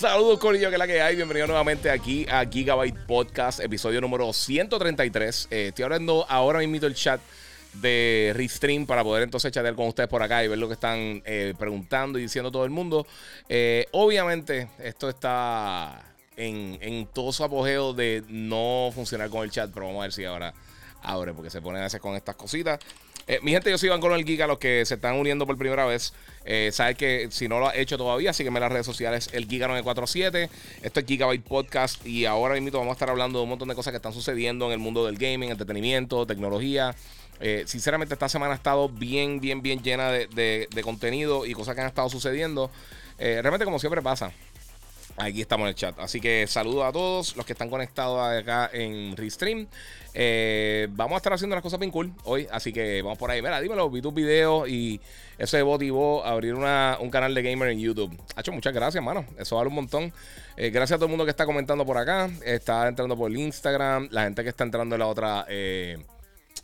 Saludos, Corillo, que la que hay. Bienvenido nuevamente aquí a Gigabyte Podcast, episodio número 133. Eh, estoy hablando ahora mismo el chat de Restream para poder entonces chatear con ustedes por acá y ver lo que están eh, preguntando y diciendo todo el mundo. Eh, obviamente, esto está en, en, todo su apogeo de no funcionar con el chat, pero vamos a ver si ahora abre, porque se pone a veces con estas cositas. Mi gente, yo soy Iván con el Giga, los que se están uniendo por primera vez. Eh, Sabes que si no lo has hecho todavía, sígueme en las redes sociales, el Giga947. Esto es Gigabyte Podcast y ahora mismo vamos a estar hablando de un montón de cosas que están sucediendo en el mundo del gaming, entretenimiento, tecnología. Eh, sinceramente, esta semana ha estado bien, bien, bien llena de, de contenido y cosas que han estado sucediendo. Eh, realmente, como siempre pasa. Aquí estamos en el chat. Así que saludos a todos los que están conectados acá en Restream. Eh, vamos a estar haciendo las cosas bien cool hoy. Así que vamos por ahí. Mira, dímelo, vi tus videos y eso de motivó a abrir un canal de gamer en YouTube. Hacho, muchas gracias, mano. Eso vale un montón. Eh, gracias a todo el mundo que está comentando por acá. Está entrando por Instagram. La gente que está entrando en la otra eh,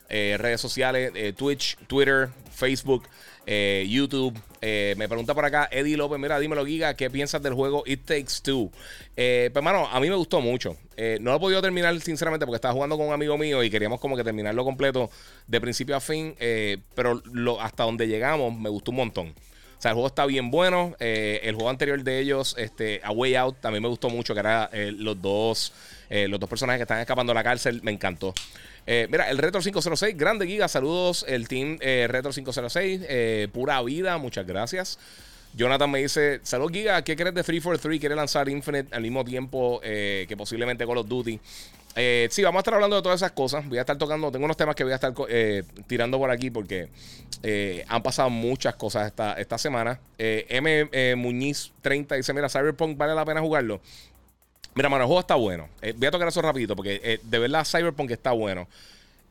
redes sociales: Twitch, Twitter, Facebook. Eh, YouTube. Eh, me pregunta por acá Eddie López, mira, dímelo, Giga, ¿qué piensas del juego It Takes Two? Eh, pues, mano, a mí me gustó mucho. no lo he podido terminar, sinceramente, porque estaba jugando con un amigo mío y queríamos como que terminarlo completo de principio a fin. pero hasta donde llegamos me gustó un montón. O sea, el juego está bien bueno. el juego anterior de ellos, este, A Way Out, también me gustó mucho, que era los dos los dos personajes que están escapando de la cárcel. Me encantó. Eh, mira, el Retro 506, grande giga, saludos, el team eh, Retro 506, eh, pura vida, muchas gracias. Jonathan me dice, saludos Giga, ¿qué crees de 343? ¿Quiere lanzar Infinite al mismo tiempo que posiblemente Call of Duty? sí, vamos a estar hablando de todas esas cosas. Voy a estar tocando, tengo unos temas que voy a estar tirando por aquí porque han pasado muchas cosas esta, esta semana. M. Muñiz 30 dice, mira, Cyberpunk vale la pena jugarlo. Mira, mano, juego está bueno. Eh, voy a tocar eso rapidito porque eh, de verdad Cyberpunk está bueno.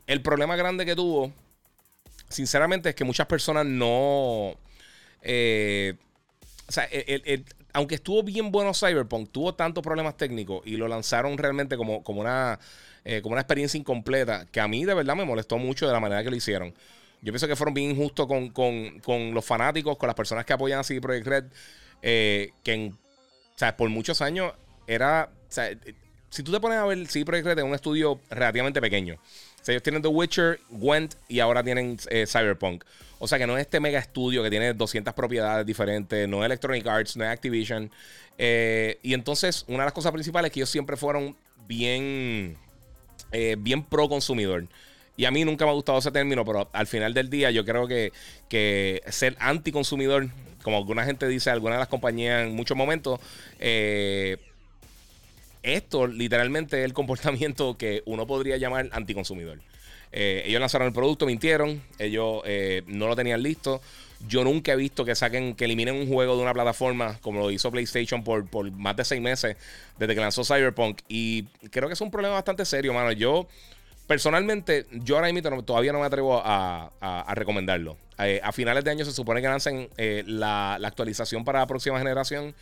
El problema grande que tuvo, sinceramente, es que muchas personas no... Eh, o sea, aunque estuvo bien bueno Cyberpunk, tuvo tantos problemas técnicos y lo lanzaron realmente como, como, una, como una experiencia incompleta que a mí de verdad me molestó mucho de la manera que lo hicieron. Yo pienso que fueron bien injustos con, con, los fanáticos, con las personas que apoyan a CD Projekt Red, que o sea, por muchos años era. Sea, si tú te pones a ver CD Projekt Red es un estudio relativamente pequeño. O ellos tienen The Witcher, Gwent y ahora tienen eh, Cyberpunk. O sea que no es este mega estudio que tiene 200 propiedades diferentes, no es Electronic Arts, no es Activision. Eh, y entonces, una de las cosas principales es que ellos siempre fueron bien, eh, bien pro consumidor. Y a mí nunca me ha gustado ese término, pero al final del día yo creo que, que ser anticonsumidor, como alguna gente dice, alguna de las compañías en muchos momentos, eh, esto literalmente es el comportamiento que uno podría llamar anticonsumidor. Eh, ellos lanzaron el producto, mintieron, ellos eh, no lo tenían listo. Yo nunca he visto que saquen, que eliminen un juego de una plataforma como lo hizo PlayStation por, por más de seis meses desde que lanzó Cyberpunk. Y creo que es un problema bastante serio, mano. Yo, personalmente, yo ahora mismo todavía no me atrevo a, recomendarlo. Eh, a finales de año se supone que lancen la, la actualización para la próxima generación.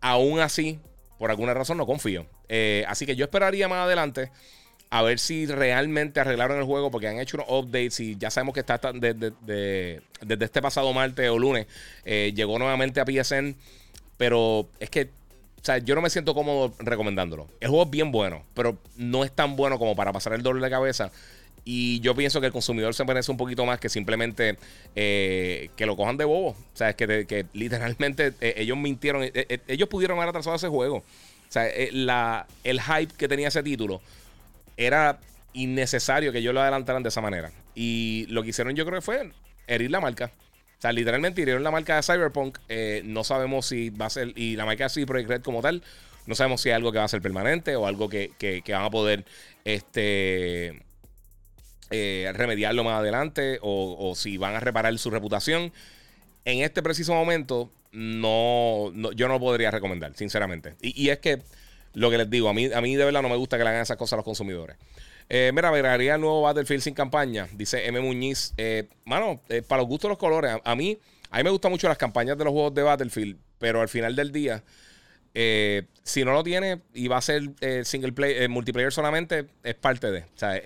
Aún así, por alguna razón no confío. Eh, así que yo esperaría más adelante a ver si realmente arreglaron el juego porque han hecho unos updates y ya sabemos que está desde, este pasado martes o lunes. Eh, llegó nuevamente a PSN, pero es que o sea, yo no me siento cómodo recomendándolo. El juego es bien bueno, pero no es tan bueno como para pasar el dolor de cabeza. Y yo pienso que el consumidor se merece un poquito más que simplemente eh, que lo cojan de bobo. O sea, es que, literalmente eh, ellos mintieron. Eh, ellos pudieron haber atrasado ese juego. O sea, el hype que tenía ese título era innecesario que ellos lo adelantaran de esa manera. Y lo que hicieron yo creo que fue herir la marca. O sea, literalmente hirieron la marca de Cyberpunk. no sabemos si va a ser. Y la marca de CD Projekt Red como tal. No sabemos si es algo que va a ser permanente o algo que, que van a poder. Este eh, remediarlo más adelante o, si van a reparar su reputación. en este preciso momento, no, yo no podría recomendar, sinceramente. Y, es que lo que les digo, a mí, a mí de verdad no me gusta que le hagan esas cosas a los consumidores. Eh, mira, agregaría el nuevo Battlefield sin campaña, dice M. Muñiz. Eh, mano, eh, para los gustos los colores, a, mí, a mí me gustan mucho las campañas de los juegos de Battlefield, pero al final del día, si no lo tiene y va a ser single play, multiplayer solamente, es parte de. O sea,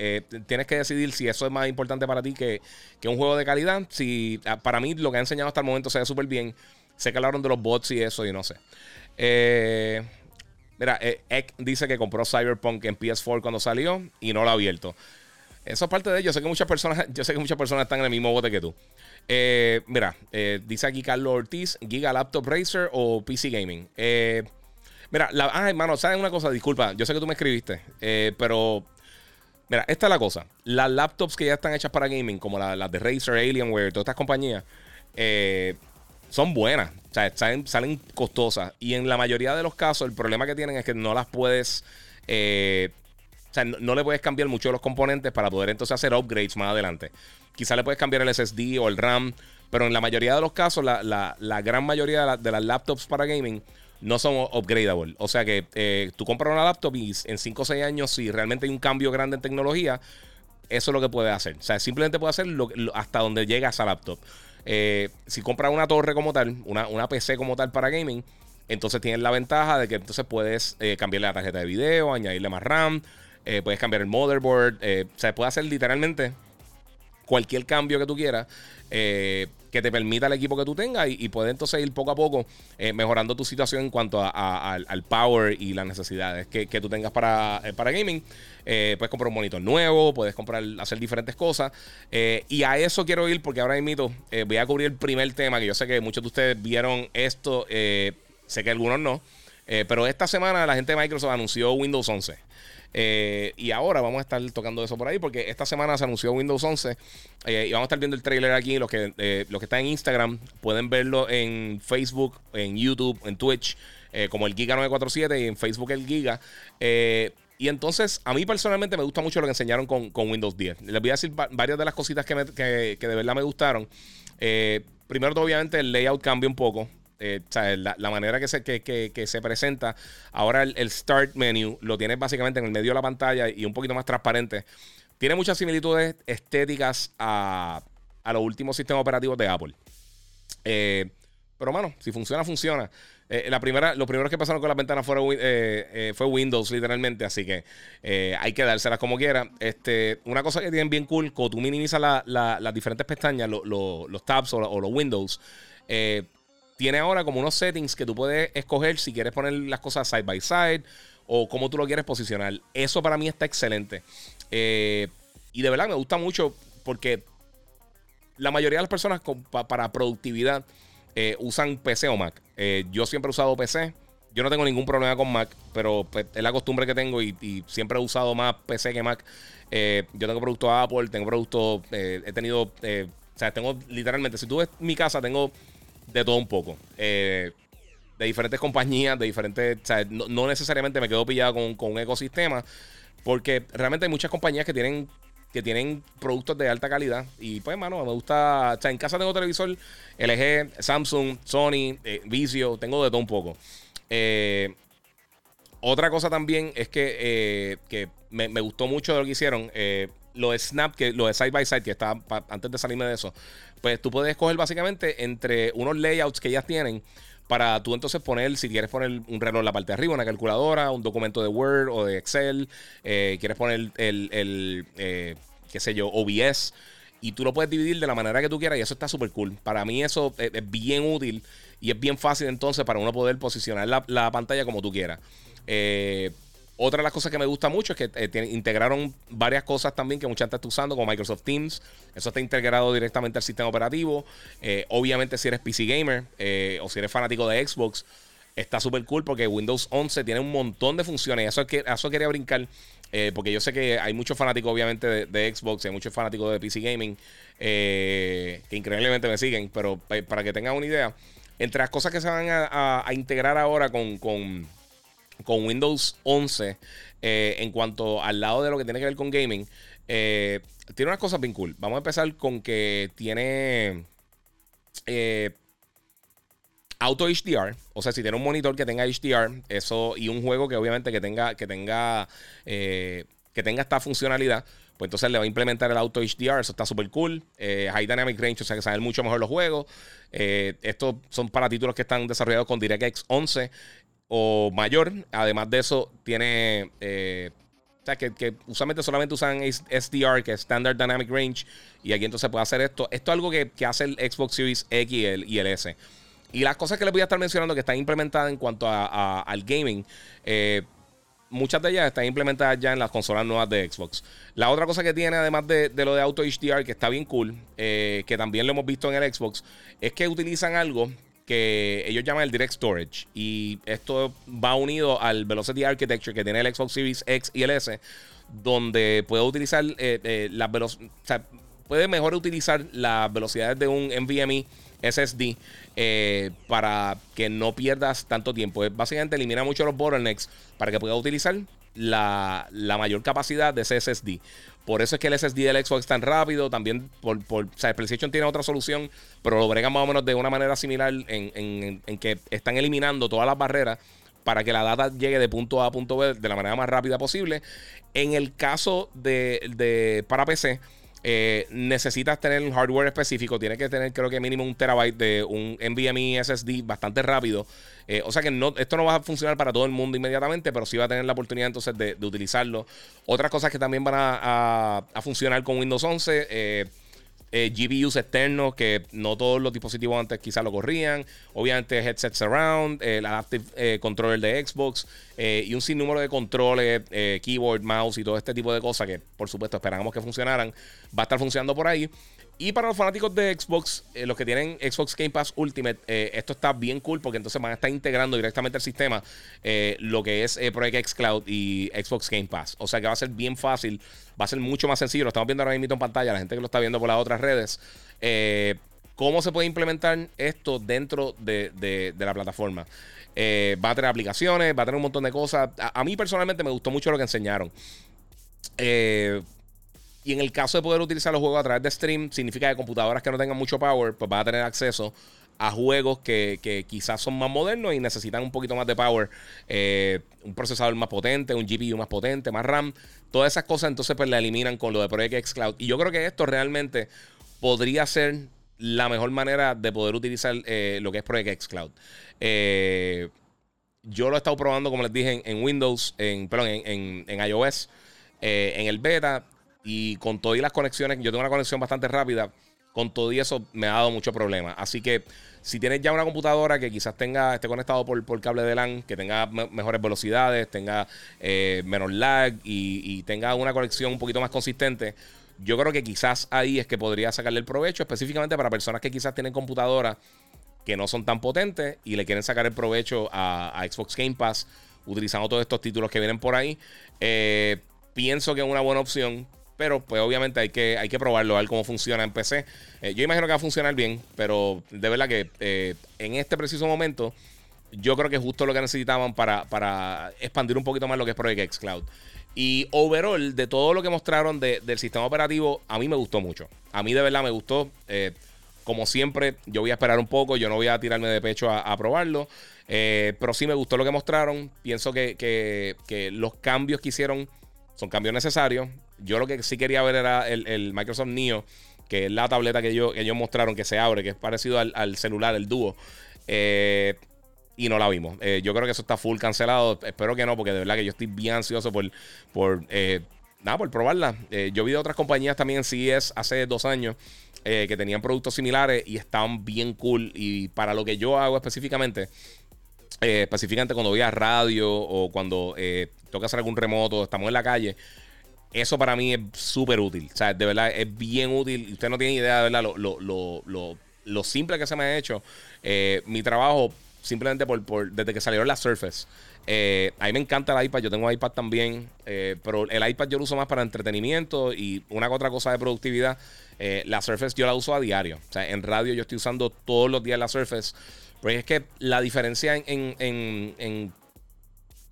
tienes que decidir si eso es más importante para ti que, que un juego de calidad. Si ah, para mí lo que ha enseñado hasta el momento se ve súper bien. Sé que hablaron de los bots y eso, y no sé. Eh, mira, eh, Ek dice que compró Cyberpunk en PS4 cuando salió y no lo ha abierto. Eso es parte de ello. Sé que muchas personas, yo sé que muchas personas están en el mismo bote que tú. Eh, mira, dice aquí Carlos Ortiz, Giga Laptop Racer o PC Gaming. Mira, la, ah, hermano, ¿sabes una cosa? Disculpa, yo sé que tú me escribiste, pero mira, esta es la cosa. Las laptops que ya están hechas para gaming, como las de Razer, Alienware, todas estas compañías, eh, son buenas. O sea, salen, costosas. Y en la mayoría de los casos, el problema que tienen es que no las puedes. Eh, o sea, no, le puedes cambiar mucho los componentes para poder entonces hacer upgrades más adelante. Quizá le puedes cambiar el SSD o el RAM. Pero en la mayoría de los casos, la, gran mayoría de, las laptops para gaming no son upgradable. O sea que eh, tú compras una laptop y en 5 o 6 años, si realmente hay un cambio grande en tecnología, eso es lo que puedes hacer. O sea, simplemente puedes hacer hasta donde llega esa laptop. Eh, si compras una torre como tal, una, PC como tal para gaming, entonces tienes la ventaja de que entonces puedes eh, cambiarle la tarjeta de video, añadirle más RAM, puedes cambiar el motherboard, o sea, puede hacer literalmente cualquier cambio que tú quieras que te permita el equipo que tú tengas y, puedes entonces ir poco a poco mejorando tu situación en cuanto al power y las necesidades que, tú tengas para, para gaming. Eh, puedes comprar un monitor nuevo, puedes comprar, hacer diferentes cosas. Eh, y a eso quiero ir porque ahora mismo eh, voy a cubrir el primer tema, que yo sé que muchos de ustedes vieron esto, sé que algunos no. Pero esta semana la gente de Microsoft anunció Windows 11. y ahora vamos a estar tocando eso por ahí porque esta semana se anunció Windows 11 y vamos a estar viendo el trailer aquí. Los que, los que están en Instagram pueden verlo en Facebook, en YouTube, en Twitch, como el Giga947 y en Facebook el Giga. Y entonces, a mí personalmente me gusta mucho lo que enseñaron con, Windows 10. Les voy a decir varias de las cositas que, de verdad me gustaron. Eh, primero, obviamente, el layout cambia un poco. Eh, o la, manera que se, que, se presenta. Ahora el, Start Menu lo tienes básicamente en el medio de la pantalla y un poquito más transparente. Tiene muchas similitudes estéticas a, a los últimos sistemas operativos de Apple. Eh, pero, mano, si funciona, funciona. Eh, la primera, los primeros que pasaron con las ventanas fueron, eh, eh, fue Windows, literalmente. Así que hay que dárselas como quiera. Este, una cosa que tienen bien cool, cuando tú minimizas las diferentes pestañas, los tabs o, los Windows, tiene ahora como unos settings que tú puedes escoger si quieres poner las cosas side by side o cómo tú lo quieres posicionar. Eso para mí está excelente. y de verdad me gusta mucho porque la mayoría de las personas para productividad usan PC o Mac. Eh, yo siempre he usado PC. Yo no tengo ningún problema con Mac, pero pues, es la costumbre que tengo y, siempre he usado más PC que Mac. Eh, yo tengo productos Apple, tengo productos, eh, he tenido, o sea, tengo literalmente, si tú ves mi casa, tengo de todo un poco. de diferentes compañías, de diferentes, o sea, no, necesariamente me quedo pillado con, con, un ecosistema, porque realmente hay muchas compañías que tienen que tienen productos de alta calidad. Y pues, mano, me gusta. O sea, en casa tengo televisor LG, Samsung, Sony, eh, Vizio, tengo de todo un poco. Eh, otra cosa también es que, eh, que me, gustó mucho de lo que hicieron. lo de Snap, que lo de Side by Side, que está antes de salirme de eso. Pues tú puedes escoger básicamente entre unos layouts que ellas tienen para tú entonces poner, si quieres poner un reloj en la parte de arriba, una calculadora, un documento de Word o de Excel, eh, quieres poner el, el eh, qué sé yo, OBS, y tú lo puedes dividir de la manera que tú quieras y eso está súper cool. Para mí eso es, bien útil y es bien fácil entonces para uno poder posicionar la, la pantalla como tú quieras. Eh, otra de las cosas que me gusta mucho es que eh, integraron varias cosas también que mucha gente está usando, como Microsoft Teams. Eso está integrado directamente al sistema operativo. Eh, obviamente, si eres PC gamer eh, o si eres fanático de Xbox, está súper cool porque Windows 11 tiene un montón de funciones. Eso, que, eso quería brincar. porque yo sé que hay muchos fanáticos, obviamente, de, Xbox, hay muchos fanáticos de PC Gaming que increíblemente me siguen. Pero para que tengan una idea, entre las cosas que se van a, integrar ahora con con Windows 11 eh, en cuanto al lado de lo que tiene que ver con gaming. Eh, tiene unas cosas bien cool. Vamos a empezar con que tiene. Eh, auto HDR, o sea, si tiene un monitor que tenga HDR, eso y un juego que obviamente que tenga que tenga que tenga esta funcionalidad, pues entonces le va a implementar el auto HDR, eso está súper cool. High Dynamic Range, o sea que saben mucho mejor los juegos. Estos son para títulos que están desarrollados con DirectX 11 o mayor. Además de eso, tiene o sea, que, usualmente solamente usan SDR, que es Standard Dynamic Range, y aquí entonces puede hacer esto. Esto es algo que, hace el Xbox Series X y el, S. Y las cosas que les voy a estar mencionando que están implementadas en cuanto a, al gaming, eh, muchas de ellas están implementadas ya en las consolas nuevas de Xbox. La otra cosa que tiene, además de, lo de Auto HDR, que está bien cool, eh, que también lo hemos visto en el Xbox, es que utilizan algo que ellos llaman el Direct Storage. Y esto va unido al Velocity Architecture que tiene el Xbox Series X y el S, donde puede utilizar eh, eh. O sea, puede mejor utilizar las velocidades de un NVMe SSD eh, para que no pierdas tanto tiempo. Básicamente elimina mucho los bottlenecks para que puedas utilizar la, mayor capacidad de ese SSD. Por eso es que el SSD del Xbox es tan rápido. También, por, por o sea, PlayStation tiene otra solución, pero lo bregan más o menos de una manera similar en, que están eliminando todas las barreras para que la data llegue de punto A a punto B de la manera más rápida posible. En el caso de, de para PC, eh, necesitas tener un hardware específico. Tienes que tener, creo que mínimo un terabyte de un NVMe SSD bastante rápido. Eh, o sea que no, esto no va a funcionar para todo el mundo inmediatamente, pero sí va a tener la oportunidad entonces de, utilizarlo. Otras cosas que también van a, funcionar con Windows 11. Eh, eh, GPUs externos que no todos los dispositivos antes quizás lo corrían. Obviamente headset surround, el adaptive eh, controller de Xbox eh, y un sinnúmero de controles, keyboard, mouse y todo este tipo de cosas que por supuesto esperábamos que funcionaran. Va a estar funcionando por ahí. Y para los fanáticos de Xbox, eh, los que tienen Xbox Game Pass Ultimate, eh, esto está bien cool porque entonces van a estar integrando directamente al sistema eh, lo que es Project X Cloud y Xbox Game Pass. O sea que va a ser bien fácil, va a ser mucho más sencillo. Lo estamos viendo ahora mismo en pantalla, la gente que lo está viendo por las otras redes. ¿Cómo se puede implementar esto dentro de, la plataforma? va a tener aplicaciones, va a tener un montón de cosas. A, a, mí personalmente me gustó mucho lo que enseñaron. Eh, y en el caso de poder utilizar los juegos a través de stream, significa que computadoras que no tengan mucho power, pues van a tener acceso a juegos que, quizás son más modernos y necesitan un poquito más de power, eh, un procesador más potente, un GPU más potente, más RAM, todas esas cosas entonces pues la eliminan con lo de Project X Cloud. Y yo creo que esto realmente podría ser la mejor manera de poder utilizar eh, lo que es Project X Cloud. Eh, yo lo he estado probando, como les dije, en, Windows, en, perdón, en, en iOS, en el beta y con todas las conexiones, yo tengo una conexión bastante rápida. Con todo y eso me ha dado mucho problema. Así que si tienes ya una computadora que quizás tenga, esté conectado por, por cable de LAN, que tenga mejores velocidades, tenga eh, menos lag y, tenga una conexión un poquito más consistente, yo creo que quizás ahí es que podría sacarle el provecho, específicamente para personas que quizás tienen computadoras que no son tan potentes y le quieren sacar el provecho a, Xbox Game Pass utilizando todos estos títulos que vienen por ahí. Eh, pienso que es una buena opción. Pero pues obviamente hay que, hay que probarlo, a ver cómo funciona en PC. Eh, yo imagino que va a funcionar bien, pero de verdad que eh, en este preciso momento yo creo que es justo lo que necesitaban para, para expandir un poquito más lo que es Project X Cloud. Y overall, de todo lo que mostraron del sistema operativo, a mí me gustó mucho. A mí de verdad me gustó. Eh, como siempre, yo voy a esperar un poco, yo no voy a tirarme de pecho a, probarlo. pero sí me gustó lo que mostraron. Pienso que, que los cambios que hicieron son cambios necesarios. Yo lo que sí quería ver era el, Microsoft Neo, que es la tableta que ellos, ellos mostraron que se abre, que es parecido al, celular, el dúo. Eh, y no la vimos. Eh, yo creo que eso está full cancelado. Espero que no, porque de verdad que yo estoy bien ansioso por, por eh, nada, por probarla. yo vi de otras compañías también en CES hace dos años que tenían productos similares y estaban bien cool. Y para lo que yo hago específicamente, específicamente cuando voy a radio o cuando que hacer algún remoto, estamos en la calle, eso para mí es súper útil. O sea, de verdad es bien útil. Usted no tiene idea de verdad lo, simple que se me ha hecho. Eh, mi trabajo, simplemente por, desde que salieron las Surface. Eh, a mí me encanta el iPad, yo tengo iPad también, eh, pero el iPad yo lo uso más para entretenimiento y una que otra cosa de productividad. la Surface yo la uso a diario. O sea, en radio yo estoy usando todos los días la Surface. Pero es que la diferencia en, en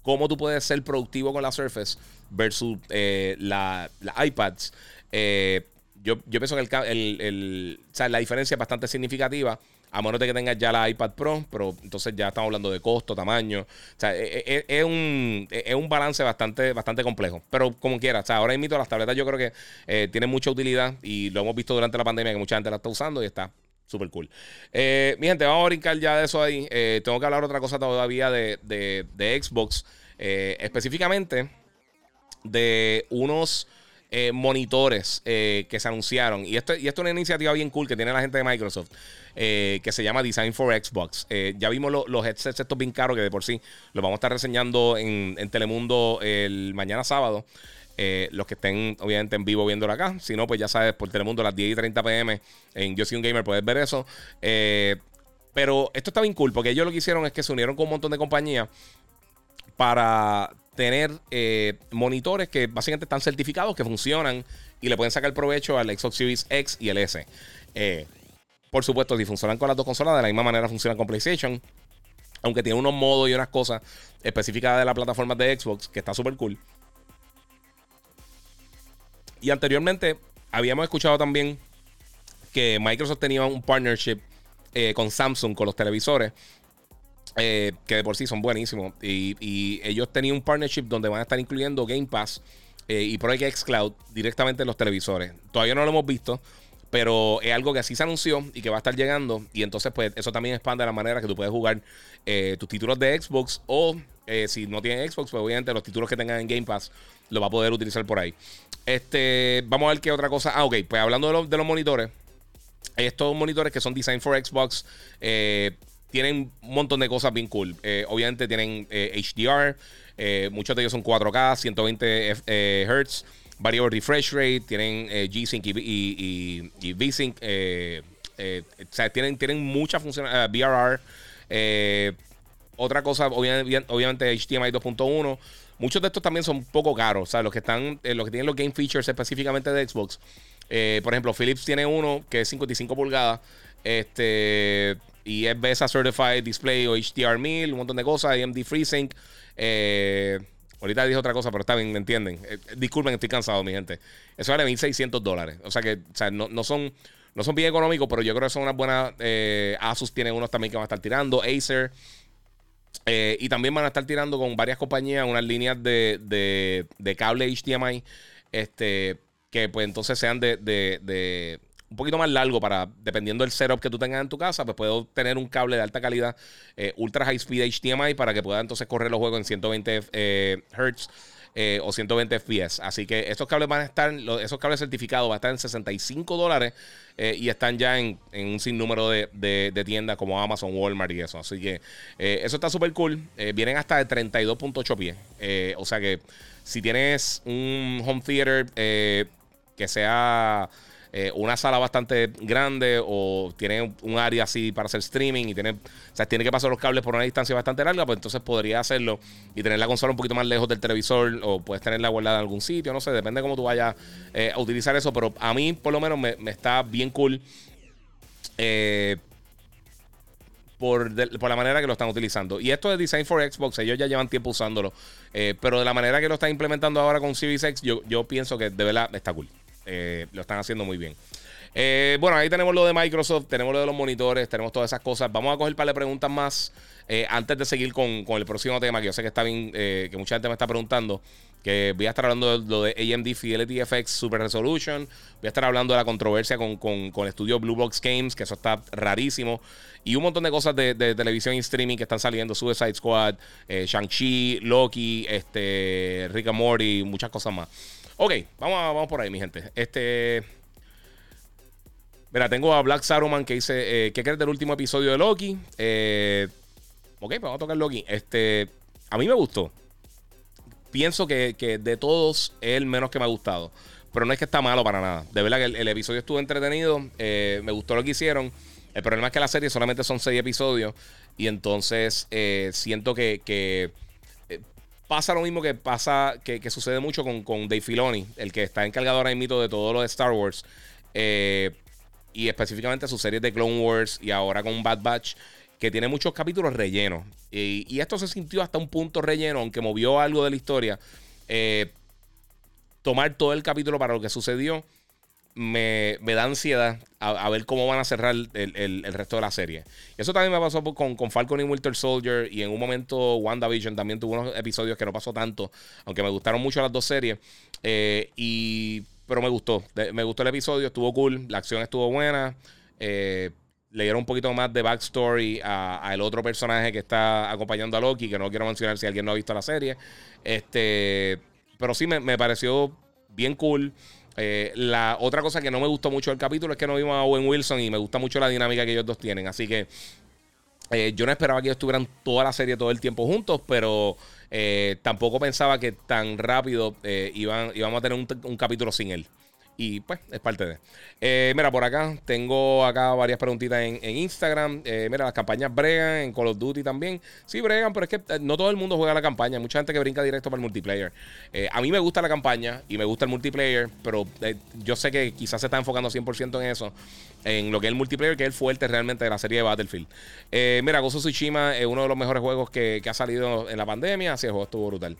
cómo tú puedes ser productivo con la Surface versus eh, la, iPads. Eh, yo, pienso que el, la diferencia es bastante significativa. a menos de que tengas ya la iPad Pro, pero entonces ya estamos hablando de costo, tamaño. O sea, e, e, e, es, un, es un balance bastante, bastante complejo. Pero como quiera, o sea, ahora invito a las tabletas, yo creo que eh, tienen mucha utilidad y lo hemos visto durante la pandemia que mucha gente la está usando y está súper cool. Mi gente, vamos a brincar ya de eso ahí. Tengo que hablar otra cosa todavía de, de Xbox, específicamente de unos eh, monitores eh, que se anunciaron. Y esto, y esto es una iniciativa bien cool que tiene la gente de Microsoft. Eh, que se llama Design for Xbox. ya vimos los headsets estos bien caros que de por sí los vamos a estar reseñando en, Telemundo el mañana sábado. los que estén obviamente en vivo viéndolo acá. Si no, pues ya sabes, por Telemundo a las 10 y 30 pm en Yo Soy un Gamer puedes ver eso. pero esto está bien cool porque ellos lo que hicieron es que se unieron con un montón de compañías para tener eh, monitores que básicamente están certificados, que funcionan y le pueden sacar provecho al Xbox Series X y el S. Eh, por supuesto, si funcionan con las dos consolas, de la misma manera funcionan con PlayStation. Aunque tiene unos modos y unas cosas específicas de la plataforma de Xbox, que está súper cool. Y anteriormente habíamos escuchado también que Microsoft tenía un partnership eh, con Samsung, con los televisores. Eh, que de por sí son buenísimos. Y, ellos tenían un partnership donde van a estar incluyendo Game Pass eh, y Project Xcloud directamente en los televisores. Todavía no lo hemos visto, pero es algo que así se anunció y que va a estar llegando. Y entonces, pues, eso también expande la manera que tú puedes jugar eh, tus títulos de Xbox o si no tienes Xbox, pues obviamente los títulos que tengan en Game Pass lo va a poder utilizar por ahí. Este, vamos a ver qué otra cosa. Ah, ok, pues hablando de, de los monitores. Estos monitores que son Design for Xbox. Eh, tienen un montón de cosas bien cool. Eh, obviamente tienen HDR, eh, eh, muchos de ellos son 4K, 120 Hz, variable refresh rate, tienen G-Sync y, y, V-Sync. o sea, tienen, tienen muchas funciones, VRR. otra cosa, obviamente, obviamente HDMI 2.1. Muchos de estos también son un poco caros. O sea, los que están, los que tienen los game features específicamente de Xbox. por ejemplo, Philips tiene uno que es 55 pulgadas. Este y es BESA Certified Display o HDR 1000, un montón de cosas, AMD FreeSync. Eh, ahorita dije otra cosa, pero está bien, ¿me entienden? Eh, disculpen, estoy cansado, mi gente. Eso vale 1.600 dólares. O sea que o sea, no, son, no son bien económicos, pero yo creo que son unas buenas. Eh, Asus tiene unos también que van a estar tirando, Acer. y también van a estar tirando con varias compañías unas líneas de, de, de cable HDMI. Este, que pues entonces sean de un poquito más largo para, dependiendo del setup que tú tengas en tu casa, pues puedo tener un cable de alta calidad, eh, ultra high speed HDMI, para que pueda entonces correr los juegos en 120 eh, Hz. Eh, o 120 FPS. Así que estos cables van a estar, esos cables certificados van a estar en 65 dólares y están ya en, un sinnúmero de, de, tiendas como Amazon, Walmart y eso. Así que eso está súper cool. vienen hasta de 32.8 pies. o sea que si tienes un home theater que sea eh, una sala bastante grande o tiene un área así para hacer streaming y tiene, o sea, tiene que pasar los cables por una distancia bastante larga, pues entonces podría hacerlo y tener la consola un poquito más lejos del televisor o puedes tenerla guardada en algún sitio, no sé, depende de cómo tú vayas eh, a utilizar eso, pero a mí por lo menos me, está bien cool. Eh, por, la manera que lo están utilizando. Y esto de Design for Xbox, ellos ya llevan tiempo usándolo. pero de la manera que lo están implementando ahora con Series X, yo, yo pienso que de verdad está cool. Eh, lo están haciendo muy bien. Eh, bueno, ahí tenemos lo de Microsoft, tenemos lo de los monitores, tenemos todas esas cosas. Vamos a coger para de preguntas más eh, antes de seguir con, el próximo tema, que yo sé que está bien, que mucha gente me está preguntando. Que voy a estar hablando de lo de AMD Fidelity FX Super Resolution. Voy a estar hablando de la controversia con, el estudio Blue Box Games, que eso está rarísimo. Y un montón de cosas de, televisión y streaming que están saliendo: Suicide Squad, Shang-Chi, Loki, este, Rick and Morty, muchas cosas más. Ok, vamos, vamos por ahí, mi gente. Este. Mira, tengo a Black Saruman que dice: eh, ¿Qué crees del último episodio de Loki? Eh, ok, pues vamos a tocar Loki. Este. A mí me gustó. Pienso que, de todos es el menos que me ha gustado. Pero no es que está malo para nada. De verdad que el, episodio estuvo entretenido. Eh, me gustó lo que hicieron. El problema es que la serie solamente son seis episodios. Y entonces siento que pasa lo mismo que pasa, que, sucede mucho con, con, Dave Filoni, el que está encargado ahora mismo de todo lo de Star Wars. Eh, y específicamente sus series de Clone Wars y ahora con Bad Batch, que tiene muchos capítulos rellenos. Y, esto se sintió hasta un punto relleno, aunque movió algo de la historia. Eh, tomar todo el capítulo para lo que sucedió. Me, da ansiedad a, ver cómo van a cerrar el, resto de la serie. Eso también me pasó con, con, Falcon y Winter Soldier. Y en un momento WandaVision también tuvo unos episodios que no pasó tanto. Aunque me gustaron mucho las dos series. Eh, y, pero me gustó. Me gustó el episodio, estuvo cool. La acción estuvo buena. Eh, le dieron un poquito más de backstory al otro personaje que está acompañando a Loki, que no quiero mencionar si alguien no ha visto la serie. Este, pero sí me, me pareció bien cool. Eh, la otra cosa que no me gustó mucho del capítulo es que no vimos a Owen Wilson y me gusta mucho la dinámica que ellos dos tienen. Así que eh, yo no esperaba que ellos estuvieran toda la serie todo el tiempo juntos, pero eh, tampoco pensaba que tan rápido iban, íbamos a tener un capítulo sin él. Y pues es parte de. Eh, mira, por acá tengo acá varias preguntitas en, Instagram. Eh, mira, las campañas bregan en Call of Duty también. Sí, bregan, pero es que eh, no todo el mundo juega la campaña. Hay mucha gente que brinca directo para el multiplayer. a mí me gusta la campaña y me gusta el multiplayer, pero yo sé que quizás se está enfocando 100% en eso, en lo que es el multiplayer, que es el fuerte realmente de la serie de Battlefield. mira, Gozo Tsushima es uno de los mejores juegos que, ha salido en la pandemia. Así el juego estuvo brutal.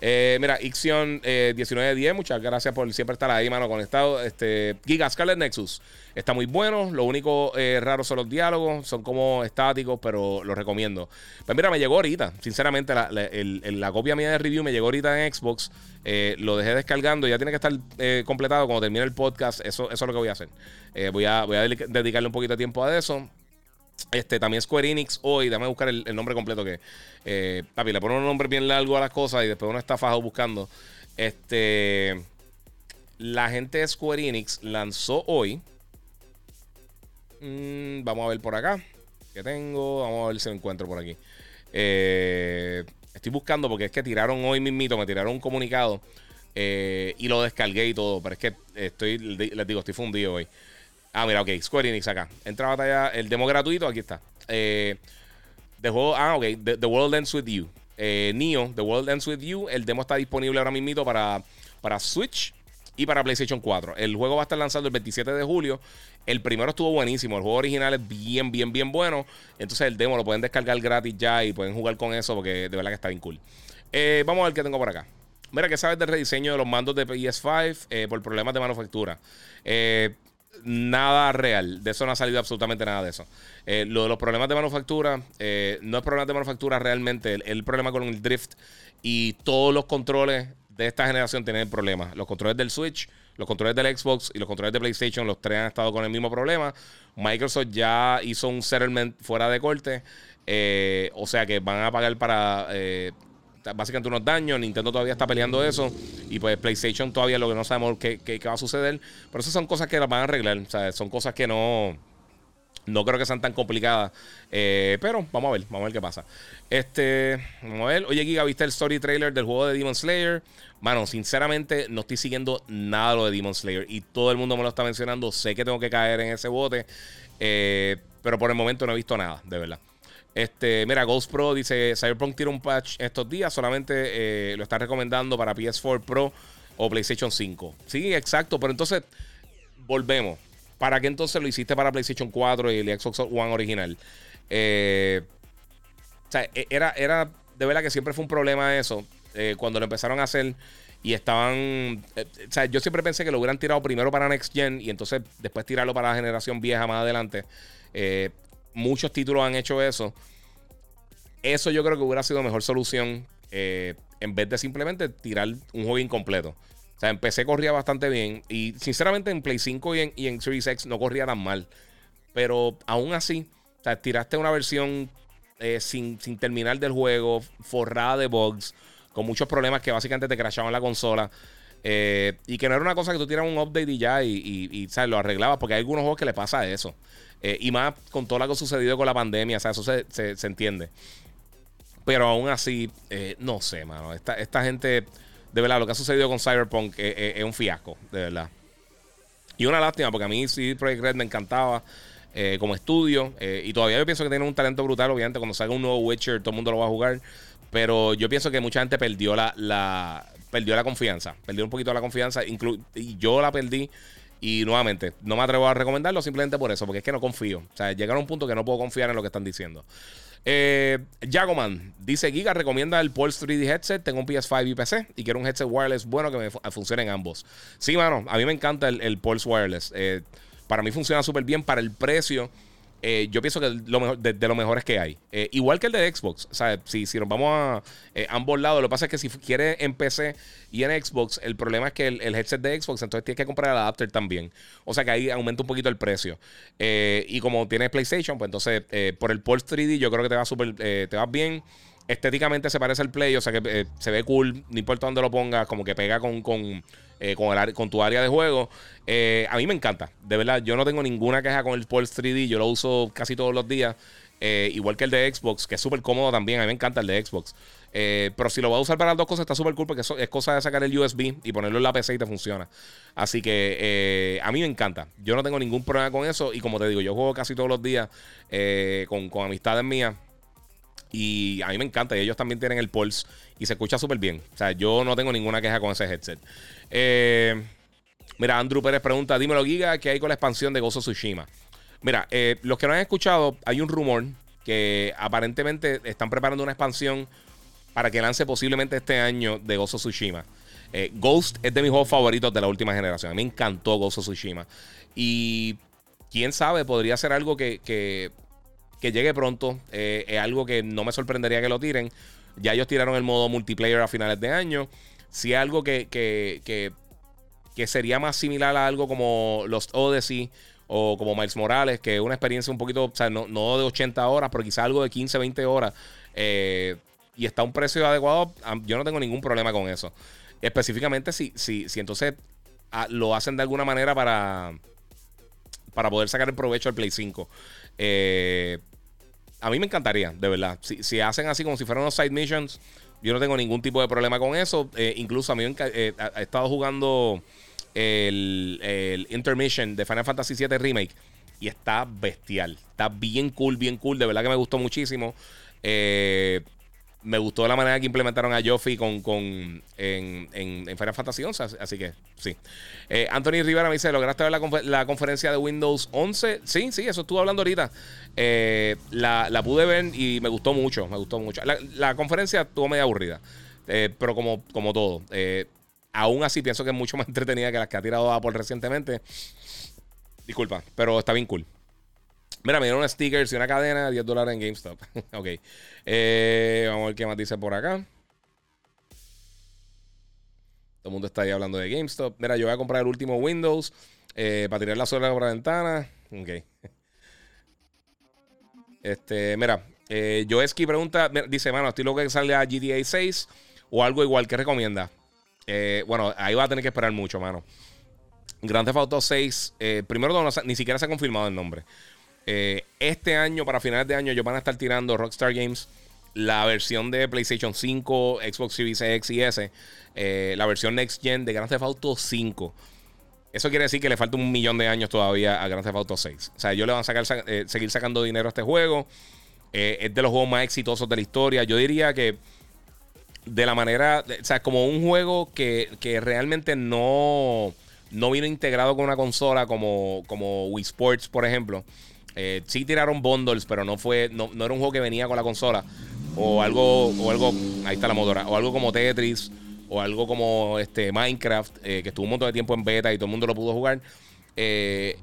Eh, mira, Ixion eh, 1910, muchas gracias por siempre estar ahí, mano, conectado. Este, Giga Scarlet Nexus está muy bueno. Lo único eh, raro son los diálogos, son como estáticos, pero lo recomiendo. Pues mira, me llegó ahorita, sinceramente, la, copia mía de review me llegó ahorita en Xbox. Eh, lo dejé descargando, ya tiene que estar completado cuando termine el podcast. Eso, eso es lo que voy a hacer. voy, a, voy a dedicarle un poquito de tiempo a eso. Este, también Square Enix hoy, déjame buscar el, nombre completo que. Eh, papi, le pone un nombre bien largo a las cosas y después uno está fajado buscando. Este. La gente de Square Enix lanzó hoy. Mm, vamos a ver por acá. ¿Qué tengo? Vamos a ver si lo encuentro por aquí. Eh, estoy buscando porque es que tiraron hoy mismito, me tiraron un comunicado. Eh, y lo descargué y todo. Pero es que estoy, les digo, estoy fundido hoy. Ah, mira, ok. Square Enix acá. Entra a batalla. El demo gratuito, aquí está. Eh, juego. Ah, ok. The, World Ends With You. Eh, Neo, The World Ends With You. El demo está disponible ahora mismo para, para Switch y para PlayStation 4. El juego va a estar lanzado el 27 de julio. El primero estuvo buenísimo. El juego original es bien, bien, bien bueno. Entonces el demo lo pueden descargar gratis ya y pueden jugar con eso porque de verdad que está bien cool. Eh, vamos a ver qué tengo por acá. Mira, ¿qué sabes del rediseño de los mandos de PS5 eh, por problemas de manufactura? Eh, nada real. De eso no ha salido absolutamente nada de eso. Eh, lo de los problemas de manufactura, eh, no es problema de manufactura realmente. El, problema con el drift y todos los controles de esta generación tienen problemas. Los controles del Switch, los controles del Xbox y los controles de PlayStation, los tres han estado con el mismo problema. Microsoft ya hizo un settlement fuera de corte. Eh, o sea que van a pagar para básicamente unos daños. Nintendo todavía está peleando eso. Y pues PlayStation todavía lo que no sabemos qué, qué, va a suceder. Pero esas son cosas que las van a arreglar. O sea, son cosas que no. No creo que sean tan complicadas. Eh, pero vamos a ver, vamos a ver qué pasa. Este, vamos a ver. Oye, Giga, ¿viste el story trailer del juego de Demon Slayer? Mano, sinceramente, no estoy siguiendo nada lo de Demon Slayer. Y todo el mundo me lo está mencionando. Sé que tengo que caer en ese bote. Eh, pero por el momento no he visto nada, de verdad. Este, mira, Ghost Pro dice: Cyberpunk tira un patch estos días, solamente eh, lo está recomendando para PS4 Pro o PlayStation 5. Sí, exacto, pero entonces volvemos. ¿Para qué entonces lo hiciste para PlayStation 4 y el Xbox One original? Eh, o sea, e, era, era de verdad que siempre fue un problema eso. Eh, cuando lo empezaron a hacer y estaban. o sea, yo siempre pensé que lo hubieran tirado primero para Next Gen y entonces después tirarlo para la generación vieja más adelante muchos títulos han hecho eso. Eso yo creo que hubiera sido mejor solución eh, en vez de simplemente tirar un juego incompleto. O sea, empecé corría bastante bien. Y sinceramente en Play 5 y en, Series X no corría tan mal. Pero aún así, o sea, tiraste una versión eh, sin, terminar del juego, forrada de bugs, con muchos problemas que básicamente te crashaban la consola. Eh, y que no era una cosa que tú tiras un update y ya y, lo arreglabas, porque hay algunos juegos que le pasa eso. Eh, y más con todo lo que ha sucedido con la pandemia, o sea, eso se, entiende. Pero aún así, eh, no sé, mano. Esta, esta, gente, de verdad, lo que ha sucedido con Cyberpunk es, un fiasco, de verdad. Y una lástima, porque a mí sí Project Red me encantaba eh, como estudio. y todavía yo pienso que tiene un talento brutal. Obviamente, cuando salga un nuevo Witcher, todo el mundo lo va a jugar. Pero yo pienso que mucha gente perdió la, la perdió la confianza. Perdió un poquito la confianza. y yo la perdí Y nuevamente, no me atrevo a recomendarlo simplemente por eso, porque es que no confío. O sea, llegaron a un punto que no puedo confiar en lo que están diciendo. Eh, Jagoman dice: Giga recomienda el Pulse 3D headset. Tengo un PS5 y PC y quiero un headset wireless bueno que me funcione en ambos. Sí, mano, a mí me encanta el, Pulse Wireless. Eh, para mí funciona súper bien para el precio. Eh, yo pienso que lo mejor, de, lo mejores que hay. Eh, igual que el de Xbox. O si, si nos vamos a eh, ambos lados, lo que pasa es que si quieres en PC y en Xbox, el problema es que el, headset de Xbox, entonces tienes que comprar el adapter también. O sea que ahí aumenta un poquito el precio. y como tienes PlayStation, pues entonces por el Pulse 3D yo creo que te va súper, te va bien estéticamente se parece al Play, o sea que se ve cool, no importa dónde lo pongas, como que pega con, con, eh, con, el, con tu área de juego. Eh, a mí me encanta, de verdad. Yo no tengo ninguna queja con el Pulse 3D, yo lo uso casi todos los días. Eh, igual que el de Xbox, que es súper cómodo también. A mí me encanta el de Xbox. pero si lo vas a usar para las dos cosas, está súper cool porque es cosa de sacar el USB y ponerlo en la PC y te funciona. Así que a mí me encanta. Yo no tengo ningún problema con eso. Y como te digo, yo juego casi todos los días con, con amistades mías. Y a mí me encanta. Y ellos también tienen el Pulse. Y se escucha súper bien. O sea, yo no tengo ninguna queja con ese headset. Eh, mira, Andrew Pérez pregunta: Dímelo, Giga, ¿qué hay con la expansión de Gozo Tsushima? Mira, eh, los que no han escuchado, hay un rumor que aparentemente están preparando una expansión para que lance posiblemente este año de Gozo Tsushima. Eh, Ghost es de mis juegos favoritos de la última generación. A mí me encantó Gozo Tsushima. Y quién sabe, podría ser algo que que llegue pronto. Eh, es algo que no me sorprendería que lo tiren. Ya ellos tiraron el modo multiplayer a finales de año. Si es algo que, que, que, sería más similar a algo como Lost Odyssey o como Miles Morales, que es una experiencia un poquito, o sea, no, de 80 horas, pero quizá algo de 15, 20 horas. Eh, y está a un precio adecuado, yo no tengo ningún problema con eso. Específicamente si, si, si entonces ah, lo hacen de alguna manera para, para poder sacar el provecho al Play 5. Eh, a mí me encantaría, de verdad. Si, hacen así como si fueran unos side missions, yo no tengo ningún tipo de problema con eso. Eh, incluso a mí he eh, estado jugando el, el, Intermission de Final Fantasy VII Remake y está bestial. Está bien cool, bien cool. De verdad que me gustó muchísimo. Eh, me gustó la manera que implementaron a Joffy con, con, en, en, Final Fantasy 11, así que sí. Eh, Anthony Rivera me dice, ¿lograste ver la, conferencia de Windows 11? Sí, sí, eso estuve hablando ahorita. Eh, la, pude ver y me gustó mucho, me gustó mucho. La, conferencia estuvo medio aburrida, eh, pero como, como todo. aún así pienso que es mucho más entretenida que las que ha tirado Apple recientemente. Disculpa, pero está bien cool. Mira, me dieron un stickers y una cadena, 10 dólares en GameStop. ok. Eh, vamos a ver qué más dice por acá. Todo el mundo está ahí hablando de GameStop. Mira, yo voy a comprar el último Windows eh, para tirar la sola por la ventana. Ok. Este, mira, eh, Joeski pregunta, dice, mano, estoy loco que salga GTA 6 o algo igual que recomienda. Eh, bueno, ahí va a tener que esperar mucho, mano. Grand Theft Auto 6, primero ni siquiera se ha confirmado el nombre. Eh, este año, para finales de año, ellos van a estar tirando Rockstar Games la versión de PlayStation 5, Xbox Series X y S, eh, la versión Next Gen de Grand Theft Auto 5. Eso quiere decir que le falta un millón de años todavía a Grand Theft Auto 6. O sea, ellos le van a sacar, eh, seguir sacando dinero a este juego. es de los juegos más exitosos de la historia. Yo diría que de la manera, o sea, como un juego que, que realmente no, no vino integrado con una consola como, como Wii Sports, por ejemplo. Eh, sí tiraron bundles, pero no fue. No, era un juego que venía con la consola. O algo. O algo. Ahí está la motora. O algo como Tetris. O algo como este Minecraft. Eh, que estuvo un montón de tiempo en beta y todo el mundo lo pudo jugar. Eh,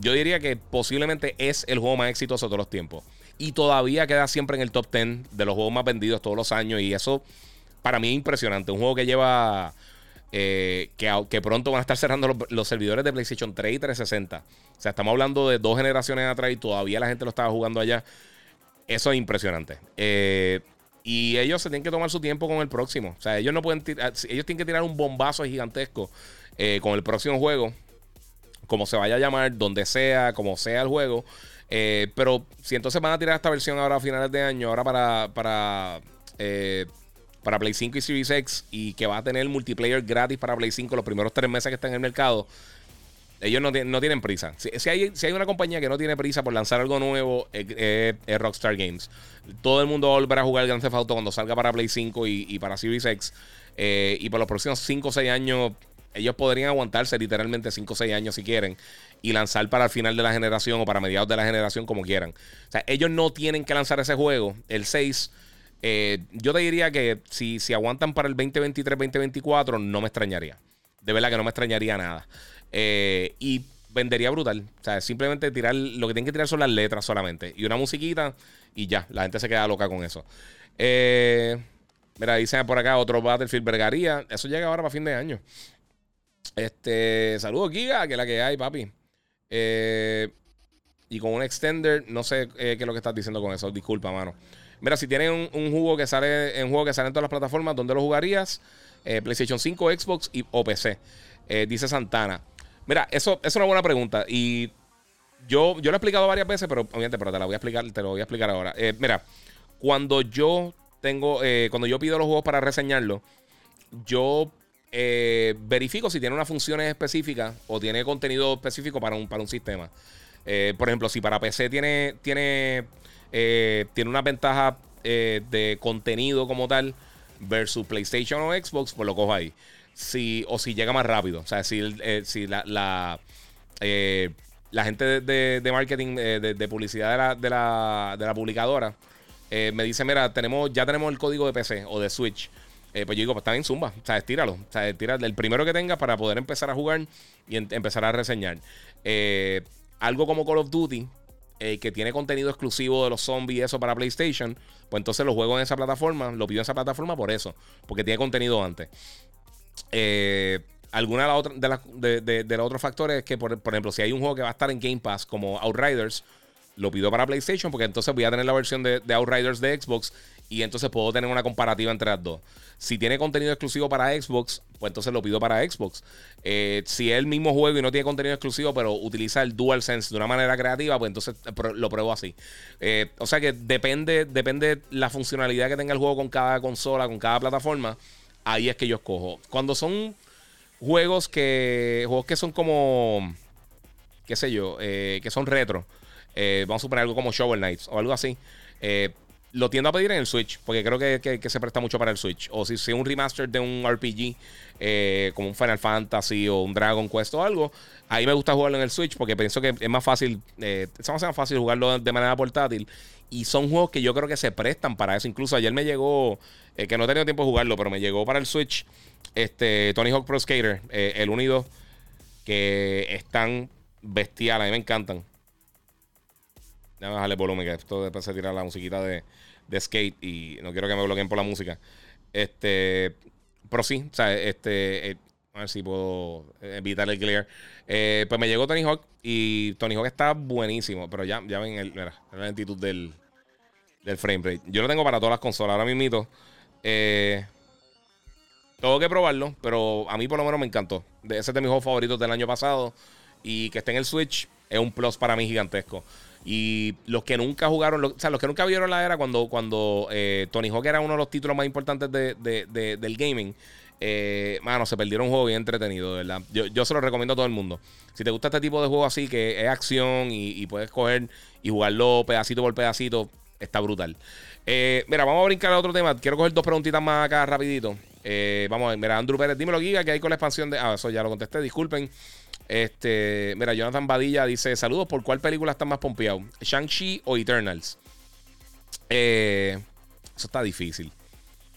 yo diría que posiblemente es el juego más exitoso de todos los tiempos. Y todavía queda siempre en el top 10 de los juegos más vendidos todos los años. Y eso para mí es impresionante. Un juego que lleva eh, que, pronto van a estar cerrando los, servidores de PlayStation 3 y 360. O sea, estamos hablando de dos generaciones atrás y todavía la gente lo estaba jugando allá. Eso es impresionante. Eh, y ellos se tienen que tomar su tiempo con el próximo. O sea, ellos no pueden tirar, ellos tienen que tirar un bombazo gigantesco eh, con el próximo juego. Como se vaya a llamar, donde sea, como sea el juego. pero si entonces van a tirar esta versión ahora a finales de año, ahora para, para para Play 5 y Series X y que va a tener multiplayer gratis para Play 5 los primeros tres meses que están en el mercado, ellos no, tienen prisa. Si, hay, si, hay, una compañía que no tiene prisa por lanzar algo nuevo, es, Rockstar Games. Todo el mundo va a volver a jugar Grand Theft Auto cuando salga para Play 5 y, para Series X. Eh, y por los próximos 5 o 6 años, ellos podrían aguantarse literalmente 5 o 6 años si quieren y lanzar para el final de la generación o para mediados de la generación como quieran. O sea, ellos no tienen que lanzar ese juego, el 6. Eh, yo te diría que si, si aguantan para el 2023-2024, no me extrañaría. De verdad que no me extrañaría nada. Eh, y vendería brutal. O sea, simplemente tirar. Lo que tienen que tirar son las letras solamente. Y una musiquita y ya. La gente se queda loca con eso. Eh, mira, dicen por acá otro Battlefield Vergaría. Eso llega ahora para fin de año. Este, saludos, Giga, que es la que hay, papi. Y con un extender, no sé qué es lo que estás diciendo con eso. Disculpa, mano. Mira, si tienen un, juego que sale en juego que sale en todas las plataformas, ¿dónde lo jugarías? Eh, PlayStation 5, Xbox y, o PC. dice Santana. Mira, eso, es una buena pregunta. Y yo, yo lo he explicado varias veces, pero obviamente, pero te la voy a explicar, te lo voy a explicar ahora. mira, cuando yo tengo, cuando yo pido los juegos para reseñarlo, yo eh, verifico si tiene unas funciones específicas o tiene contenido específico para un, para un sistema. Eh, por ejemplo, si para PC tiene, tiene, eh, tiene una ventaja de contenido como tal versus PlayStation o Xbox, pues lo cojo ahí. Si, o si llega más rápido. O sea, si, si la, la, la gente de, marketing, de, publicidad de la, de la, de la publicadora, me dice, mira, tenemos, ya tenemos el código de PC o de Switch. Eh, pues yo digo, pues está bien, zumba. O sea, estíralo. O sea, estira el primero que tengas para poder empezar a jugar y empezar a reseñar. Eh, algo como Call of Duty, eh, que tiene contenido exclusivo de los zombies y eso para PlayStation, pues entonces lo juego en esa plataforma, lo pido en esa plataforma por eso, porque tiene contenido antes. alguna de, de, de, los otros factores es que, por, ejemplo, si hay un juego que va a estar en Game Pass como Outriders, lo pido para PlayStation porque entonces voy a tener la versión de, Outriders de Xbox y entonces puedo tener una comparativa entre las dos. Si tiene contenido exclusivo para Xbox, pues entonces lo pido para Xbox. Eh, si es el mismo juego y no tiene contenido exclusivo, pero utiliza el DualSense de una manera creativa, pues entonces eh, lo pruebo así. Eh, o sea que depende, depende la funcionalidad que tenga el juego con cada consola, con cada plataforma. Ahí es que yo escojo. Cuando son juegos que. Juegos que son como. qué sé yo. que son retro. vamos a suponer algo como Shovel Knights o algo así lo tiendo a pedir en el Switch, porque creo que, se presta mucho para el Switch. O si es un remaster de un RPG, eh, como un Final Fantasy o un Dragon Quest o algo, ahí me gusta jugarlo en el Switch, porque pienso que es más fácil, eh, es más fácil jugarlo de manera portátil. Y son juegos que yo creo que se prestan para eso. Incluso ayer me llegó, eh, que no he tenido tiempo de jugarlo, pero me llegó para el Switch, este Tony Hawk Pro Skater, eh, el unido, que están bestiales, a mí me encantan. Déjame bajarle volumen, que esto después se tira la musiquita de, de skate y no quiero que me bloqueen por la música. Este, pero sí, o sea, este, eh, a ver si puedo evitar el clear. Eh, pues me llegó Tony Hawk y Tony Hawk está buenísimo, pero ya, ya ven el, mira, la lentitud del, del frame rate. Yo lo tengo para todas las consolas, ahora mismo. Eh, tengo que probarlo, pero a mí por lo menos me encantó. Ese es de mis juegos favoritos del año pasado. Y que esté en el Switch es un plus para mí gigantesco. Y los que nunca jugaron, o sea, los que nunca vieron la era cuando, cuando eh, Tony Hawk era uno de los títulos más importantes del gaming, eh, mano, se perdieron un juego bien entretenido, ¿verdad? Yo, se lo recomiendo a todo el mundo. Si te gusta este tipo de juego así, que es acción y, puedes coger y jugarlo pedacito por pedacito, está brutal. Eh, mira, vamos a brincar a otro tema. Quiero coger dos preguntitas más acá rapidito. vamos a ver, mira, Andrew Pérez, dímelo, Giga, que hay con la expansión de... Ah, eso ya lo contesté, disculpen. Este, mira, Jonathan Badilla dice: Saludos, ¿por cuál película está más pompeado? ¿Shang-Chi o Eternals? Eh, eso está difícil.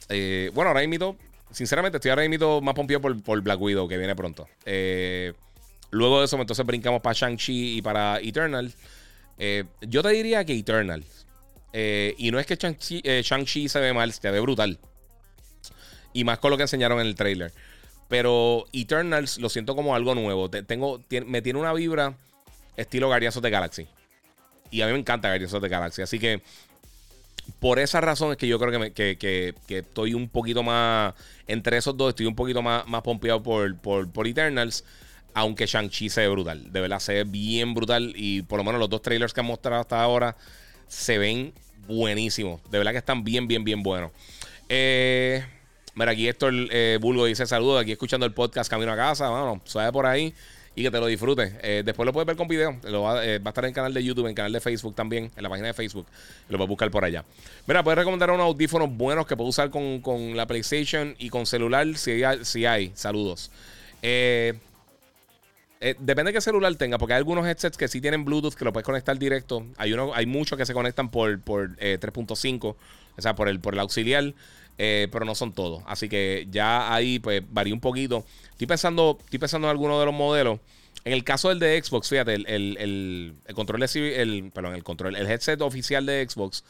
Eh, bueno, ahora mismo, sinceramente, estoy ahora mismo más pompeado por, por, Black Widow, que viene pronto. Eh, luego de eso, entonces brincamos para Shang-Chi y para Eternals. yo te diría que Eternals. y no es que Shang-Chi se ve mal, se ve brutal. Y más con lo que enseñaron en el trailer. Pero Eternals lo siento como algo nuevo. tengo, me tiene una vibra estilo Guardians of the Galaxy. Y a mí me encanta Guardians of the Galaxy. Así que por esa razón es que yo creo que, estoy un poquito más. Entre esos dos, estoy un poquito más, más pompeado por, por, Eternals. Aunque Shang-Chi se ve brutal. De verdad, se ve bien brutal. Y por lo menos los dos trailers que han mostrado hasta ahora se ven buenísimos. De verdad que están bien, bien, bien buenos. Eh. Mira, aquí Héctor eh, Bulgo dice saludos, aquí escuchando el podcast Camino a Casa, bueno, suave por ahí y que te lo disfrutes. Eh, después lo puedes ver con video, lo va, eh, va, a estar en el canal de YouTube, en el canal de Facebook también, en la página de Facebook, lo puedes buscar por allá. Mira, puedes recomendar unos audífonos buenos que puedes usar con, la PlayStation y con celular si hay, si hay. saludos. Eh, depende de qué celular tenga, porque hay algunos headsets que sí tienen Bluetooth que lo puedes conectar directo. Hay uno, hay muchos que se conectan por, por 3.5, o sea, por el, por el auxiliar, pero no son todos. Así que ya ahí pues varía un poquito. Estoy pensando, estoy pensando en alguno de los modelos. En el caso del de Xbox, fíjate, el, el, el, control de, el, perdón, el control, el headset oficial de Xbox,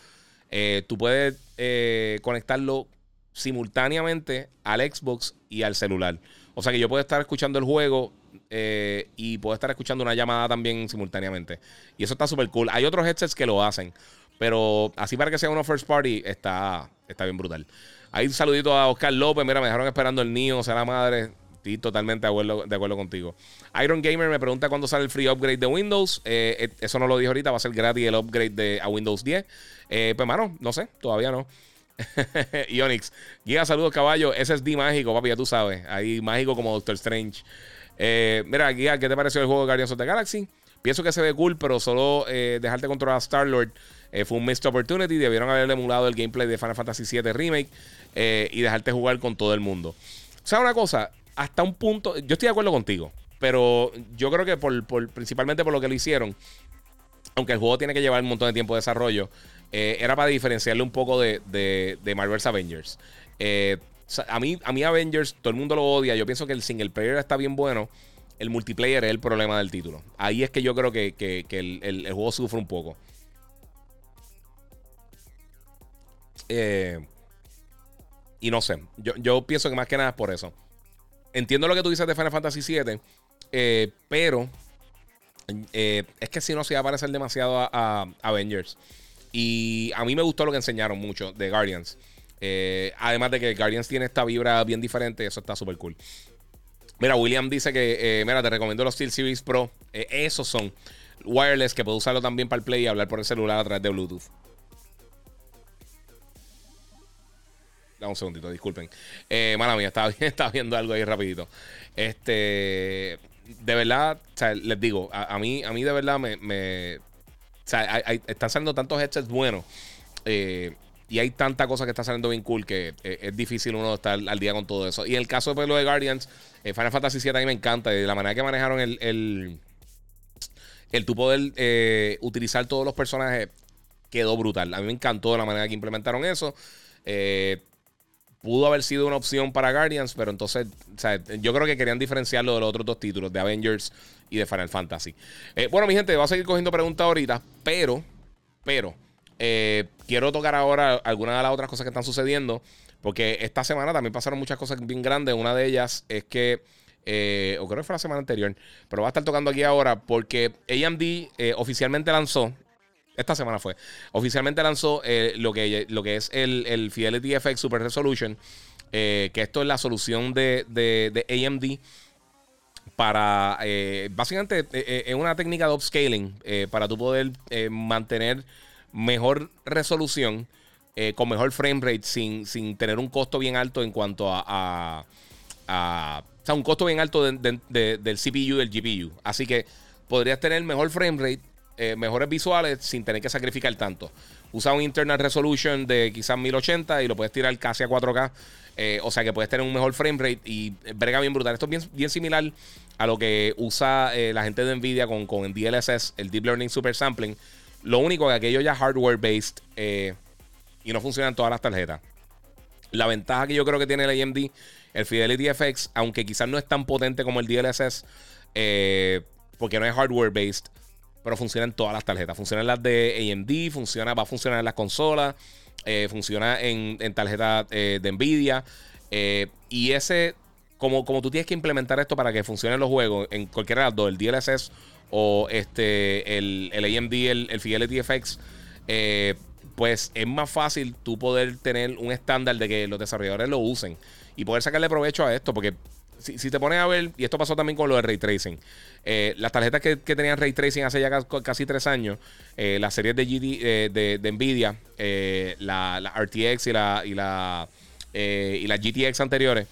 eh, tú puedes eh, conectarlo simultáneamente al Xbox y al celular. O sea que yo puedo estar escuchando el juego eh, y puedo estar escuchando una llamada también simultáneamente. Y eso está súper cool. Hay otros headsets que lo hacen. Pero así para que sea uno first party, está, está bien brutal. Hay un saludito a Oscar López. Mira, me dejaron esperando el niño, o sea, la madre totalmente de acuerdo, de acuerdo contigo. Iron Gamer me pregunta cuándo sale el free upgrade de Windows. Eh, eh, eso no lo dije ahorita, va a ser gratis el upgrade de, a Windows 10. Eh, pues, mano, no sé, todavía no. Ionix, guía, saludos, caballo. SSD mágico, papi, ya tú sabes. Ahí mágico como Doctor Strange. mira, guía, ¿qué te pareció el juego de Guardians of the Galaxy? Pienso que se ve cool, pero solo dejarte controlar a Star-Lord fue un missed opportunity. Debieron haber emulado el gameplay de Final Fantasy VII Remake y dejarte jugar con todo el mundo. ¿Sabes una cosa? hasta un punto, yo estoy de acuerdo contigo, pero yo creo que por, principalmente por lo que lo hicieron, aunque el juego tiene que llevar un montón de tiempo de desarrollo, eh, era para diferenciarle un poco de, de, Marvel's Avengers. Eh, a, mí, a mí Avengers, todo el mundo lo odia, yo pienso que el single player está bien bueno, el multiplayer es el problema del título. Ahí es que yo creo que, el, juego sufre un poco. Eh, y no sé, yo, pienso que más que nada es por eso entiendo lo que tú dices de Final Fantasy VII, eh, pero eh, es que si no se va a parecer demasiado a, Avengers. Y a mí me gustó lo que enseñaron mucho de Guardians. Eh, además de que Guardians tiene esta vibra bien diferente, eso está súper cool. Mira, William dice que, mira, te recomiendo los Steel Series Pro. esos son wireless que puedo usarlo también para el play y hablar por el celular a través de Bluetooth. Dame un segundito, disculpen. Eh, mala mía, estaba, estaba, viendo algo ahí rapidito. Este, de verdad, les digo, a, mí, a mí de verdad me, me o sea, están saliendo tantos headsets buenos. Eh, y hay tanta cosa que está saliendo bien cool que eh, es difícil uno estar al día con todo eso. Y el caso de de Guardians, eh, Final Fantasy VII a mí me encanta. Y la manera que manejaron el, el, el tu poder utilizar todos los personajes quedó brutal. A mí me encantó la manera que implementaron eso. Eh, pudo haber sido una opción para Guardians, pero entonces, o sea, yo creo que querían diferenciarlo de los otros dos títulos, de Avengers y de Final Fantasy. Eh, bueno, mi gente, voy a seguir cogiendo preguntas ahorita, pero, pero, eh, quiero tocar ahora algunas de las otras cosas que están sucediendo, porque esta semana también pasaron muchas cosas bien grandes. Una de ellas es que, eh, o creo que fue la semana anterior, pero va a estar tocando aquí ahora, porque AMD oficialmente lanzó esta semana fue. Oficialmente lanzó eh, lo, que, lo que es el, Fidelity FX Super Resolution. Eh, que esto es la solución de, de, AMD para. Eh, básicamente es una técnica de upscaling para tú poder mantener mejor resolución. con mejor frame rate sin, sin, tener un costo bien alto en cuanto a, a, o sea, un costo bien alto del CPU y del GPU. Así que podrías tener mejor frame rate eh, mejores visuales sin tener que sacrificar tanto. Usa un internal resolution de quizás 1080 y lo puedes tirar casi a 4K. Eh, o sea que puedes tener un mejor frame rate y brega bien brutal. Esto es bien, bien similar a lo que usa eh, la gente de Nvidia con, con DLSS, el Deep Learning Super Sampling. Lo único que aquello ya hardware based y no funcionan todas las tarjetas. La ventaja que yo creo que tiene el AMD, el Fidelity FX, aunque quizás no es tan potente como el DLSS, porque no es hardware based, pero funciona en todas las tarjetas. Funciona en las de AMD, funciona, va a funcionar en las consolas, eh, funciona en, tarjetas eh, de Nvidia. Eh, y ese, como, como tú tienes que implementar esto para que funcionen los juegos en cualquiera de las dos, el DLSS o este, el, AMD, el, el, Fidelity FX, pues es más fácil tú poder tener un estándar de que los desarrolladores lo usen y poder sacarle provecho a esto, porque si, te pones a ver, y esto pasó también con lo de ray tracing, eh, las tarjetas que, tenían ray tracing hace ya casi tres años, eh, las series de, eh, de, Nvidia, la, RTX y la, y la, y la GTX anteriores,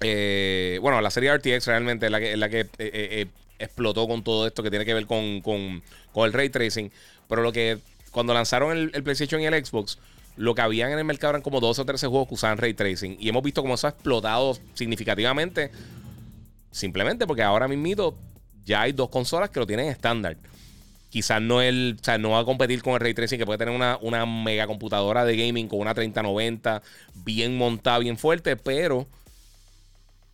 bueno, la serie RTX realmente es la que, la que explotó con todo esto que tiene que ver con, con, el ray tracing, pero lo que cuando lanzaron el, el PlayStation y el Xbox, lo que habían en el mercado eran como 12 o 13 juegos que usaban ray tracing. Y hemos visto cómo eso ha explotado significativamente Simplemente porque ahora mismo ya hay dos consolas que lo tienen estándar. Quizás no, el, o sea, no va a competir con el Ray Tracing, que puede tener una, una mega computadora de gaming con una 3090 bien montada, bien fuerte, pero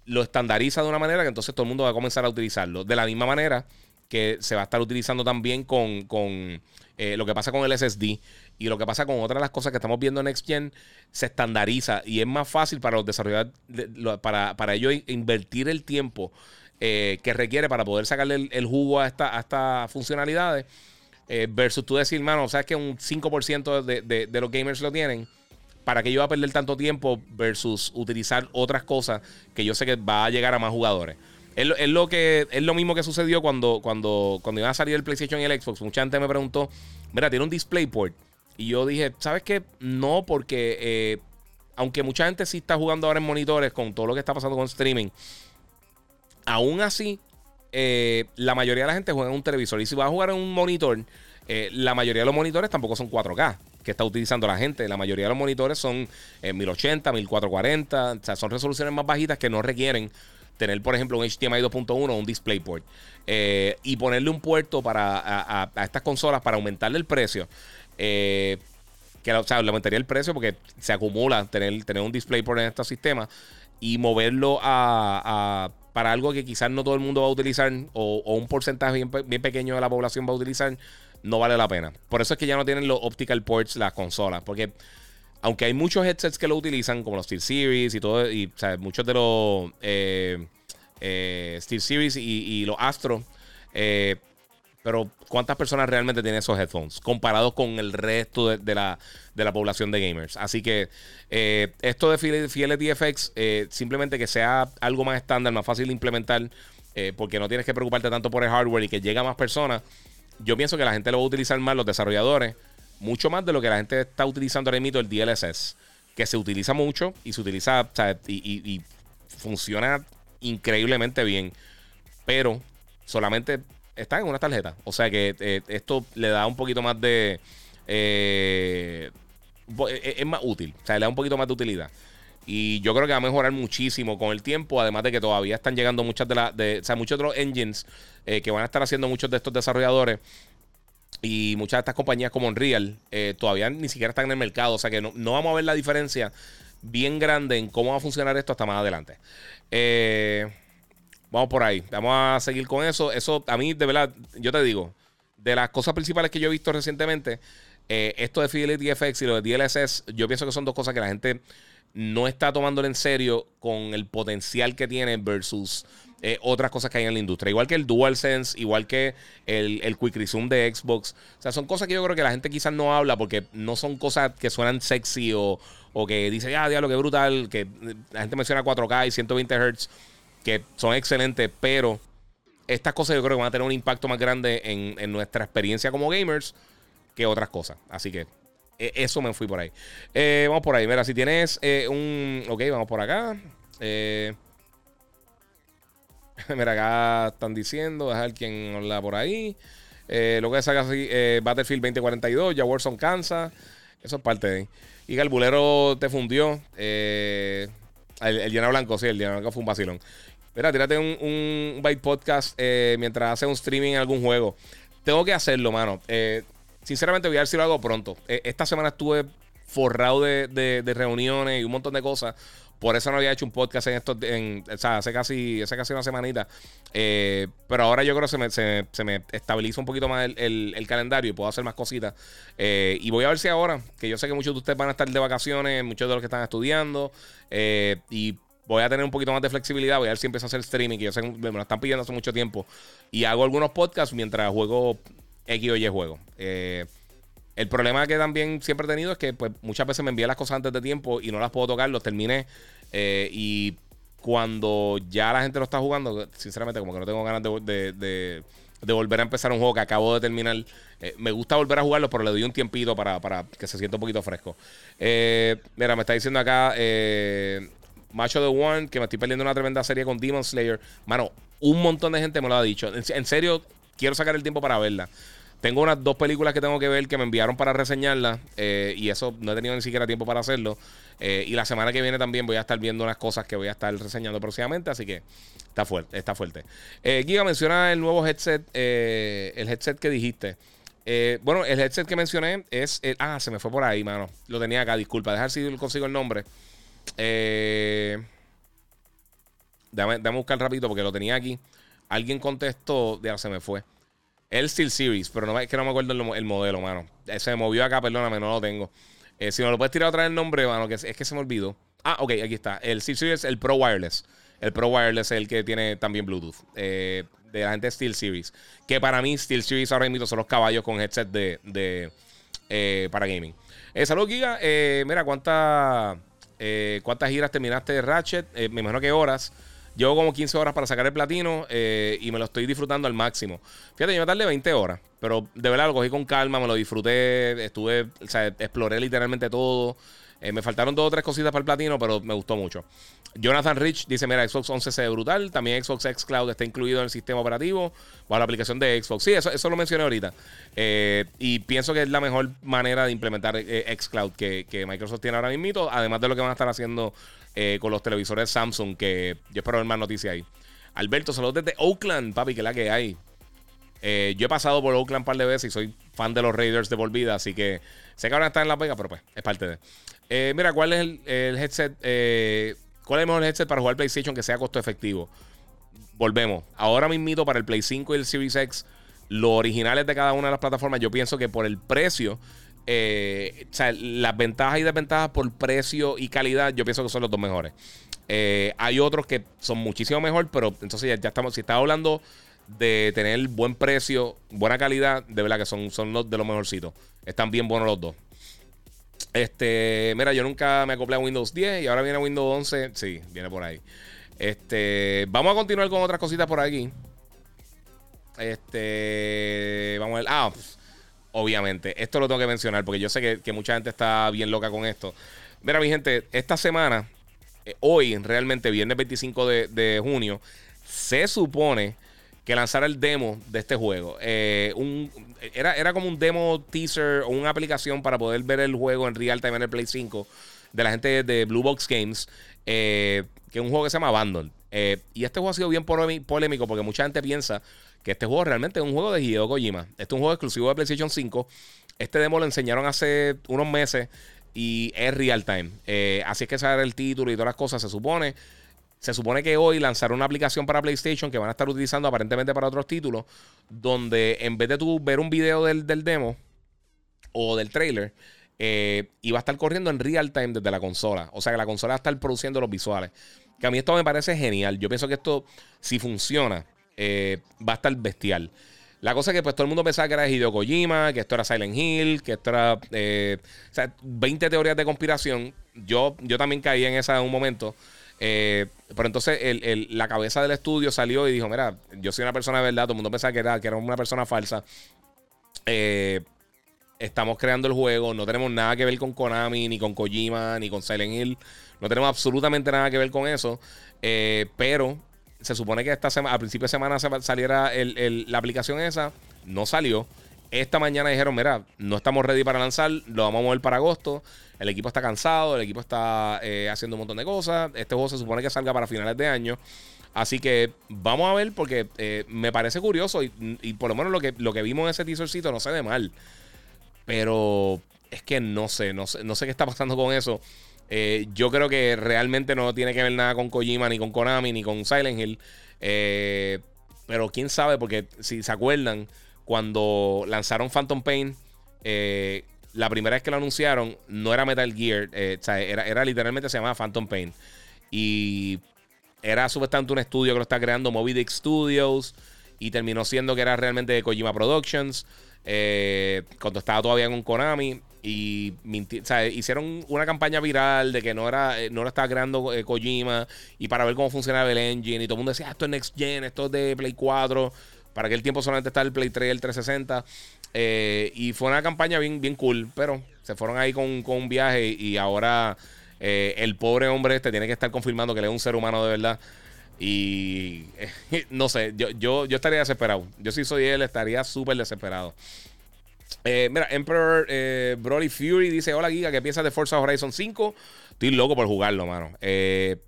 lo estandariza de una manera que entonces todo el mundo va a comenzar a utilizarlo. De la misma manera que se va a estar utilizando también con, con eh, lo que pasa con el SSD y lo que pasa con otras de las cosas que estamos viendo en Next Gen, se estandariza y es más fácil para los desarrolladores, para, para ellos invertir el tiempo eh, que requiere para poder sacarle el, jugo a, esta, estas funcionalidades. Eh, versus tú decir, mano, sabes que un 5% de, de, los gamers lo tienen. ¿Para que yo va a perder tanto tiempo versus utilizar otras cosas que yo sé que va a llegar a más jugadores? Es, lo, que, es lo mismo que sucedió cuando, cuando, cuando iba a salir el PlayStation y el Xbox. Mucha gente me preguntó, mira, tiene un DisplayPort. Y yo dije, ¿sabes qué? No, porque eh, aunque mucha gente sí está jugando ahora en monitores con todo lo que está pasando con streaming, Aún así, eh, la mayoría de la gente juega en un televisor. Y si va a jugar en un monitor, eh, la mayoría de los monitores tampoco son 4K que está utilizando la gente. La mayoría de los monitores son 1080, 1440. O sea, son resoluciones más bajitas que no requieren tener, por ejemplo, un HDMI 2.1 o un DisplayPort. Eh, y ponerle un puerto para, a, estas consolas para aumentarle el precio. que o sea, le aumentaría el precio porque se acumula tener, tener un DisplayPort en estos sistemas y moverlo a para algo que quizás no todo el mundo va a utilizar o, un porcentaje bien, pequeño de la población va a utilizar, no vale la pena. Por eso es que ya no tienen los optical ports las consolas, porque aunque hay muchos headsets que lo utilizan, como los Steel Series y todo, y muchos de los eh, eh, Steel Series y, los Astro, eh, pero ¿cuántas personas realmente tienen esos headphones comparados con el resto de, la, población de gamers? Así que esto de Fidelity FX, simplemente que sea algo más estándar, más fácil de implementar, porque no tienes que preocuparte tanto por el hardware y que llegue a más personas. Yo pienso que la gente lo va a utilizar más, los desarrolladores, mucho más de lo que la gente está utilizando ahora mismo el DLSS, que se utiliza mucho y se utiliza y funciona increíblemente bien, pero solamente están en una tarjeta. O sea que eh, esto le da un poquito más de. Eh, eh, es más útil. O sea, le da un poquito más de utilidad. Y yo creo que va a mejorar muchísimo con el tiempo. Además de que todavía están llegando muchas de las. o sea, muchos de los engines que van a estar haciendo muchos de estos desarrolladores. Y muchas de estas compañías como Unreal todavía ni siquiera están en el mercado. O sea que no, no, vamos a ver la diferencia bien grande en cómo va a funcionar esto hasta más adelante. Eh. Vamos por ahí. Vamos a seguir con eso. Eso, a mí, de verdad, yo te digo, de las cosas principales que yo he visto recientemente, eh, esto de Fidelity FX y lo de DLSS, yo pienso que son dos cosas que la gente no está tomándolo en serio con el potencial que tiene versus eh, otras cosas que hay en la industria. Igual que el DualSense, igual que el, el Quick Resume de Xbox. O sea, son cosas que yo creo que la gente quizás no habla porque no son cosas que suenan sexy o, o que dice, ah, diablo, qué brutal, que la gente menciona 4K y 120 Hz que son excelentes, pero estas cosas yo creo que van a tener un impacto más grande en, nuestra experiencia como gamers que otras cosas. Así que eso me fui por ahí. Eh, vamos por ahí. Mira, si tienes eh, un. Ok, vamos por acá. Eh, mira, acá están diciendo. Dejar quien habla por ahí. lo que saca así: Battlefield 2042, ya Warzone Kansas. Eso es parte de. Y el bulero te fundió. el, el blanco, sí, el lleno blanco fue un vacilón. Mira, tírate un, un Byte Podcast mientras hace un streaming en algún juego. Tengo que hacerlo, mano. Eh, sinceramente, voy a ver si lo hago pronto. Eh, esta semana estuve forrado de, reuniones y un montón de cosas. Por eso no había hecho un podcast en esto, en, o sea, hace casi, hace casi una semanita. pero ahora yo creo que se me, estabiliza un poquito más el, calendario y puedo hacer más cositas. y voy a ver si ahora, que yo sé que muchos de ustedes van a estar de vacaciones, muchos de los que están estudiando, y voy a tener un poquito más de flexibilidad. Voy a ver si empiezo a hacer streaming, que yo sé me lo están pidiendo hace mucho tiempo. Y hago algunos podcasts mientras juego X o Y juego. Eh, el problema que también siempre he tenido es que pues, muchas veces me envían las cosas antes de tiempo y no las puedo tocar, los terminé. Eh, y cuando ya la gente lo está jugando, sinceramente, como que no tengo ganas de, volver a empezar un juego que acabo de terminar. Eh, me gusta volver a jugarlo, pero le doy un tiempito para, para que se sienta un poquito fresco. mira, me está diciendo acá Macho the One, que me estoy perdiendo una tremenda serie con Demon Slayer. Mano, un montón de gente me lo ha dicho. En, serio, quiero sacar el tiempo para verla. Tengo unas dos películas que tengo que ver que me enviaron para reseñarlas y eso no he tenido ni siquiera tiempo para hacerlo. y la semana que viene también voy a estar viendo unas cosas que voy a estar reseñando próximamente, así que está fuerte, está fuerte. Giga menciona el nuevo headset, el headset que dijiste. Eh, bueno, el headset que mencioné es. Ah, se me fue por ahí, mano. Lo tenía acá, disculpa. Dejar si consigo el nombre. Eh, déjame, buscar rapidito porque lo tenía aquí. Alguien contestó. Ya se me fue. El Steel Series, pero no, es que no me acuerdo el, modelo, mano. Eh, se me movió acá, perdóname, no lo tengo. Eh, si me lo puedes tirar otra vez el nombre, mano, que es, que se me olvidó. Ah, ok, aquí está. El Steel Series, el Pro Wireless. El Pro Wireless es el que tiene también Bluetooth. Eh, de la gente de Steel Series. Que para mí, Steel Series ahora mismo son los caballos con headset de, eh, para gaming. Saludos, Giga. Mira, ¿cuántas ¿cuántas giras terminaste de Ratchet? me imagino que horas. Llevo como 15 horas para sacar el platino y me lo estoy disfrutando al máximo. Fíjate, yo me tardé 20 horas, pero de verdad lo cogí con calma, me lo disfruté, estuve, o sea, exploré literalmente todo. Eh, me faltaron dos o tres cositas para el platino, pero me gustó mucho. Jonathan Rich dice: Mira, Xbox 11 se ve brutal. También Xbox X Cloud está incluido en el sistema operativo o la aplicación de Xbox. Sí, eso, eso lo mencioné ahorita. Eh, y pienso que es la mejor manera de implementar eh, X Cloud que, Microsoft tiene ahora mismo. Además de lo que van a estar haciendo con los televisores Samsung, que yo espero ver más noticias ahí. Alberto, saludos desde Oakland, papi, que la que hay. yo he pasado por Oakland un par de veces y soy fan de los Raiders de por vida, así que sé que ahora están en la pega, pero pues es parte de. Eh, mira, ¿cuál es el, headset? Eh, ¿Cuál es el mejor headset para jugar PlayStation que sea costo efectivo? Volvemos. Ahora mismo para el Play 5 y el Series X, los originales de cada una de las plataformas, yo pienso que por el precio, eh, o sea, las ventajas y desventajas por precio y calidad, yo pienso que son los dos mejores. hay otros que son muchísimo mejor, pero entonces ya, estamos, si estamos hablando de tener buen precio, buena calidad, de verdad que son, son los de los mejorcitos. Están bien buenos los dos. Este, mira, yo nunca me acoplé a Windows 10 y ahora viene Windows 11. Sí, viene por ahí. Este, vamos a continuar con otras cositas por aquí. Este, vamos a ver. Ah, obviamente, esto lo tengo que mencionar porque yo sé que, mucha gente está bien loca con esto. Mira, mi gente, esta semana, eh, hoy, realmente, viernes 25 de, de junio, se supone que lanzara el demo de este juego. Eh, un, era, era como un demo teaser o una aplicación para poder ver el juego en real time en el Play 5 de la gente de Blue Box Games, eh, que es un juego que se llama Abandon. Eh, y este juego ha sido bien polémico porque mucha gente piensa que este juego realmente es un juego de Hideo Kojima. Este es un juego exclusivo de PlayStation 5. Este demo lo enseñaron hace unos meses y es real time. así es que saber el título y todas las cosas se supone. Se supone que hoy lanzaron una aplicación para PlayStation que van a estar utilizando aparentemente para otros títulos, donde en vez de tú ver un video del, demo o del trailer, eh, iba a estar corriendo en real time desde la consola. O sea que la consola va a estar produciendo los visuales. Que a mí esto me parece genial. Yo pienso que esto, si funciona, eh, va a estar bestial. La cosa es que pues todo el mundo pensaba que era Hideo Kojima, que esto era Silent Hill, que esto era... Eh, o sea, 20 teorías de conspiración. Yo, yo también caí en esa en un momento. Eh, pero entonces la cabeza del estudio salió y dijo: Mira, yo soy una persona de verdad. Todo el mundo pensaba que era, que era una persona falsa. Eh, estamos creando el juego. No tenemos nada que ver con Konami, ni con Kojima, ni con Silent Hill. No tenemos absolutamente nada que ver con eso. Pero se supone que esta semana, a principio de semana saliera la aplicación esa. No salió. Esta mañana dijeron, mira, no estamos ready para lanzar, lo vamos a mover para agosto. El equipo está cansado, el equipo está eh, haciendo un montón de cosas. Este juego se supone que salga para finales de año. Así que vamos a ver porque eh, me parece curioso y, por lo menos lo que, lo que vimos en ese teasercito no se ve mal. Pero es que no sé, no sé, no sé qué está pasando con eso. Eh, yo creo que realmente no tiene que ver nada con Kojima, ni con Konami, ni con Silent Hill. pero quién sabe, porque si se acuerdan, cuando lanzaron Phantom Pain, eh, la primera vez que lo anunciaron no era Metal Gear, eh, era, literalmente se llamaba Phantom Pain. Y era supuestamente un estudio que lo está creando Moby Dick Studios y terminó siendo que era realmente de Kojima Productions. Eh, cuando estaba todavía con Konami y hicieron una campaña viral de que no era no lo estaba creando Kojima y para ver cómo funcionaba el engine y todo el mundo decía ah, esto es Next Gen, esto es de Play 4 para aquel tiempo solamente estaba el Play 3 y el 360. Eh, y fue una campaña bien, bien cool, pero se fueron ahí con, un viaje y ahora eh, el pobre hombre este tiene que estar confirmando que él es un ser humano de verdad. Y no sé, yo, yo, yo estaría desesperado. Yo si soy él estaría súper desesperado. Eh, mira, Emperor eh, Broly Fury dice: Hola, Giga, ¿qué piensas de Forza Horizon 5? Estoy loco por jugarlo, mano. Eh,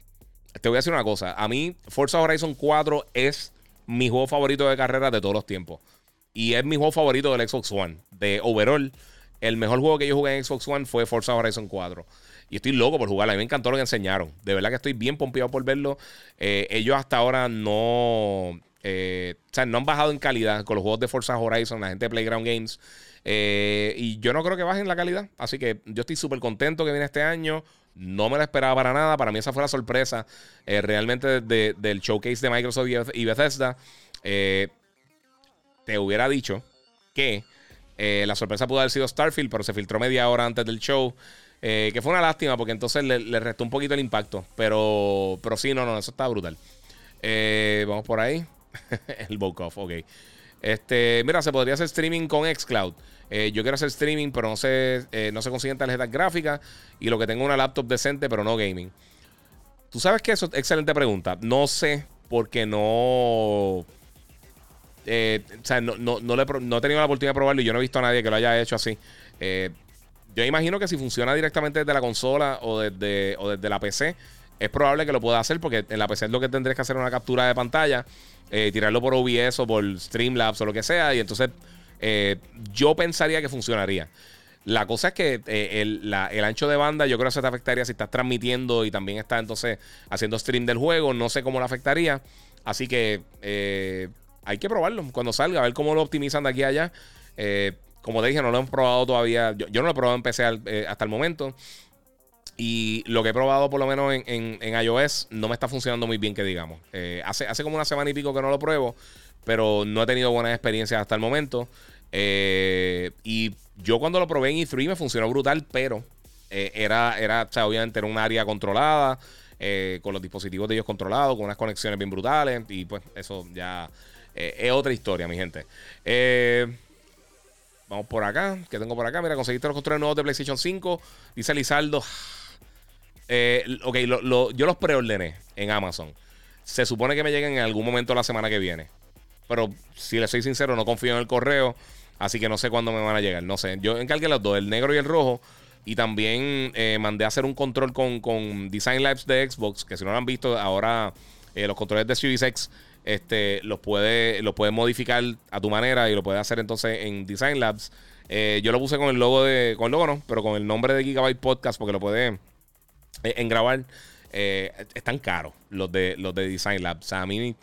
te voy a decir una cosa. A mí, Forza Horizon 4 es mi juego favorito de carrera de todos los tiempos. Y es mi juego favorito del Xbox One. De overall, el mejor juego que yo jugué en Xbox One fue Forza Horizon 4. Y estoy loco por jugarlo. A mí me encantó lo que enseñaron. De verdad que estoy bien pompeado por verlo. ellos hasta ahora no. O sea, no han bajado en calidad con los juegos de Forza Horizon, la gente de Playground Games. Eh, y yo no creo que bajen la calidad. Así que yo estoy súper contento que viene este año. No me lo esperaba para nada. Para mí esa fue la sorpresa eh, realmente del showcase de Microsoft y Bethesda. te hubiera dicho que la sorpresa pudo haber sido Starfield, pero se filtró media hora antes del show. que fue una lástima porque entonces le, restó un poquito el impacto. Pero, pero sí, no, no, eso está brutal. vamos por ahí. el Bokoff, ok. Este, mira, se podría hacer streaming con Xcloud. Eh, yo quiero hacer streaming, pero no se, eh, no se consiguen tarjetas gráficas. Y lo que tengo es una laptop decente, pero no gaming. Tú sabes que eso es excelente pregunta. No sé, porque no. Eh, o sea, no, no, no, he tenido la oportunidad de probarlo y yo no he visto a nadie que lo haya hecho así. yo imagino que si funciona directamente desde la consola o desde, o desde la PC, es probable que lo pueda hacer porque en la PC es lo que tendrías que hacer una captura de pantalla eh, tirarlo por OBS o por Streamlabs o lo que sea. Y entonces eh, yo pensaría que funcionaría. La cosa es que eh, el, ancho de banda yo creo que se te afectaría si estás transmitiendo y también estás entonces haciendo stream del juego. No sé cómo lo afectaría. Así que hay que probarlo cuando salga, a ver cómo lo optimizan de aquí a allá. como te dije, no lo han probado todavía. Yo, no lo he probado en PC hasta el momento. Y lo que he probado, por lo menos en, iOS, no me está funcionando muy bien, que digamos. Eh, hace, hace como una semana y pico que no lo pruebo, pero no he tenido buenas experiencias hasta el momento. Eh, y yo cuando lo probé en E3 me funcionó brutal, pero eh, era, era, o sea, obviamente era un área controlada, con los dispositivos de ellos controlados, con unas conexiones bien brutales. Y pues eso ya es otra historia, mi gente. vamos por acá. ¿Qué tengo por acá? Mira, conseguiste los controles nuevos de PlayStation 5. Dice Lizardo. Eh, ok, yo los preordené en Amazon. Se supone que me lleguen en algún momento la semana que viene. Pero si le soy sincero, no confío en el correo. Así que no sé cuándo me van a llegar. No sé. Yo encargué los dos, el negro y el rojo. Y también eh, mandé a hacer un control con, Design Labs de Xbox. Que si no lo han visto, ahora eh, los controles de Series X este, los puedes los puede modificar a tu manera y lo puedes hacer entonces en Design Labs. yo lo puse con el logo de. Con el logo no, pero con el nombre de Gigabyte Podcast porque lo puede eh, en grabar eh, están caros los de, los de Design Lab. O sea, a mí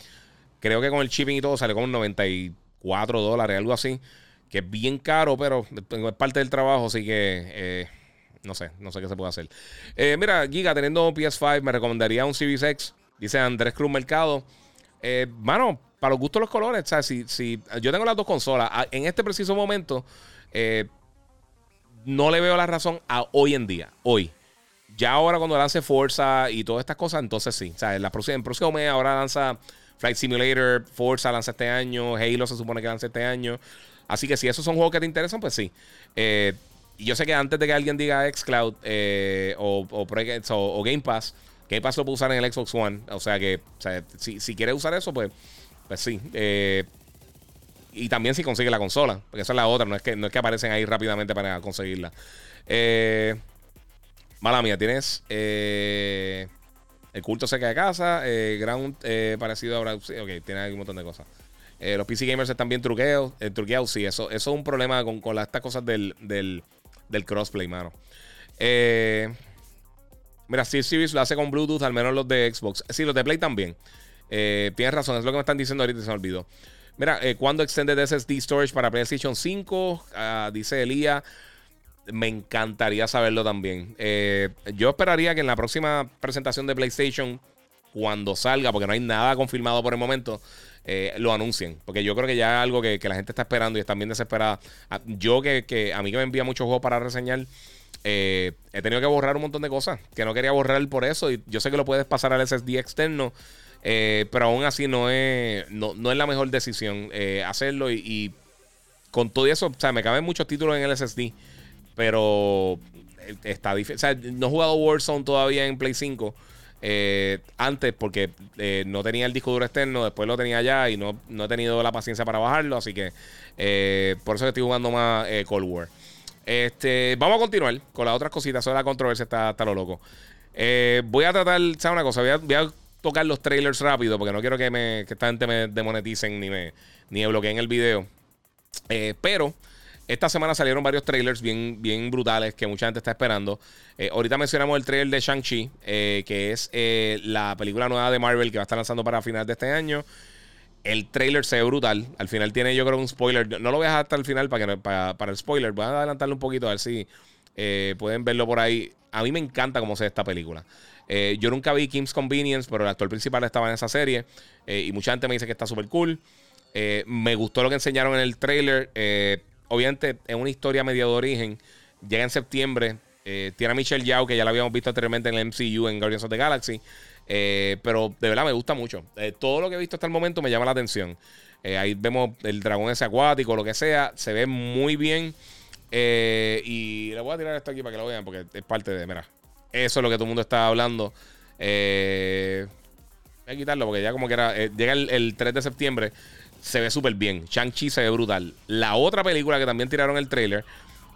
creo que con el shipping y todo sale como 94 dólares, algo así. Que es bien caro, pero es parte del trabajo, así que eh, no sé, no sé qué se puede hacer. mira, Giga, teniendo un PS5, me recomendaría un Series X, dice Andrés Cruz Mercado. mano, para los gustos los colores, o sea, si, si yo tengo las dos consolas, en este preciso momento, no le veo la razón a hoy en día, hoy. Ya ahora cuando lance Forza y todas estas cosas, entonces sí. O sea, en, la próxima, en próximo mes ahora lanza Flight Simulator, Forza lanza este año, Halo se supone que lanza este año. Así que si esos son juegos que te interesan, pues sí. Eh, yo sé que antes de que alguien diga Xcloud eh, o, o, Game Pass, Game Pass lo puede usar en el Xbox One. O sea que si, si quieres usar eso, pues, pues sí. Eh, y también si consigue la consola, porque esa es la otra, no es que, no es que aparecen ahí rápidamente para conseguirla. Eh, Mala mía, tienes eh, el culto cerca de casa, eh, Ground eh, parecido a sí, Ok, tiene un montón de cosas. los PC gamers están bien truqueados. truqueados, sí, eso, es un problema con, con estas cosas del, del, crossplay, mano. mira, Steel Series lo hace con Bluetooth, al menos los de Xbox. Sí, los de Play también. tienes razón, es lo que me están diciendo ahorita, se me olvidó. Mira, ¿cuándo Extended SSD Storage para PlayStation 5? Ah, dice Elías me encantaría saberlo también. Eh, yo esperaría que en la próxima presentación de PlayStation, cuando salga, porque no hay nada confirmado por el momento, eh, lo anuncien. Porque yo creo que ya es algo que, la gente está esperando y están bien desesperada. Ah, yo que, a mí que me envía muchos juegos para reseñar, eh, he tenido que borrar un montón de cosas que no quería borrar por eso. Y yo sé que lo puedes pasar al SSD externo. pero aún así no es, no, es la mejor decisión hacerlo. Y, con todo eso, o sea, me caben muchos títulos en el SSD. Pero eh, está difícil. O sea, no he jugado Warzone todavía en Play 5. eh, antes porque eh, no tenía el disco duro externo, después lo tenía ya y no, no he tenido la paciencia para bajarlo, así que por eso estoy jugando más Cold War. Este, vamos a continuar con las otras cositas, sobre la controversia está, está lo loco. voy a tratar, ¿sabes una cosa? Voy a, tocar los trailers rápido porque no quiero que, me, que esta gente me demoneticen ni me, ni me bloqueen el video. pero esta semana salieron varios trailers bien, bien brutales que mucha gente está esperando. Eh, ahorita mencionamos el trailer de Shang-Chi, eh, que es eh, la película nueva de Marvel que va a estar lanzando para finales de este año. El trailer se ve brutal. Al final tiene, yo creo, un spoiler. No lo voy a dejar hasta el final para, que, para el spoiler. Voy a adelantarle un poquito a ver si pueden verlo por ahí. A mí me encanta cómo se ve esta película. yo nunca vi Kim's Convenience, pero el actor principal estaba en esa serie. y mucha gente me dice que está súper cool. me gustó lo que enseñaron en el trailer obviamente es una historia medio de origen. Llega en septiembre. Eh, tiene a Michelle Yao, que ya la habíamos visto anteriormente en el MCU, en Guardians of the Galaxy. Eh, pero de verdad me gusta mucho. Eh, todo lo que he visto hasta el momento me llama la atención. ahí vemos el dragón ese acuático, lo que sea. Se ve muy bien. y le voy a tirar esto aquí para que lo vean, porque es parte de. Mira, eso es lo que todo el mundo está hablando. voy a quitarlo porque ya como que era. llega el, el 3 de septiembre se ve súper bien. Shang-Chi se ve brutal. La otra película que también tiraron el trailer,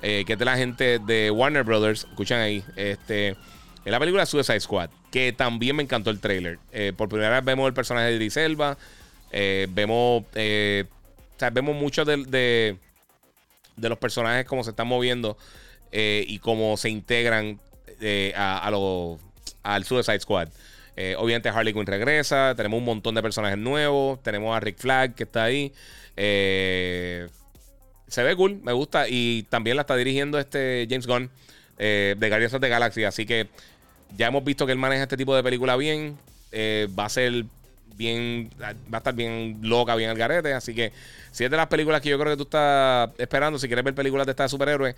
eh, que es de la gente de Warner Brothers, escuchan ahí, este, es la película Suicide Squad, que también me encantó el trailer. Eh, por primera vez vemos el personaje de Idris eh, vemos, vemos muchos de, de, los personajes cómo se están moviendo y cómo se integran a, a al Suicide Squad. Eh, obviamente Harley Quinn regresa. Tenemos un montón de personajes nuevos. Tenemos a Rick Flag que está ahí. Eh, se ve cool, me gusta. Y también la está dirigiendo este James Gunn eh, de Guardians of the Galaxy. Así que ya hemos visto que él maneja este tipo de película bien. va a ser bien. Va a estar bien loca, bien al garete. Así que si es de las películas que yo creo que tú estás esperando, si quieres ver películas de esta superhéroe,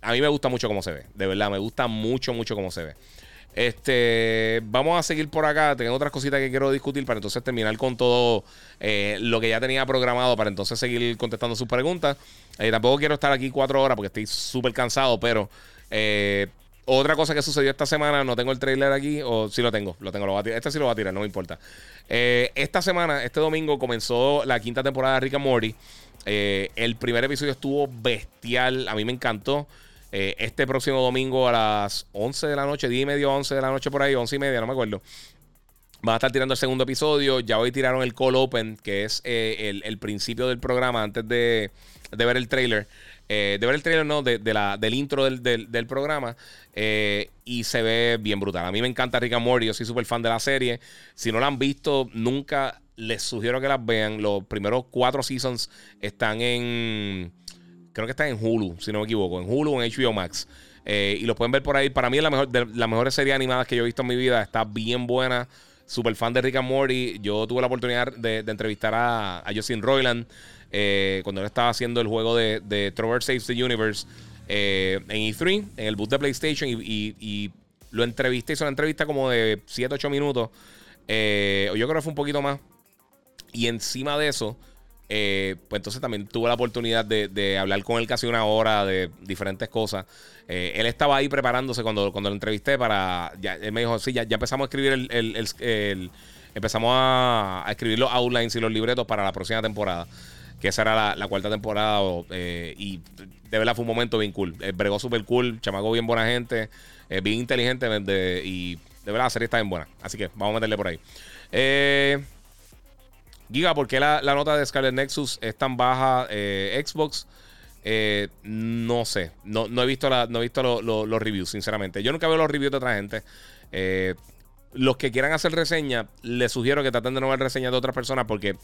a mí me gusta mucho cómo se ve. De verdad, me gusta mucho, mucho cómo se ve. Este, vamos a seguir por acá. Tengo otras cositas que quiero discutir para entonces terminar con todo eh, lo que ya tenía programado para entonces seguir contestando sus preguntas. Eh, tampoco quiero estar aquí cuatro horas porque estoy súper cansado, pero eh, otra cosa que sucedió esta semana, no tengo el trailer aquí, o sí lo tengo, lo tengo, lo a Este sí lo va a tirar, no me importa. esta semana, este domingo, comenzó la quinta temporada de Rick and Morty. el primer episodio estuvo bestial, a mí me encantó. Eh, este próximo domingo a las 11 de la noche, 10 y medio, 11 de la noche por ahí, 11 y media, no me acuerdo. Va a estar tirando el segundo episodio. Ya hoy tiraron el call open, que es eh, el, principio del programa, antes de, ver el trailer. Eh, de ver el trailer, no, de, la, del intro del, programa. y se ve bien brutal. A mí me encanta Rick and Morty. Yo soy súper fan de la serie. Si no la han visto, nunca les sugiero que las vean. Los primeros cuatro seasons están en creo que está en Hulu, si no me equivoco, en Hulu o en HBO Max. Eh, y lo pueden ver por ahí. Para mí es la mejor, de las mejores series animadas que yo he visto en mi vida. Está bien buena. Super fan de Rick and Morty. Yo tuve la oportunidad de, entrevistar a, a Justin Roiland eh, cuando él estaba haciendo el juego de, de Trover Saves the Universe eh, en E3, en el boot de PlayStation. Y, lo entrevisté. Hizo una entrevista como de 7, 8 minutos. yo creo que fue un poquito más. Y encima de eso, eh, pues entonces también tuve la oportunidad de, hablar con él casi una hora de diferentes cosas. Eh, él estaba ahí preparándose cuando, cuando lo entrevisté para. Ya, él me dijo: Sí, ya, empezamos a escribir el. empezamos a, escribir los outlines y los libretos para la próxima temporada. Que esa era la, cuarta temporada. Eh, y de verdad fue un momento bien cool. bregó súper cool, chamaco bien buena gente, bien inteligente. y de verdad la serie está bien buena. Así que vamos a meterle por ahí. Eh. Giga, ¿por qué la, nota de Scarlet Nexus es tan baja eh, Xbox? Eh, no sé. No, he visto, no he visto los reviews, sinceramente. Yo nunca veo los reviews de otra gente. Eh, los que quieran hacer reseña, les sugiero que traten de no ver reseñas de otras personas porque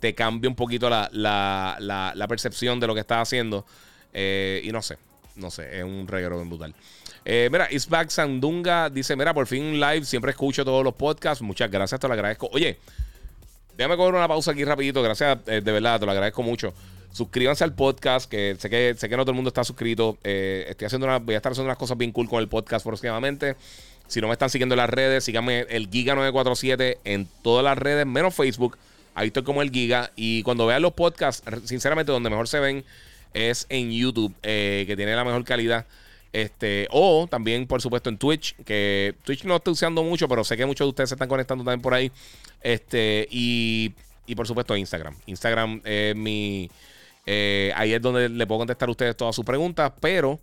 te cambia un poquito la, percepción de lo que estás haciendo. y no sé, no sé, es un reguero brutal. mira, Isback Sandunga dice: Mira, por fin live, siempre escucho todos los podcasts. Muchas gracias, te lo agradezco. Oye, Déjame coger una pausa aquí rapidito. Gracias, eh, de verdad, te lo agradezco mucho. Suscríbanse al podcast, que sé que, sé que no todo el mundo está suscrito. Eh, estoy haciendo una, voy a estar haciendo unas cosas bien cool con el podcast próximamente. Si no me están siguiendo en las redes, síganme el Giga947 en todas las redes, menos Facebook. Ahí estoy como el Giga. Y cuando vean los podcasts, sinceramente, donde mejor se ven es en YouTube, eh, que tiene la mejor calidad. Este, o también, por supuesto, en Twitch, que Twitch no estoy usando mucho, pero sé que muchos de ustedes se están conectando también por ahí. Este, y, y por supuesto, Instagram. Instagram es mi. Eh, ahí es donde le puedo contestar a ustedes todas sus preguntas, pero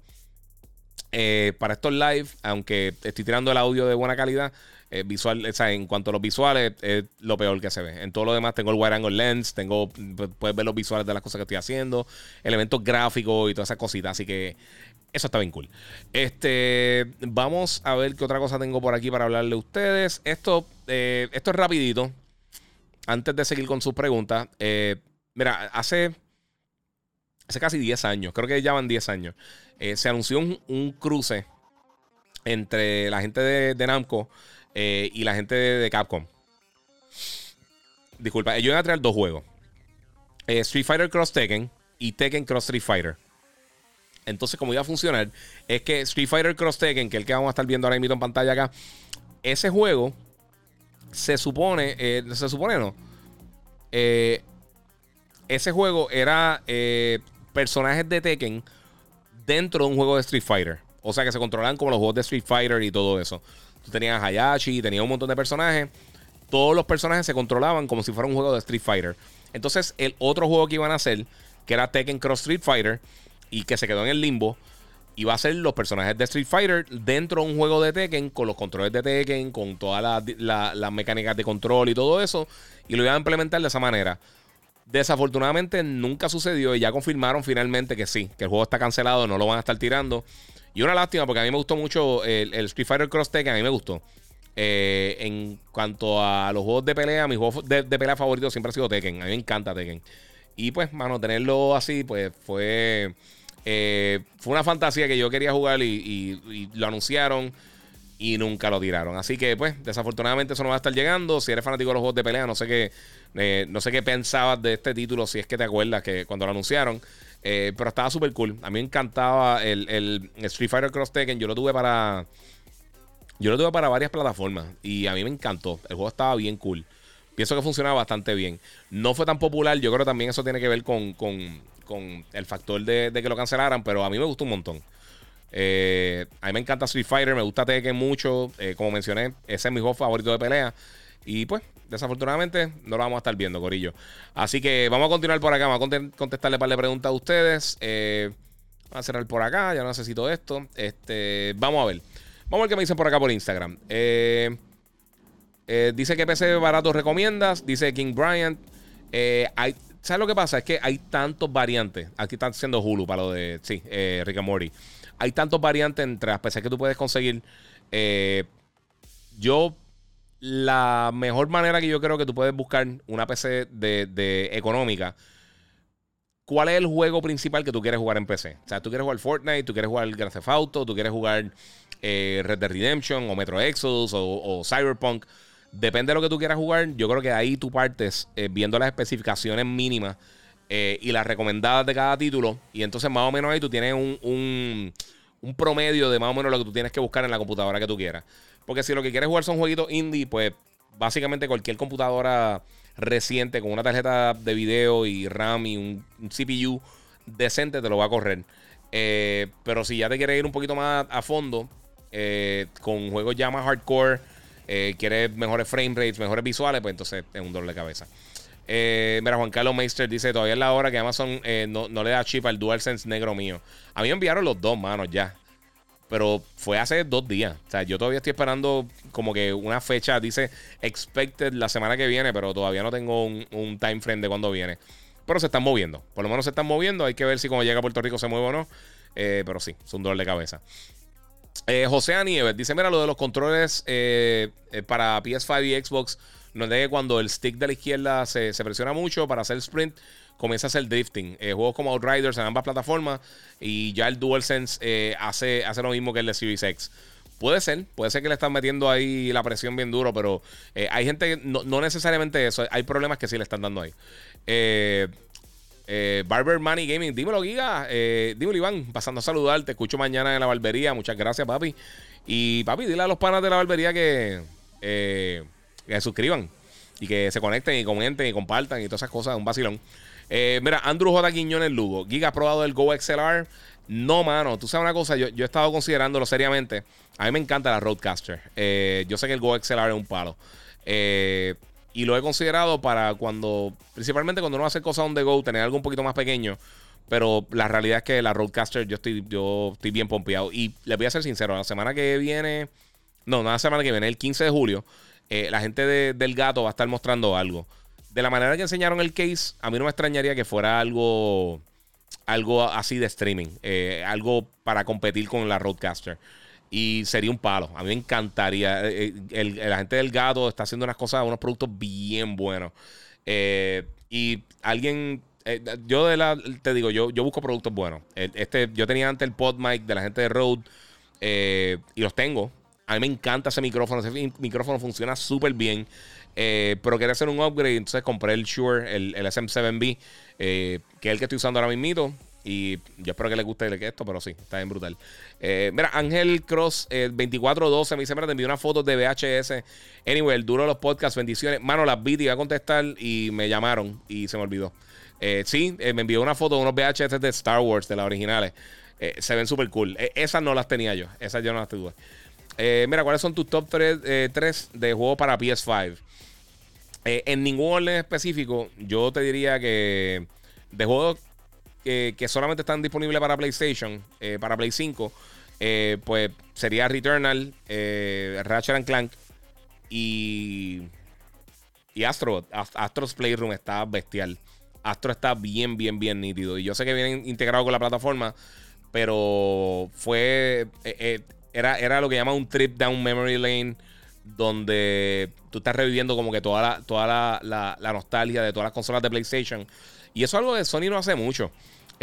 eh, para estos live, aunque estoy tirando el audio de buena calidad, eh, visual, o sea, en cuanto a los visuales, es lo peor que se ve. En todo lo demás, tengo el wide angle lens, tengo, puedes ver los visuales de las cosas que estoy haciendo, elementos gráficos y todas esas cositas. Así que eso está bien cool. Este, vamos a ver qué otra cosa tengo por aquí para hablarle a ustedes. Esto, eh, esto es rapidito. Antes de seguir con sus preguntas, mira, hace hace casi 10 años, creo que ya van 10 años, eh, se anunció un, cruce entre la gente de, Namco eh, y la gente de, Capcom. Disculpa, ellos iban a traer dos juegos. Eh, Street Fighter Cross Tekken y Tekken Cross Street Fighter. Entonces, como iba a funcionar, es que Street Fighter Cross Tekken, que es el que vamos a estar viendo ahora mismo en pantalla acá, ese juego se supone, se supone no, ese juego era personajes de Tekken dentro de un juego de Street Fighter. O sea que se controlaban como los juegos de Street Fighter y todo eso. Tú tenías Hayashi, tenías un montón de personajes. Todos los personajes se controlaban como si fuera un juego de Street Fighter. Entonces, el otro juego que iban a hacer, que era Tekken Cross Street Fighter, y que se quedó en el limbo, iba a ser los personajes de Street Fighter dentro de un juego de Tekken, con los controles de Tekken, con todas las mecánicas de control y todo eso, y lo iban a implementar de esa manera. Desafortunadamente nunca sucedió y ya confirmaron finalmente que sí, que el juego está cancelado, no lo van a estar tirando. Y una lástima porque a mí me gustó mucho el, Street Fighter Cross Tekken, a mí me gustó. Eh, en cuanto a los juegos de pelea, mi juego de, pelea favorito siempre ha sido Tekken. A mí me encanta Tekken. Y pues, mano, tenerlo así, pues fue. Eh, fue una fantasía que yo quería jugar y lo anunciaron y nunca lo tiraron. Así que, pues, desafortunadamente eso no va a estar llegando. Si eres fanático de los juegos de pelea, no sé qué, eh, no sé qué pensabas de este título, si es que te acuerdas que cuando lo anunciaron. Eh, pero estaba súper cool. A mí me encantaba el, Street Fighter Cross Tekken. Yo lo tuve para. Yo lo tuve para varias plataformas. Y a mí me encantó. El juego estaba bien cool. Pienso que funcionaba bastante bien. No fue tan popular. Yo creo que también eso tiene que ver con, con el factor de, que lo cancelaran. Pero a mí me gustó un montón. Eh, a mí me encanta Street Fighter, me gusta Tekken mucho. Eh, como mencioné, ese es mi juego favorito de pelea. Y pues, desafortunadamente, no lo vamos a estar viendo, Corillo. Así que vamos a continuar por acá. Vamos a contestarle para de preguntas a ustedes. Eh, vamos a cerrar por acá. Ya no necesito esto. Este, vamos a ver. Vamos a ver qué me dicen por acá por Instagram. dice que PC barato recomiendas. Dice King Bryant. hay, ¿Sabes lo que pasa? Es que hay tantos variantes. Aquí están haciendo Hulu para lo de. Sí, Rick and Morty hay tantos variantes entre las PCs que tú puedes conseguir. Eh, yo, la mejor manera que yo creo que tú puedes buscar una PC de, económica. ¿Cuál es el juego principal que tú quieres jugar en PC? O sea, tú quieres jugar Fortnite, tú quieres jugar Grand Theft Auto, tú quieres jugar eh, Red Dead Redemption o Metro Exodus o, Cyberpunk. Depende de lo que tú quieras jugar. Yo creo que ahí tú partes eh, viendo las especificaciones mínimas y las recomendadas de cada título. Y entonces, más o menos ahí tú tienes un, un promedio de más o menos lo que tú tienes que buscar en la computadora que tú quieras. Porque si lo que quieres jugar son jueguitos indie, pues básicamente cualquier computadora reciente con una tarjeta de video y RAM y un, CPU decente te lo va a correr. Eh, pero si ya te quieres ir un poquito más a fondo, eh, con juegos ya más hardcore, eh, quieres mejores frame rates, mejores visuales, pues entonces es un dolor de cabeza. mira, Juan Carlos Meister dice: Todavía es la hora que Amazon no, no, le da chip al DualSense negro mío. A mí me enviaron los dos, manos, ya. Pero fue hace dos días. O sea, yo todavía estoy esperando como que una fecha, dice expected la semana que viene, pero todavía no tengo un, time frame de cuándo viene. Pero se están moviendo. Por lo menos se están moviendo. Hay que ver si cuando llega a Puerto Rico se mueve o no. Eh, pero sí, es un dolor de cabeza. Eh, José Anieves dice: Mira, lo de los controles eh, para PS5 y Xbox. No es de que cuando el stick de la izquierda se, presiona mucho para hacer sprint comienza a hacer drifting. Eh, juegos como Outriders en ambas plataformas y ya el DualSense eh, hace, hace lo mismo que el de Series X. Puede ser, puede ser que le están metiendo ahí la presión bien duro, pero eh, hay gente, no, no, necesariamente eso, hay problemas que sí le están dando ahí. Barber Money Gaming, dímelo, Giga. dímelo, Iván, pasando a saludar. Te escucho mañana en la barbería. Muchas gracias, papi. Y papi, dile a los panas de la barbería que, que se suscriban. y que se conecten y comenten y compartan y todas esas cosas, un vacilón. Eh, mira, Andrew J. Quiñones Lugo. Giga ha probado el Go XLR. No, mano. Tú sabes una cosa, yo, yo he estado considerándolo seriamente. A mí me encanta la Roadcaster. Eh, yo sé que el Go XLR es un palo. Eh, y lo he considerado para cuando, principalmente cuando uno hace cosas on the go, tener algo un poquito más pequeño. Pero la realidad es que la Roadcaster yo estoy, yo estoy bien pompeado. Y les voy a ser sincero, la semana que viene, no, no la semana que viene, el 15 de julio, la gente del gato va a estar mostrando algo de la manera que enseñaron el case, a mí no me extrañaría que fuera algo, algo así de streaming, eh, algo para competir con la Roadcaster. Y sería un palo. A mí me encantaría. Eh, eh, la gente del gato está haciendo unas cosas, unos productos bien buenos. y alguien. yo de la, te digo, yo, yo busco productos buenos. Este, yo tenía antes el pod mic de la gente de Rode. y los tengo. A mí me encanta ese micrófono. Ese micrófono funciona súper bien. Eh, pero quería hacer un upgrade, entonces compré el Shure, el, SM7B, eh, que es el que estoy usando ahora mismo. Y yo espero que les guste esto, pero sí, está bien brutal. Eh, mira, Ángel Cross 2412 me dice: Mira, te envió una foto de VHS. Anyway, el duro de los podcasts, bendiciones. Mano, las vi, iba a contestar y me llamaron y se me olvidó. sí, me envió una foto de unos VHS de Star Wars, de las originales. se ven súper cool. esas no las tenía yo, esas yo no las tuve. mira, ¿cuáles son tus top 3, de juegos para PS5? Eh, en ningún orden específico, yo te diría que de juegos que, solamente están disponibles para PlayStation, eh, para Play 5, eh, pues sería Returnal, Ratchet and Clank y, y Astro. Astro's Playroom está bestial. Astro está bien, bien, bien nítido. Y yo sé que viene integrado con la plataforma, pero fue. era, era lo que llama un trip down memory lane donde tú estás reviviendo como que toda la, toda la, nostalgia de todas las consolas de PlayStation. Y eso es algo que Sony no hace mucho.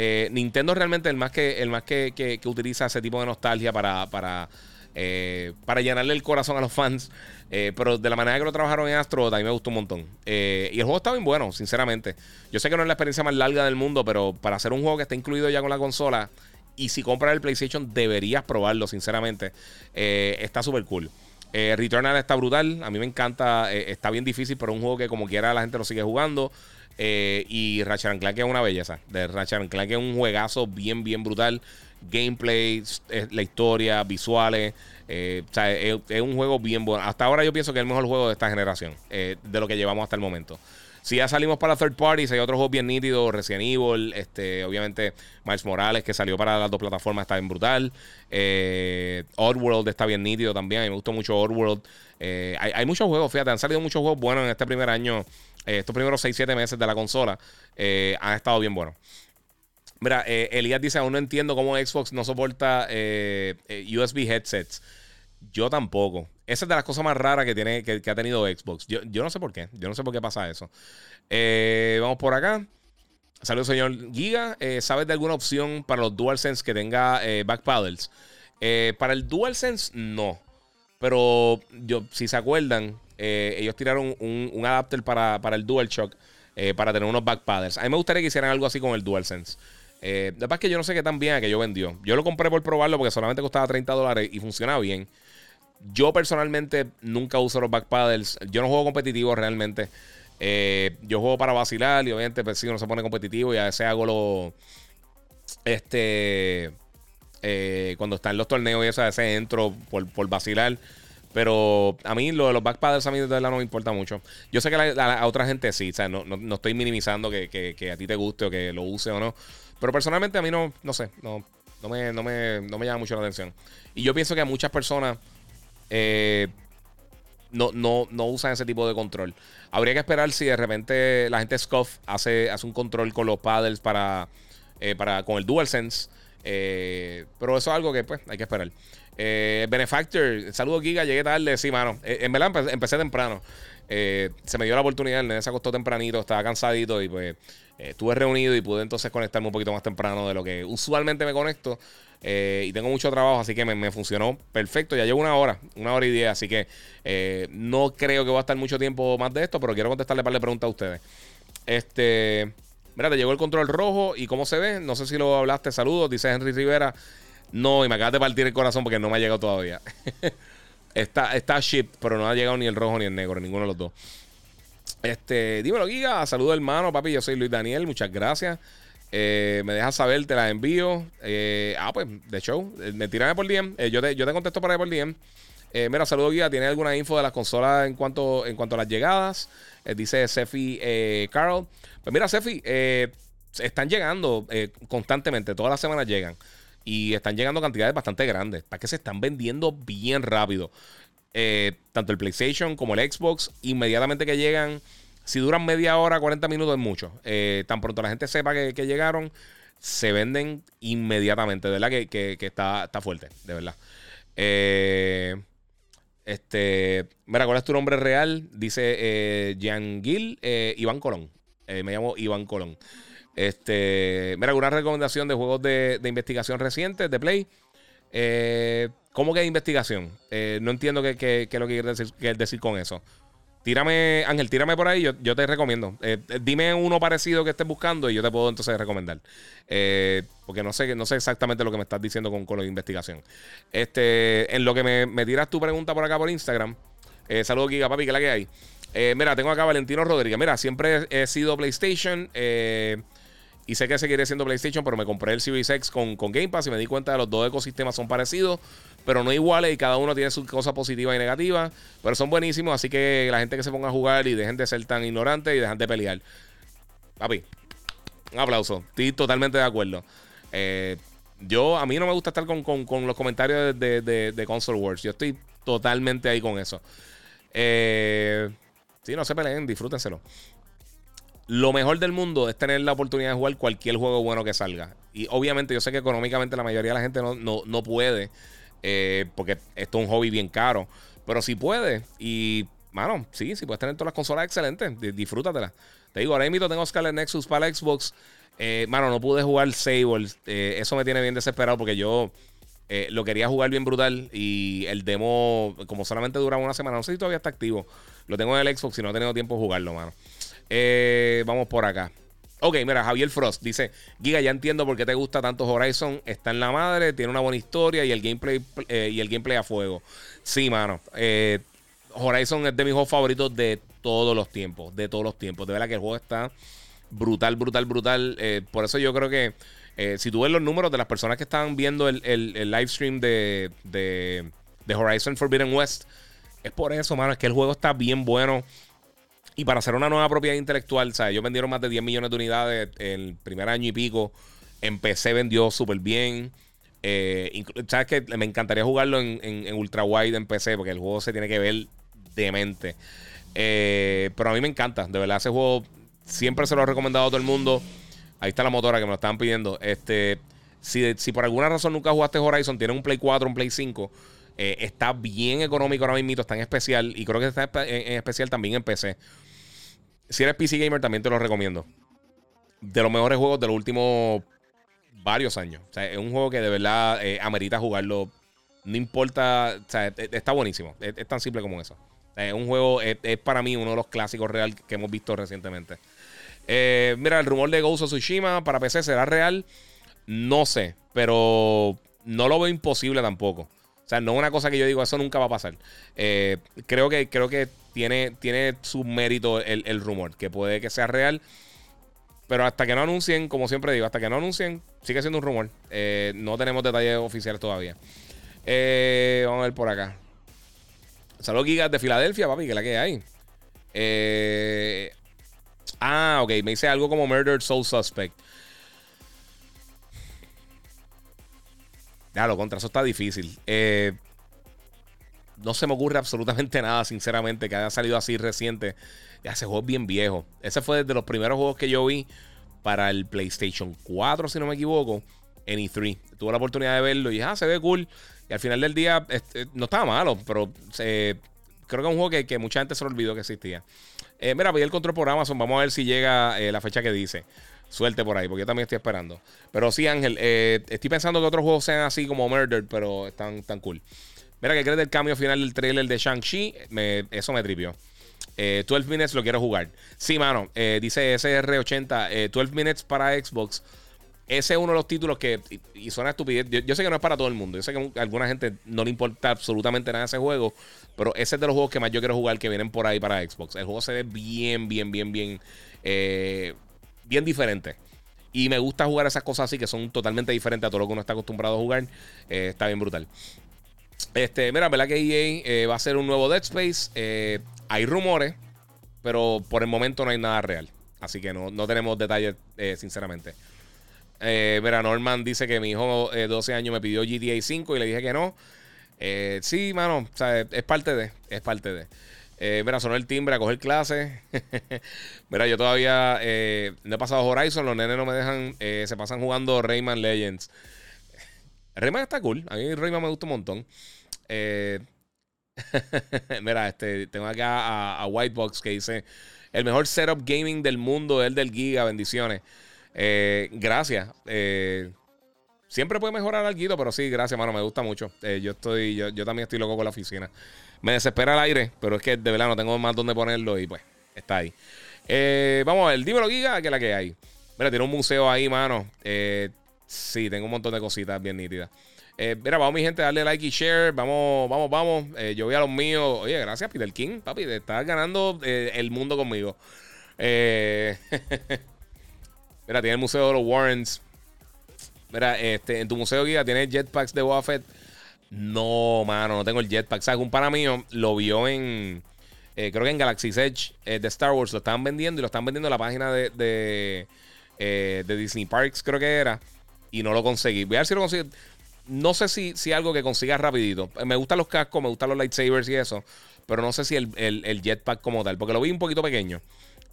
Eh, Nintendo realmente el más que el más que, utiliza ese tipo de nostalgia para, para, eh, para llenarle el corazón a los fans. Eh, pero de la manera que lo trabajaron en Astro, a mí me gustó un montón. y el juego está bien bueno, sinceramente. Yo sé que no es la experiencia más larga del mundo, pero para hacer un juego que está incluido ya con la consola, y si compras el PlayStation, deberías probarlo, sinceramente. está súper cool. Returnal está brutal. A mí me encanta. Está bien difícil, pero un juego que como quiera la gente lo sigue jugando. Eh, y Ratchet Clank es una belleza. De Ratchet Clank es un juegazo bien, bien brutal. Gameplay, la historia, visuales. o sea, es, un juego bien bueno. Hasta ahora yo pienso que es el mejor juego de esta generación. de lo que llevamos hasta el momento. Si ya salimos para third parties, hay otros juegos bien nítidos, Resident Evil, este, obviamente Miles Morales, que salió para las dos plataformas, está bien brutal. Eh, Oddworld está bien nítido también, a mí me gustó mucho Oddworld. Eh, hay, muchos juegos, fíjate, han salido muchos juegos buenos en este primer año, eh, estos primeros 6-7 meses de la consola, eh, han estado bien buenos. Mira, Elías dice, aún no entiendo cómo Xbox no soporta USB headsets. Yo tampoco. Esa es de las cosas más raras que, tiene, que, ha tenido Xbox. Yo, no sé por qué. Yo no sé por qué pasa eso. Vamos por acá. Saludos, señor Giga. ¿Sabes de alguna opción para los DualSense que tenga back paddles? para el DualSense, no. Pero yo, si se acuerdan, ellos tiraron un, adapter para, para el DualShock para tener unos back paddles. A mí me gustaría que hicieran algo así con el DualSense. Eh, es que yo no sé qué tan bien que yo vendió. Yo lo compré por probarlo porque solamente costaba 30 dólares y funcionaba bien. Yo personalmente nunca uso los back paddles. Yo no juego competitivo realmente. Eh, yo juego para vacilar y obviamente pues, si uno se pone competitivo y a veces hago lo... Este... Cuando están los torneos y eso, a veces entro por, por vacilar. Pero a mí lo de los back paddles a mí de verdad no me importa mucho. Yo sé que a otra gente sí, o sea, no, no, estoy minimizando que, que, a ti te guste o que lo use o no. Pero personalmente a mí no, no sé, no, no, me, no, me, no me llama mucho la atención. Y yo pienso que a muchas personas eh, no, no, no usan ese tipo de control. Habría que esperar si de repente la gente Scuff hace, hace un control con los paddles para, eh, para con el DualSense. Eh, pero eso es algo que pues hay que esperar. Eh, Benefactor, saludos Giga, llegué tarde, sí, mano. en verdad empecé, temprano. se me dio la oportunidad, el se acostó tempranito, estaba cansadito y pues estuve reunido y pude entonces conectarme un poquito más temprano de lo que usualmente me conecto. Eh, y tengo mucho trabajo, así que me, funcionó perfecto. Ya llevo una hora, una hora y diez, así que eh, no creo que va a estar mucho tiempo más de esto, pero quiero contestarle para le preguntas a ustedes. Este, mira, te llegó el control rojo y cómo se ve. No sé si lo hablaste. Saludos, dice Henry Rivera. No, y me acabas de partir el corazón porque no me ha llegado todavía. está, está ship, pero no ha llegado ni el rojo ni el negro, ninguno de los dos. Este, dímelo, Giga. Saludos, hermano, papi. Yo soy Luis Daniel. Muchas gracias. Eh, me dejas saber, te las envío. Eh, ah, pues, de show. Eh, me tiran por DM. yo, te, yo te contesto por ahí por DM. Mira, saludos, Giga. ¿Tienes alguna info de las consolas en cuanto, en cuanto a las llegadas? dice Sefi Carl. Pues mira, Sefi, están llegando constantemente. Todas las semanas llegan. Y están llegando cantidades bastante grandes. Para que se están vendiendo bien rápido. tanto el PlayStation como el Xbox. Inmediatamente que llegan si duran media hora, 40 minutos es mucho. Eh, tan pronto la gente sepa que, llegaron, se venden inmediatamente. De verdad que, está, está, fuerte, de verdad. Eh, este, mira, ¿cuál es tu nombre real? Dice eh, Jean Gil eh, Iván Colón. me llamo Iván Colón. Este, mira, una recomendación de juegos de, investigación recientes de Play. ¿Cómo que de investigación? no entiendo qué, es lo que quieres decir con eso. Tírame, Ángel, tírame por ahí, yo, te recomiendo. Eh, eh, dime uno parecido que estés buscando y yo te puedo entonces recomendar. Eh, porque no sé, no sé exactamente lo que me estás diciendo con, con la investigación. Este, en lo que me, tiras tu pregunta por acá por Instagram. saludos, Giga Papi, que la que hay. mira, tengo acá Valentino Rodríguez. Mira, siempre he, sido PlayStation. y sé que seguiré siendo PlayStation, pero me compré el Series X con, con Game Pass y me di cuenta de los dos ecosistemas son parecidos pero no iguales y cada uno tiene sus cosas positivas y negativas, pero son buenísimos, así que la gente que se ponga a jugar y dejen de ser tan ignorantes y dejen de pelear. Papi, un aplauso, estoy totalmente de acuerdo. Eh, yo, a mí no me gusta estar con, los comentarios de, de, Console Wars, yo estoy totalmente ahí con eso. Eh, sí, no se peleen, disfrútenselo. Lo mejor del mundo es tener la oportunidad de jugar cualquier juego bueno que salga. Y obviamente yo sé que económicamente la mayoría de la gente no, no, no puede. Eh, porque esto es un hobby bien caro. Pero si puedes, y, mano, sí, si puedes tener todas las consolas excelentes, disfrútatela Te digo, ahora mismo tengo Scarlet Nexus para la Xbox. Eh, mano, no pude jugar Sable. Eh, eso me tiene bien desesperado porque yo lo quería jugar bien brutal. Y el demo, como solamente duraba una semana, no sé si todavía está activo. Lo tengo en el Xbox y no he tenido tiempo de jugarlo, mano. vamos por acá. Ok, mira, Javier Frost dice: Giga, ya entiendo por qué te gusta tanto Horizon. Está en la madre, tiene una buena historia y el gameplay, eh, y el gameplay a fuego. Sí, mano. Eh, Horizon es de mis juegos favoritos de todos los tiempos. De todos los tiempos. De verdad que el juego está brutal, brutal, brutal. Eh, por eso yo creo que si tú ves los números de las personas que estaban viendo el, el, live stream de, de, de Horizon Forbidden West, es por eso, mano. Es que el juego está bien bueno. Y para hacer una nueva propiedad intelectual, ¿sabes? Ellos vendieron más de 10 millones de unidades el primer año y pico. En PC vendió súper bien. Eh, ¿Sabes que Me encantaría jugarlo en, ultra wide en PC porque el juego se tiene que ver demente. Eh, pero a mí me encanta, de verdad, ese juego siempre se lo he recomendado a todo el mundo. Ahí está la motora que me lo estaban pidiendo. Este, si, si por alguna razón nunca jugaste Horizon, tiene un Play 4, un Play 5. Eh, está bien económico ahora mismo, está en especial. Y creo que está en especial también en PC si eres PC gamer, también te lo recomiendo. De los mejores juegos de los últimos varios años. O sea, es un juego que de verdad eh, amerita jugarlo. No importa, o sea, e, e, está buenísimo. Es, tan simple como eso. Es un juego, es, para mí uno de los clásicos real que hemos visto recientemente. Eh, mira, el rumor de Ghost of Tsushima para PC será real. No sé, pero no lo veo imposible tampoco. O sea, no es una cosa que yo digo, eso nunca va a pasar. Eh, creo, que, creo que tiene, tiene su mérito el, rumor, que puede que sea real. Pero hasta que no anuncien, como siempre digo, hasta que no anuncien, sigue siendo un rumor. Eh, no tenemos detalles oficiales todavía. Eh, vamos a ver por acá. Saludos Gigas de Filadelfia, papi, que la que hay. Ah, ok, me dice algo como Murdered Soul Suspect. Lo contra, eso está difícil. Eh, no se me ocurre absolutamente nada, sinceramente, que haya salido así reciente. Ya ese juego es bien viejo. Ese fue de los primeros juegos que yo vi para el PlayStation 4, si no me equivoco, en E3. Tuve la oportunidad de verlo y dije, ah, se ve cool. Y al final del día este, no estaba malo, pero creo que es un juego que, mucha gente se lo olvidó que existía. Eh, mira, pedí el control por Amazon. Vamos a ver si llega eh, la fecha que dice. Suerte por ahí, porque yo también estoy esperando. Pero sí, Ángel, eh, estoy pensando que otros juegos sean así como Murder, pero están tan cool. Mira, ¿qué crees del cambio final del trailer de Shang-Chi? eso me tripió. 12 eh, minutes lo quiero jugar. Sí, mano. Eh, dice SR80. 12 minutes para Xbox. ese es uno de los títulos que, y, suena estupidez, yo, sé que no es para todo el mundo, yo sé que a alguna gente no le importa absolutamente nada ese juego, pero ese es de los juegos que más yo quiero jugar que vienen por ahí para Xbox. El juego se ve bien, bien, bien, bien, eh, bien diferente. Y me gusta jugar esas cosas así que son totalmente diferentes a todo lo que uno está acostumbrado a jugar. Eh, está bien brutal. Este, mira, ¿verdad que EA eh, va a ser un nuevo Dead Space? hay rumores, pero por el momento no hay nada real. Así que no, no tenemos detalles, sinceramente. Eh, mira, Norman dice que mi hijo de 12 años me pidió GTA 5 y le dije que no. Eh, sí, mano, es parte de, es parte de. Eh, mira, sonó el timbre a coger clases. mira, yo todavía eh, no he pasado Horizon, los nenes no me dejan, eh, se pasan jugando Rayman Legends. Rayman está cool, a mí Rayman me gusta un montón. mira, este, tengo acá a, a Whitebox que dice, el mejor setup gaming del mundo el del Giga, bendiciones. Gracias. Siempre puede mejorar algo, pero sí, gracias, mano. Me gusta mucho. Yo estoy, yo, también estoy loco con la oficina. Me desespera el aire, pero es que de verdad no tengo más donde ponerlo y pues está ahí. vamos a ver, dímelo, Giga, que la que hay. Mira, tiene un museo ahí, mano. sí, tengo un montón de cositas bien nítidas. mira, vamos, mi gente, darle like y share. Vamos, vamos, vamos. yo voy a los míos. Oye, gracias, Peter King, papi. Te estás ganando el mundo conmigo. Eh. Mira, tiene el Museo de los Warrens. Mira, este, en tu museo guía tiene jetpacks de Buffett. No, mano, no tengo el jetpack. ¿Sabes? Un pana mío lo vio en. Eh, creo que en Galaxy's Edge eh, de Star Wars. Lo estaban vendiendo y lo están vendiendo en la página de, de, eh, Disney Parks, creo que era. Y no lo conseguí. Voy a ver si lo consigo. No sé si, si algo que consiga rapidito. Me gustan los cascos, me gustan los lightsabers y eso. Pero no sé si el, el jetpack como tal. Porque lo vi un poquito pequeño.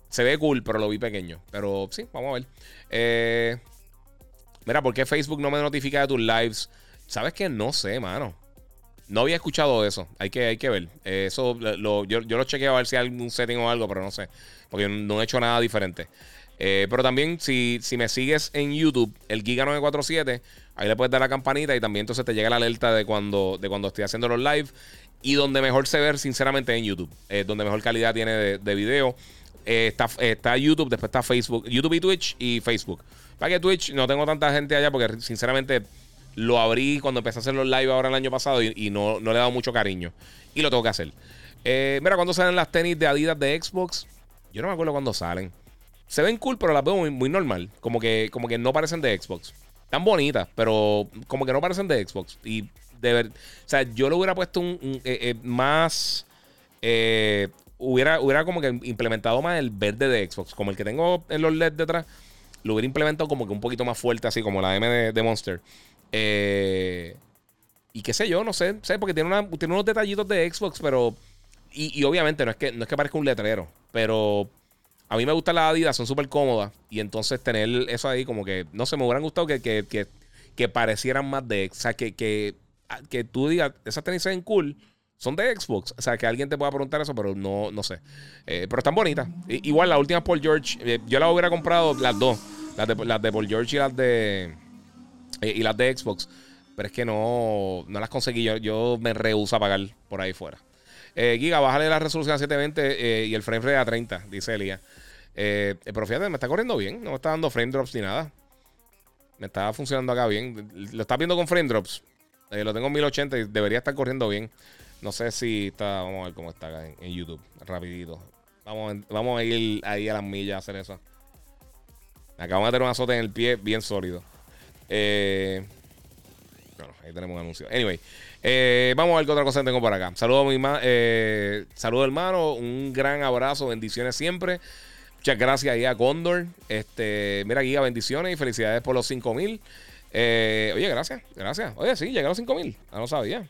Se ve cool, pero lo vi pequeño. Pero sí, vamos a ver. Mira, ¿por qué Facebook no me notifica de tus lives? ¿Sabes qué? No sé, mano. No había escuchado eso. Hay que, hay que ver. eso yo, yo, lo chequeo a ver si hay algún setting o algo, pero no sé. Porque no he hecho nada diferente. Eh, pero también, si, si, me sigues en YouTube, el Giga947, ahí le puedes dar la campanita y también entonces te llega la alerta de cuando, de cuando estoy haciendo los live. Y donde mejor se ve, sinceramente, en YouTube. donde mejor calidad tiene de, de video. Eh, está, YouTube, después está Facebook, YouTube y Twitch y Facebook. Para que Twitch no tengo tanta gente allá porque sinceramente lo abrí cuando empecé a hacer los live ahora el año pasado y, no, le he dado mucho cariño. Y lo tengo que hacer. Eh, mira, cuando salen las tenis de Adidas de Xbox, yo no me acuerdo cuándo salen. Se ven cool, pero las veo muy, normal. Como que, como que no parecen de Xbox. Están bonitas, pero como que no parecen de Xbox. Y de ver, o sea, yo le hubiera puesto un, eh, más hubiera, hubiera como que implementado más el verde de Xbox, como el que tengo en los LED detrás, lo hubiera implementado como que un poquito más fuerte, así como la M de, Monster. Eh, y qué sé yo, no sé, sé porque tiene, una, tiene unos detallitos de Xbox, pero. Y, obviamente no es, que, no es que parezca un letrero, pero a mí me gustan las Adidas, son súper cómodas. Y entonces tener eso ahí, como que, no sé, me hubieran gustado que, que, que, parecieran más de. O sea, que, que, que tú digas, esas tenis se cool son de Xbox. O sea, que alguien te pueda preguntar eso, pero no, no sé. Eh, pero están bonitas. igual, las últimas Paul George, eh, yo las hubiera comprado las dos. Las de, Paul George y las de. Eh, y las de Xbox. Pero es que no, no las conseguí. Yo, yo me rehuso a pagar por ahí fuera. Giga, bájale la resolución a 720 y el frame rate a 30, dice Elia. pero fíjate, me está corriendo bien. No me está dando frame drops ni nada. Me está funcionando acá bien. Lo está viendo con frame drops. lo tengo en 1080 y debería estar corriendo bien. No sé si está. Vamos a ver cómo está acá en, YouTube. Rapidito. Vamos, vamos a ir ahí a las millas a hacer eso. Acabamos de tener un azote en el pie bien sólido. Eh, bueno, ahí tenemos un anuncio. Anyway, eh, vamos a ver qué otra cosa tengo por acá. Saludos, mi eh, saludos, hermano. Un gran abrazo. Bendiciones siempre. Muchas gracias ahí a Condor. Este, mira, guía, bendiciones y felicidades por los 5000. Eh, oye, gracias, gracias. Oye, sí, llegaron los 5000. Ah, no sabía.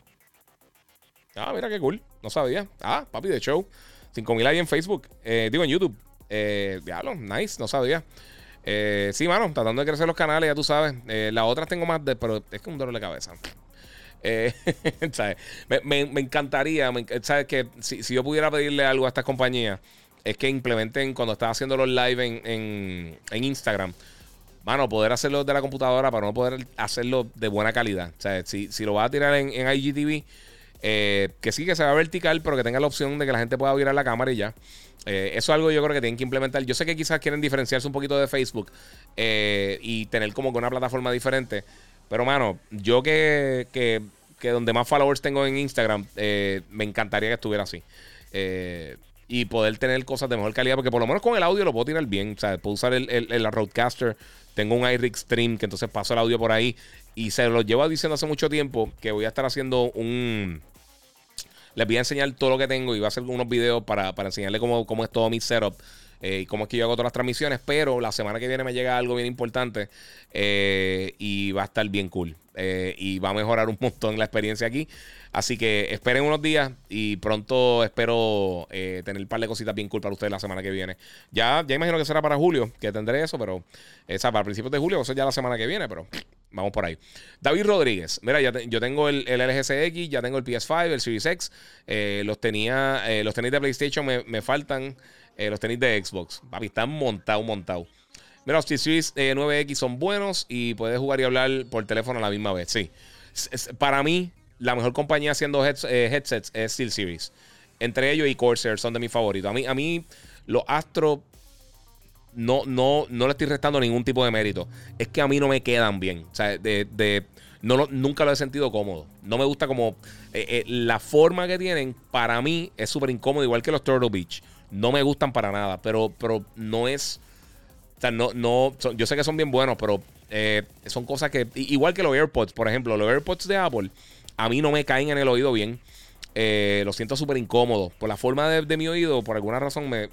Ah, mira qué cool. No sabía. Ah, papi de show. 5000 ahí en Facebook. Eh, digo en YouTube. Eh, diablo, nice. No sabía. Eh, sí, mano, tratando de crecer los canales, ya tú sabes. Eh, las otras tengo más de. Pero es que un dolor de cabeza. Eh, ¿sabes? Me, encantaría, ¿sabes? Que si, yo pudiera pedirle algo a estas compañías, es que implementen cuando estás haciendo los live en, en, Instagram, mano, poder hacerlo de la computadora para no poder hacerlo de buena calidad. O sea, si, si lo vas a tirar en, en IGTV, que sí que se va vertical, pero que tenga la opción de que la gente pueda virar la cámara y ya. eso es algo yo creo que tienen que implementar. Yo sé que quizás quieren diferenciarse un poquito de Facebook y tener como que una plataforma diferente. Pero, mano, yo que, que, que donde más followers tengo en Instagram, me encantaría que estuviera así. Eh, y poder tener cosas de mejor calidad, porque por lo menos con el audio lo puedo tirar bien. O sea, puedo usar el, el, Roadcaster. Tengo un iRig Stream que entonces paso el audio por ahí. Y se lo llevo diciendo hace mucho tiempo que voy a estar haciendo un. Les voy a enseñar todo lo que tengo y voy a hacer unos videos para, para enseñarle cómo, cómo es todo mi setup. Eh, y cómo es que yo hago todas las transmisiones. Pero la semana que viene me llega algo bien importante eh, y va a estar bien cool. Eh, y va a mejorar un montón la experiencia aquí. Así que esperen unos días y pronto espero tener un par de cositas bien cool para ustedes la semana que viene. Ya, ya imagino que será para julio que tendré eso, pero esa para principios de julio, eso ya la semana que viene, pero vamos por ahí. David Rodríguez, mira, ya yo tengo el, el LG ya tengo el PS5, el Series X, los tenía, los tenis de PlayStation me, me faltan. Eh, los tenis de Xbox. Papi, están montados, montados. Mira, los T-Series 9X son buenos y puedes jugar y hablar por teléfono a la misma vez. Sí. para mí, la mejor compañía haciendo eh, headsets es Steel Series. Entre ellos y Corsair son de mis favoritos. A mí, a mí los Astro no, no, no le estoy restando ningún tipo de mérito. Es que a mí no me quedan bien. O sea, de, no nunca lo he sentido cómodo. No me gusta como eh, la forma que tienen. Para mí es súper incómodo, igual que los Turtle Beach no me gustan para nada, pero, pero no es. O sea, no, no, yo sé que son bien buenos, pero eh, son cosas que. Igual que los AirPods, por ejemplo, los AirPods de Apple, a mí no me caen en el oído bien. Eh, lo siento súper incómodo. Por la forma de, mi oído, por alguna razón, me,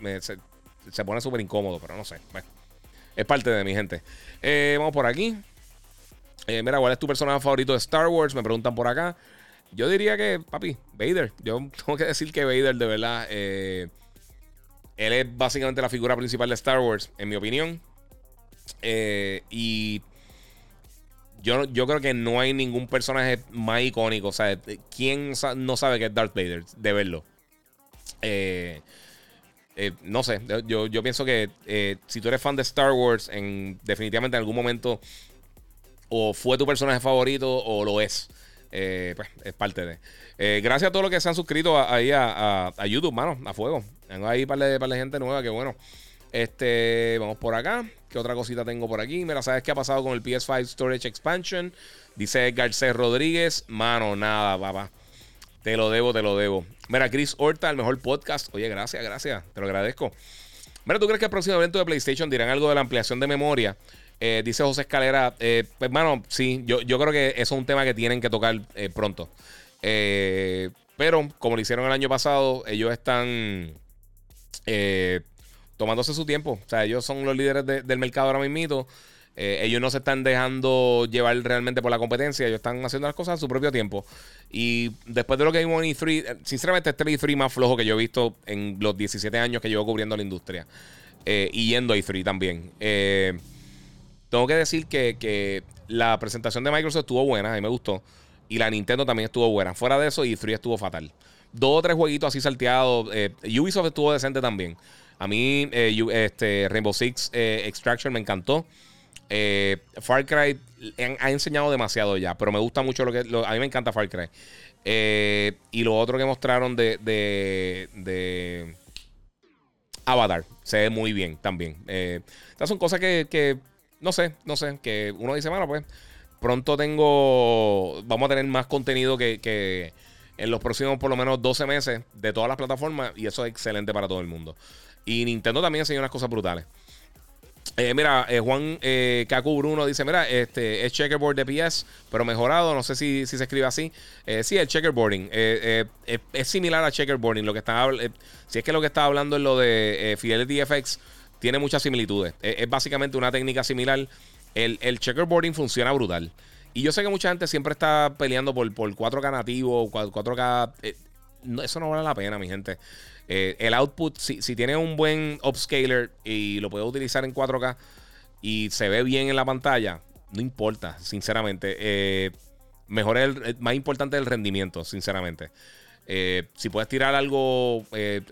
pone súper incómodo, pero no sé. es parte de mi gente. Eh, vamos por aquí. mira, ¿cuál es tu personaje favorito de Star Wars? Me preguntan por acá. Yo diría que, papi, Vader. Yo tengo que decir que Vader, de verdad. Él es básicamente la figura principal de Star Wars, en mi opinión. Eh, y yo, yo creo que no hay ningún personaje más icónico. O sea, ¿quién no sabe que es Darth Vader? De verlo. Eh, eh, no sé, yo, yo pienso que si tú eres fan de Star Wars, en, definitivamente en algún momento o fue tu personaje favorito o lo es. pues es parte de. gracias a todos los que se han suscrito ahí a, a, YouTube, mano, a fuego. Tengo ahí para de, de gente nueva que bueno. Este, vamos por acá. ¿Qué otra cosita tengo por aquí? Mira, ¿sabes qué ha pasado con el PS5 Storage Expansion? Dice Garcés Rodríguez. Mano, nada, papá. Te lo debo, te lo debo. Mira, Chris Horta, el mejor podcast. Oye, gracias, gracias. Te lo agradezco. Mira, ¿tú crees que el próximo evento de PlayStation dirán algo de la ampliación de memoria? Eh, dice José Escalera. Eh, pues, mano, sí, yo, yo, creo que eso es un tema que tienen que tocar eh, pronto. pero, como lo hicieron el año pasado, ellos están eh, tomándose su tiempo. O sea, ellos son los líderes del mercado ahora mismo. Eh, ellos no se están dejando llevar realmente por la competencia. Ellos están haciendo las cosas a su propio tiempo. Y después de lo que vimos en E3, eh, sinceramente, este es el E3 más flojo que yo he visto en los 17 años que llevo cubriendo la industria. y yendo a E3 también. tengo que decir que, que, la presentación de Microsoft estuvo buena, a mí me gustó. Y la Nintendo también estuvo buena. Fuera de eso, E3 estuvo fatal dos o tres jueguitos así salteados. Eh, Ubisoft estuvo decente también. A mí, eh, este, Rainbow Six eh, Extraction me encantó. Far Cry ha enseñado demasiado ya, pero me gusta mucho lo que. a mí me encanta Far Cry. y lo otro que mostraron de, de, Avatar se ve muy bien también. estas son cosas que, que, no sé, no sé, que uno dice, bueno, pues pronto tengo. Vamos a tener más contenido que, que en los próximos por lo menos 12 meses de todas las plataformas y eso es excelente para todo el mundo. Y Nintendo también enseñó unas cosas brutales. Eh, mira, eh, Juan eh, Kaku Bruno dice: Mira, este es checkerboard de PS, pero mejorado. No sé si, se escribe así. sí, el checkerboarding. es similar a checkerboarding. Lo que está, si es que lo que está hablando es lo de Fidelity FX, tiene muchas similitudes. es básicamente una técnica similar. El, el checkerboarding funciona brutal. Y yo sé que mucha gente siempre está peleando por, por 4K nativo, 4K. Eh, eso no vale la pena, mi gente. Eh, el output, si, si tiene un buen upscaler y lo puede utilizar en 4K y se ve bien en la pantalla, no importa, sinceramente. Eh, mejor el, más importante el rendimiento, sinceramente. si puedes tirar algo,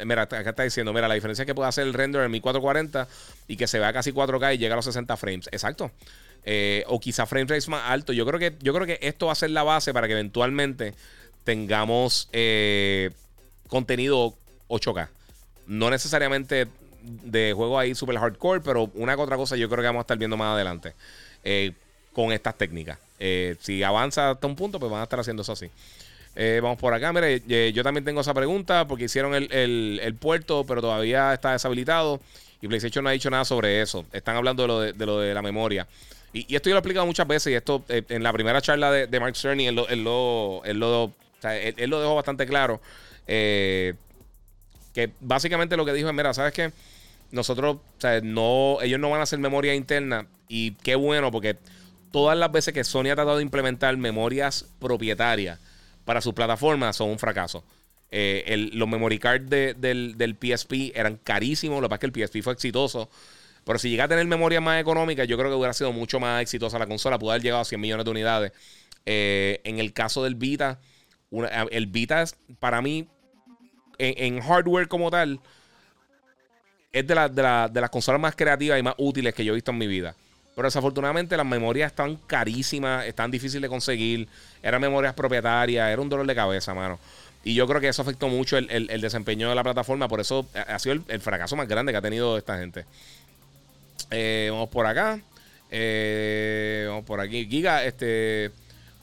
mira, acá está diciendo, mira, la diferencia es que puede hacer el render en 1440 y que se vea casi 4K y llega a los 60 frames. Exacto. Eh, o quizá frame rates más alto. Yo creo, que, yo creo que esto va a ser la base para que eventualmente tengamos eh, contenido 8K. No necesariamente de juego ahí super hardcore, pero una que otra cosa yo creo que vamos a estar viendo más adelante eh, con estas técnicas. Eh, si avanza hasta un punto, pues van a estar haciendo eso así. vamos por acá. Mire, yo también tengo esa pregunta porque hicieron el, puerto, pero todavía está deshabilitado. Y PlayStation no ha dicho nada sobre eso. Están hablando de lo de, lo de la memoria. Y, esto yo lo he explicado muchas veces. Y esto en la primera charla de, Mark Cerny, él lo, él lo, él lo, él lo dejó bastante claro. Eh, que básicamente lo que dijo es, mira, ¿sabes qué? Nosotros, o sea, no, ellos no van a hacer memoria interna y qué bueno porque todas las veces que Sony ha tratado de implementar memorias propietarias para sus plataformas son un fracaso. Eh, los memory cards del, del, PSP eran carísimos, lo que pasa es que el PSP fue exitoso. Pero si llega a tener memoria más económica, yo creo que hubiera sido mucho más exitosa la consola. Pudo haber llegado a 100 millones de unidades. Eh, en el caso del Vita, el Vita para mí, en, hardware como tal, es de, de, las consolas más creativas y más útiles que yo he visto en mi vida. Pero desafortunadamente las memorias están carísimas, están difíciles de conseguir, eran memorias propietarias, era un dolor de cabeza, mano. Y yo creo que eso afectó mucho el, desempeño de la plataforma, por eso ha sido el, fracaso más grande que ha tenido esta gente. Eh, vamos por acá. Eh, vamos por aquí. Giga, este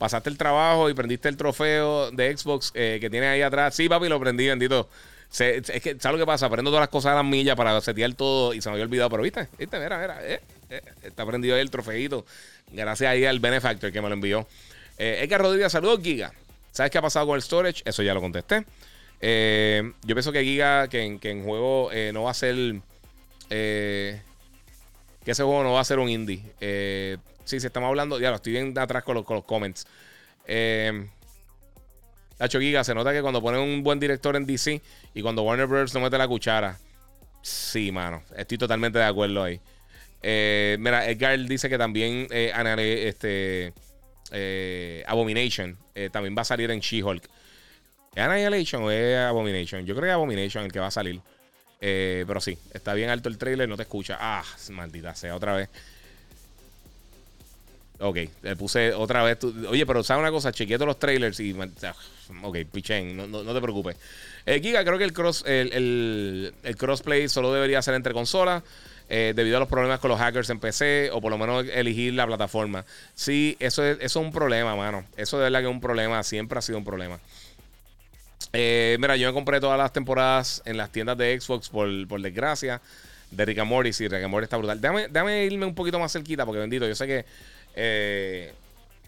pasaste el trabajo y prendiste el trofeo de Xbox eh, que tiene ahí atrás. Sí, papi, lo prendí, bendito. es que, ¿sabes lo que pasa? Prendo todas las cosas a las millas para setear todo y se me había olvidado. Pero viste, viste, mira, mira, eh, eh, está prendido ahí el trofeito. Gracias ahí al Benefactor que me lo envió. Edgar Rodríguez, saludos, Giga. ¿Sabes qué ha pasado con el storage? Eso ya lo contesté. yo pienso que Giga, que en, que en juego no va a ser. que ese juego no va a ser un indie. Sí, si estamos hablando, ya lo estoy bien atrás con los, comments. Eh, Nacho Giga, se nota que cuando ponen un buen director en DC y cuando Warner Bros. no mete la cuchara. Sí, mano. Estoy totalmente de acuerdo ahí. Eh, mira, Edgar dice que también eh, este, eh, Abomination también va a salir en She-Hulk. ¿Es Annihilation o es Abomination? Yo creo que es Abomination el que va a salir. pero sí, está bien alto el trailer, no te escucha. Ah, maldita sea, otra vez. Ok, le puse otra vez. oye, pero ¿sabes una cosa? Chequeé todos los trailers y. Ok, pichen, no, no, te preocupes. Eh, Giga, creo que el, cross, el, el, crossplay solo debería ser entre consolas. Eh, debido a los problemas con los hackers en PC, o por lo menos elegir la plataforma. Sí, eso es, eso es un problema, mano. Eso de verdad que es un problema, siempre ha sido un problema. Eh, mira, yo me compré todas las temporadas en las tiendas de Xbox, por, por desgracia, de Rick and Morty. Sí, Rick and Morty está brutal. Déjame, déjame irme un poquito más cerquita, porque bendito, yo sé que eh,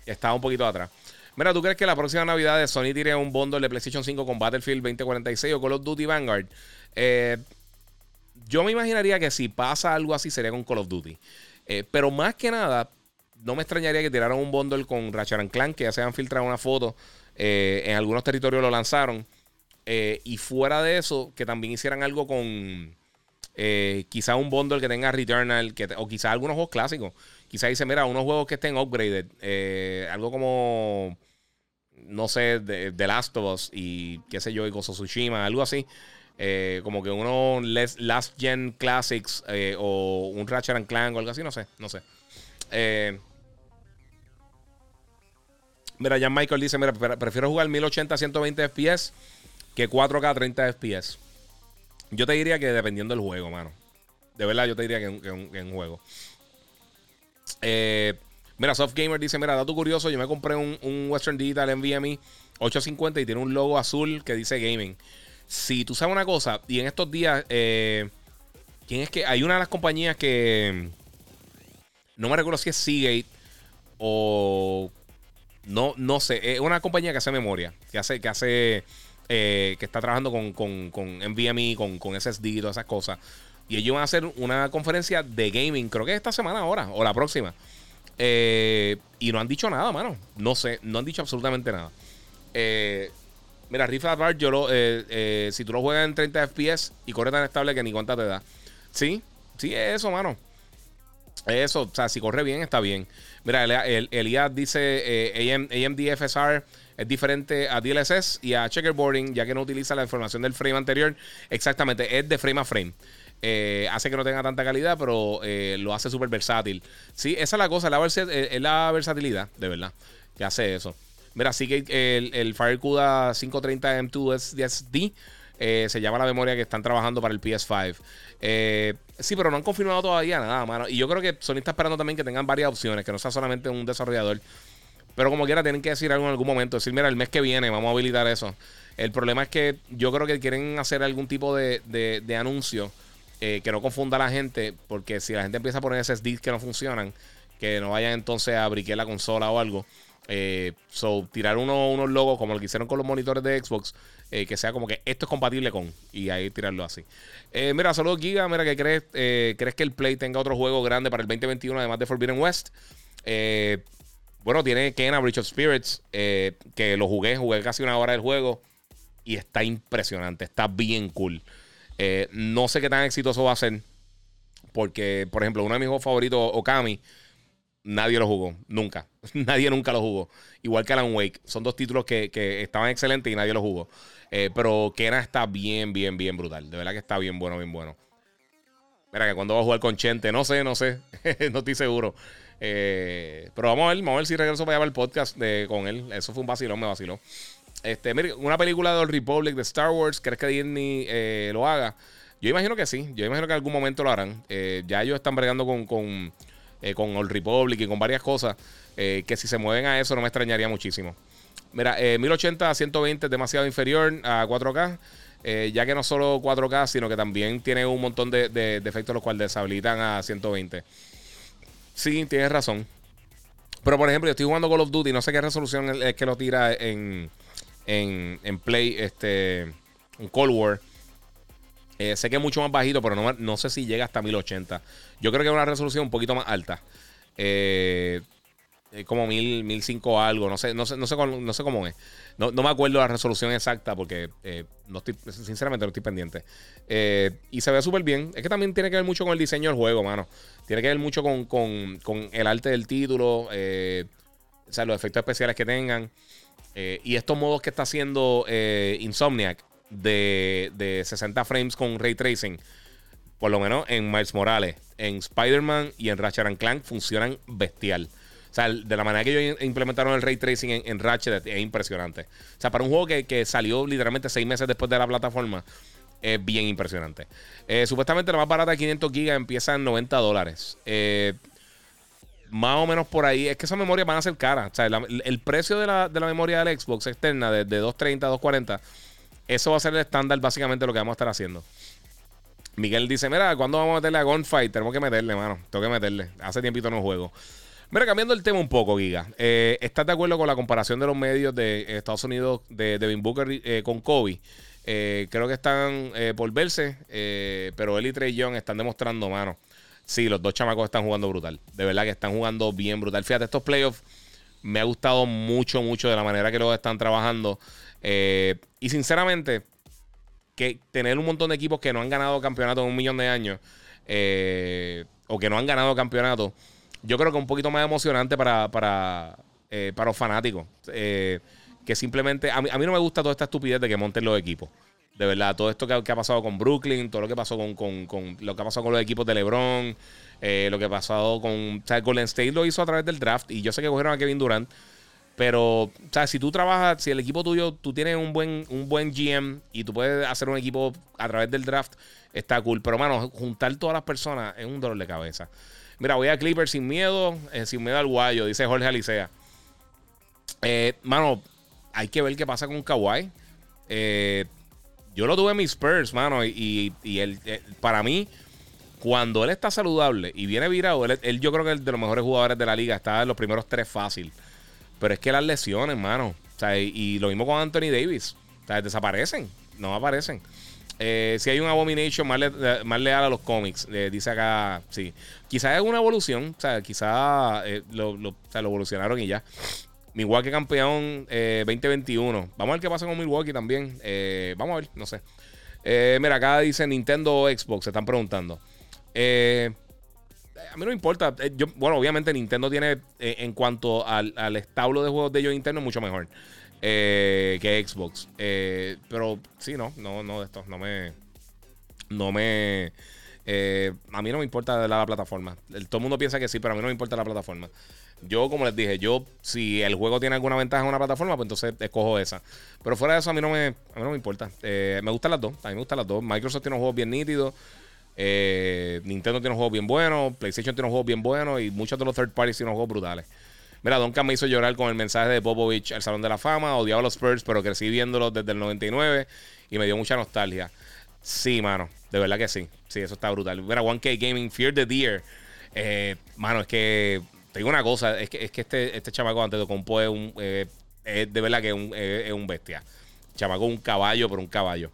estaba un poquito atrás. Mira, ¿tú crees que la próxima Navidad de Sony tire un bundle de PlayStation 5 con Battlefield 2046 o Call of Duty Vanguard? Eh, yo me imaginaría que si pasa algo así sería con Call of Duty. Eh, pero más que nada, no me extrañaría que tiraran un bundle con Ratchet Clank, que ya se han filtrado una foto. en algunos territorios lo lanzaron. y fuera de eso, que también hicieran algo con quizá un bundle que tenga Returnal, que, o quizá algunos juegos clásicos. Quizá dice, mira, unos juegos que estén upgraded. Eh, algo como, no sé, de, Last of Us y qué sé yo, y Gozo algo así. Eh, como que uno Last Gen Classics eh, o un Ratchet and Clank o algo así, no sé, no sé. mira, Jan Michael dice, mira, prefiero jugar 1080 120 FPS que 4K 30 FPS. Yo te diría que dependiendo del juego, mano. De verdad, yo te diría que, en un juego. Eh, mira, Soft Gamer dice: Mira, dato curioso, yo me compré un, Western Digital NVMe 850 y tiene un logo azul que dice gaming. Si tú sabes una cosa, y en estos días, eh, ¿quién es que? Hay una de las compañías que no me recuerdo si es Seagate o no, no sé, es una compañía que hace memoria, que hace, que hace, eh, que está trabajando con, con, con NVMe, con, con SSD y todas esas cosas. Y ellos van a hacer una conferencia de gaming, creo que esta semana ahora, o la próxima. Eh, y no han dicho nada, mano. No sé, no han dicho absolutamente nada. Eh, mira, Rift Apart, yo lo, eh, si tú lo juegas en 30 FPS y corre tan estable que ni cuenta te da. Sí, sí, es eso, mano. Eso, o sea, si corre bien, está bien. Mira, el, Elías dice AMD FSR es diferente a DLSS y a checkerboarding, ya que no utiliza la información del frame anterior. Exactamente, es de frame a frame. Eh, hace que no tenga tanta calidad, pero eh, lo hace súper versátil. Sí, esa es la cosa, la es la versatilidad, de verdad, que hace eso. Mira, sí que el, el FireCuda 530 M2 SSD eh, se llama la memoria que están trabajando para el PS5. Eh, sí, pero no han confirmado todavía nada, mano. Y yo creo que Sony está esperando también que tengan varias opciones, que no sea solamente un desarrollador. Pero como quiera, tienen que decir algo en algún momento. Decir, mira, el mes que viene vamos a habilitar eso. El problema es que yo creo que quieren hacer algún tipo de, de, anuncio eh, que no confunda a la gente. Porque si la gente empieza a poner SSDs que no funcionan, que no vayan entonces a briquear la consola o algo. Eh, so, tirar unos logos como lo que hicieron con los monitores de Xbox, eh, que sea como que esto es compatible con, y ahí tirarlo así. Eh, mira, saludos Giga, mira que crees, crees que el Play tenga otro juego grande para el 2021 además de Forbidden West. bueno, tiene Kena Bridge of Spirits, que lo jugué, jugué casi una hora del juego y está impresionante, está bien cool. No sé qué tan exitoso va a ser, porque, por ejemplo, uno de mis juegos favoritos, Okami, nadie lo jugó, nunca. nadie nunca lo jugó. Igual que Alan Wake. Son dos títulos que, estaban excelentes y nadie lo jugó. Eh, pero Kena está bien, bien, bien brutal. De verdad que está bien bueno, bien bueno. Mira, que cuando va a jugar con Chente, no sé, no sé. no estoy seguro. Eh, pero vamos a ver, vamos a ver si regreso para allá el podcast con él. Eso fue un vacilón, me vaciló. Este, mire, una película de Republic de Star Wars, ¿crees que Disney eh, lo haga? Yo imagino que sí. Yo imagino que en algún momento lo harán. ya ellos están bregando con eh, con Old Republic y con varias cosas, eh, que si se mueven a eso no me extrañaría muchísimo. Mira, 1080 a 120 es demasiado inferior a 4K. Eh, ya que no solo 4K, sino que también tiene un montón de, de, efectos los cuales deshabilitan a 120. Sí, tienes razón. Pero por ejemplo, yo estoy jugando Call of Duty, no sé qué resolución es que lo tira en, en, en Play, este, en Cold War. sé que es mucho más bajito, pero no, no sé si llega hasta 1080. Yo creo que es una resolución un poquito más alta. Eh, como 1000, 1005 algo, no sé, no sé, no sé, no sé cómo es. No, me acuerdo la resolución exacta porque eh, no estoy, sinceramente no estoy pendiente. Eh, y se ve súper bien. Es que también tiene que ver mucho con el diseño del juego, mano. Tiene que ver mucho con, el arte del título, o sea, los efectos especiales que tengan. Y estos modos que está haciendo Insomniac de, de 60 frames con ray tracing por lo menos en Miles Morales, en Spider-Man y en Ratchet Clank funcionan bestial. O sea, de la manera que ellos implementaron el ray tracing en, Ratchet es impresionante. O sea, para un juego que, salió literalmente seis meses después de la plataforma, es bien impresionante. Eh, supuestamente la más barata de 500 gigas empieza en 90 dólares. Eh, más o menos por ahí. Es que esas memorias van a ser caras. O sea, el precio de la, memoria del Xbox externa de, de 230 a 240, eso va a ser el estándar básicamente lo que vamos a estar haciendo. Miguel dice: Mira, ¿cuándo vamos a meterle a Gunfight? Tenemos que meterle, mano. Tengo que meterle. Hace tiempito no juego. Mira, cambiando el tema un poco, Giga. Eh, ¿Estás de acuerdo con la comparación de los medios de Estados Unidos de Devin Booker eh, con Kobe? Eh, creo que están por verse, pero él y Trey Young están demostrando, mano. Sí, los dos chamacos están jugando brutal. De verdad que están jugando bien brutal. Fíjate, estos playoffs me ha gustado mucho, mucho de la manera que los están trabajando. y sinceramente, que tener un montón de equipos que no han ganado campeonato en un millón de años eh, o que no han ganado campeonato, yo creo que es un poquito más emocionante para, para, eh, para los fanáticos. Eh, que simplemente, a mí, a mí, no me gusta toda esta estupidez de que monten los equipos. De verdad, todo esto que, ha pasado con Brooklyn, todo lo que pasó con, con, con, lo que ha pasado con los equipos de LeBron, lo que ha pasado con. O sea, Golden State lo hizo a través del draft y yo sé que cogieron a Kevin Durant. Pero, o sea, si tú trabajas, si el equipo tuyo, tú tienes un buen, un buen GM y tú puedes hacer un equipo a través del draft, está cool. Pero, mano, juntar todas las personas es un dolor de cabeza. Mira, voy a Clipper sin miedo, eh, sin miedo al guayo, dice Jorge Alicea. Eh, mano, hay que ver qué pasa con Kawhi. Eh, yo lo tuve en mis Spurs, mano, y, y él, para mí, cuando él está saludable y viene virado, él, yo creo que es de los mejores jugadores de la liga. Está en los primeros tres fácil. Pero es que las lesiones, mano. O sea, y, lo mismo con Anthony Davis. O sea, desaparecen. No aparecen. Eh, si hay un Abomination más, leal a los cómics, eh, dice acá, sí. Quizás es una evolución. O sea, quizás eh, lo, evolucionaron y ya. Milwaukee campeón 2021. Vamos a ver qué pasa con Milwaukee también. vamos a ver, no sé. mira, acá dice Nintendo o Xbox, se están preguntando. Eh, a mí no me importa. Eh, yo, bueno, obviamente Nintendo tiene, eh, en cuanto al, establo de juegos de ellos internos, mucho mejor eh, que Xbox. pero sí, no, no, no de esto. No me. No me. Eh, a mí no me importa la, plataforma. todo el mundo piensa que sí, pero a mí no me importa la plataforma. Yo, como les dije, yo, si el juego tiene alguna ventaja en una plataforma, pues entonces escojo esa. Pero fuera de eso, a mí no me, a mí no me importa. Eh, me gustan las dos. A mí me gustan las dos. Microsoft tiene un juego bien nítido. Eh, Nintendo tiene un juego bien bueno. PlayStation tiene un juego bien bueno. Y muchos de los third parties tienen juegos brutales. Mira, Duncan me hizo llorar con el mensaje de Popovich al Salón de la Fama. Odiaba a los Spurs, pero crecí viéndolos desde el 99 y me dio mucha nostalgia. Sí, mano. De verdad que sí. Sí, eso está brutal. Mira, 1K Gaming, Fear the Deer. Eh, mano, es que te digo una cosa. Es que, es que este, este chamaco antes de compo es un. Eh, de verdad que es un, es un bestia. Chamaco, un caballo, pero un caballo.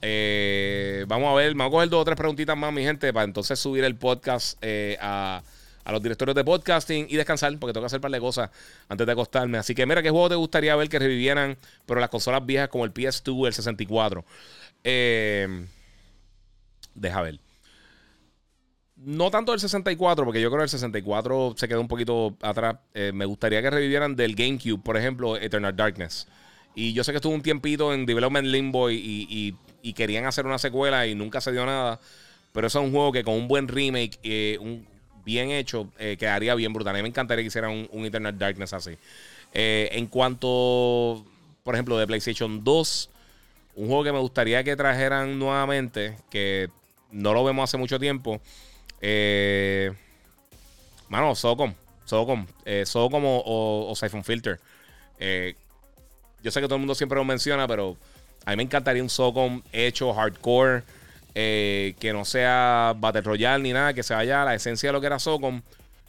Eh, vamos a ver, vamos a coger dos o tres preguntitas más, mi gente, para entonces subir el podcast a a los directores de podcasting y descansar, porque tengo que hacer un par de cosas antes de acostarme. Así que mira, ¿qué juego te gustaría ver que revivieran, pero las consolas viejas como el PS2, el 64? Eh, deja ver. No tanto el 64, porque yo creo que el 64 se quedó un poquito atrás. Eh, me gustaría que revivieran del GameCube, por ejemplo, Eternal Darkness. Y yo sé que estuvo un tiempito en Development Limbo y, y, querían hacer una secuela y nunca se dio nada. Pero eso es un juego que con un buen remake, eh, un, bien hecho, eh, quedaría bien brutal. A mí me encantaría que hicieran un, Internet Darkness así. En cuanto, por ejemplo, de PlayStation 2, un juego que me gustaría que trajeran nuevamente, que no lo vemos hace mucho tiempo. Eh, mano, Socom. Socom. Eh, Socom o, o, Siphon Filter. yo sé que todo el mundo siempre lo menciona, pero a mí me encantaría un Socom hecho hardcore. Eh, que no sea Battle Royale ni nada, que se vaya a la esencia de lo que era Socom,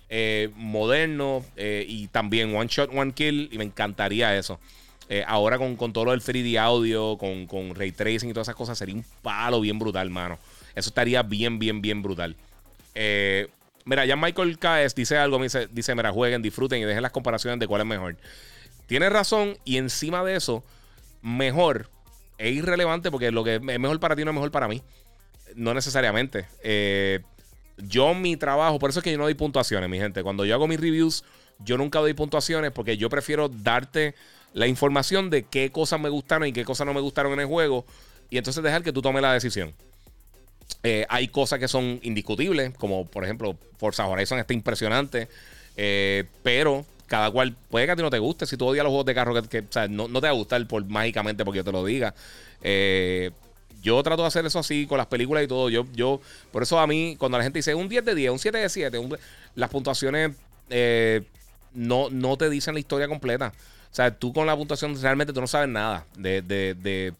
eh, moderno eh, y también One Shot, One Kill, y me encantaría eso. ahora con, todo lo del 3D audio, con, con, ray tracing y todas esas cosas, sería un palo bien brutal, mano. Eso estaría bien, bien, bien brutal. Mira, ya Michael Caes dice algo, dice, dice, mira, jueguen, disfruten y dejen las comparaciones de cuál es mejor. Tiene razón y encima de eso, mejor es irrelevante porque lo que es mejor para ti no es mejor para mí no necesariamente. Eh, yo mi trabajo, por eso es que yo no doy puntuaciones, mi gente. Cuando yo hago mis reviews, yo nunca doy puntuaciones porque yo prefiero darte la información de qué cosas me gustaron y qué cosas no me gustaron en el juego y entonces dejar que tú tomes la decisión. Eh, hay cosas que son indiscutibles, como por ejemplo Forza Horizon está impresionante, eh, pero cada cual puede que a ti no te guste. Si tú odias los juegos de carro, que, no, te va a gustar por, mágicamente porque yo te lo diga. Eh, yo trato de hacer eso así con las películas y todo. Yo, yo, por eso a mí, cuando la gente dice un 10 de 10, un 7 de 7, las puntuaciones no, no te dicen la historia completa. O sea, tú con la puntuación realmente tú no sabes nada de,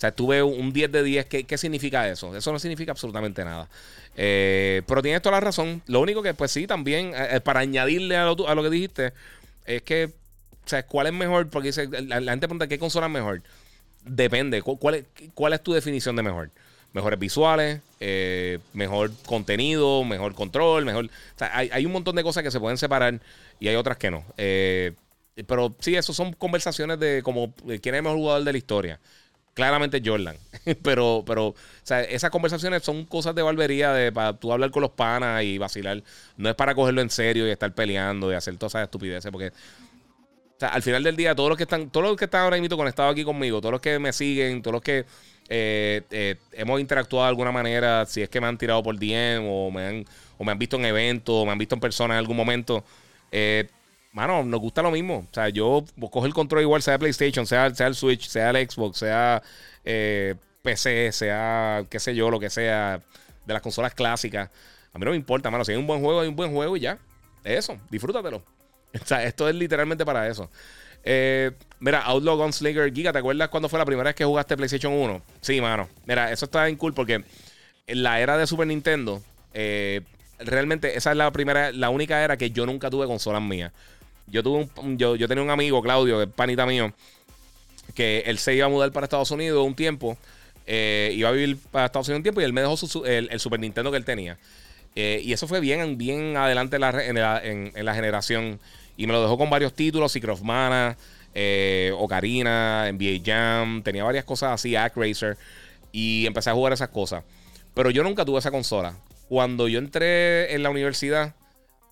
sea, tú ves un 10 de 10, ¿qué, ¿qué, significa eso? Eso no significa absolutamente nada. Eh, pero tienes toda la razón. Lo único que, pues sí, también, eh, para añadirle a lo, a lo, que dijiste, es que, o sea, ¿cuál es mejor? Porque la, gente pregunta, ¿qué consola es mejor? Depende. ¿Cuál es, ¿Cuál es tu definición de mejor? Mejores visuales, eh, mejor contenido, mejor control, mejor. O sea, hay, hay, un montón de cosas que se pueden separar y hay otras que no. Eh, pero sí, eso son conversaciones de como quién es el mejor jugador de la historia. Claramente Jordan. pero, pero, o sea, esas conversaciones son cosas de barbería, de para tú hablar con los panas y vacilar. No es para cogerlo en serio y estar peleando y hacer todas esas estupideces, porque o sea, al final del día, todos los que están, todos los que están ahora mismo conectados aquí conmigo, todos los que me siguen, todos los que eh, eh, hemos interactuado de alguna manera, si es que me han tirado por DM o me han, o me han visto en eventos, o me han visto en persona en algún momento, eh, mano, nos gusta lo mismo. O sea, yo cojo el control igual, sea PlayStation, sea, sea el Switch, sea el Xbox, sea PC, sea qué sé yo, lo que sea, de las consolas clásicas. A mí no me importa, mano. Si hay un buen juego, hay un buen juego y ya. Eso, disfrútatelo. O sea, esto es literalmente para eso. Eh, mira, Outlaw Gunslinger Giga, ¿te acuerdas cuando fue la primera vez que jugaste PlayStation 1? Sí, mano. Mira, eso está bien cool porque en la era de Super Nintendo, eh, realmente esa es la primera, la única era que yo nunca tuve consolas mías. Yo tuve un, yo, yo tenía un amigo, Claudio, que es panita mío, que él se iba a mudar para Estados Unidos un tiempo. Eh, iba a vivir para Estados Unidos un tiempo y él me dejó el, Super Nintendo que él tenía. y eso fue bien, bien adelante en la, en la generación. Y me lo dejó con varios títulos, Secret of Mana, eh, Ocarina, NBA Jam, tenía varias cosas así, Racer Y empecé a jugar esas cosas. Pero yo nunca tuve esa consola. Cuando yo entré en la universidad,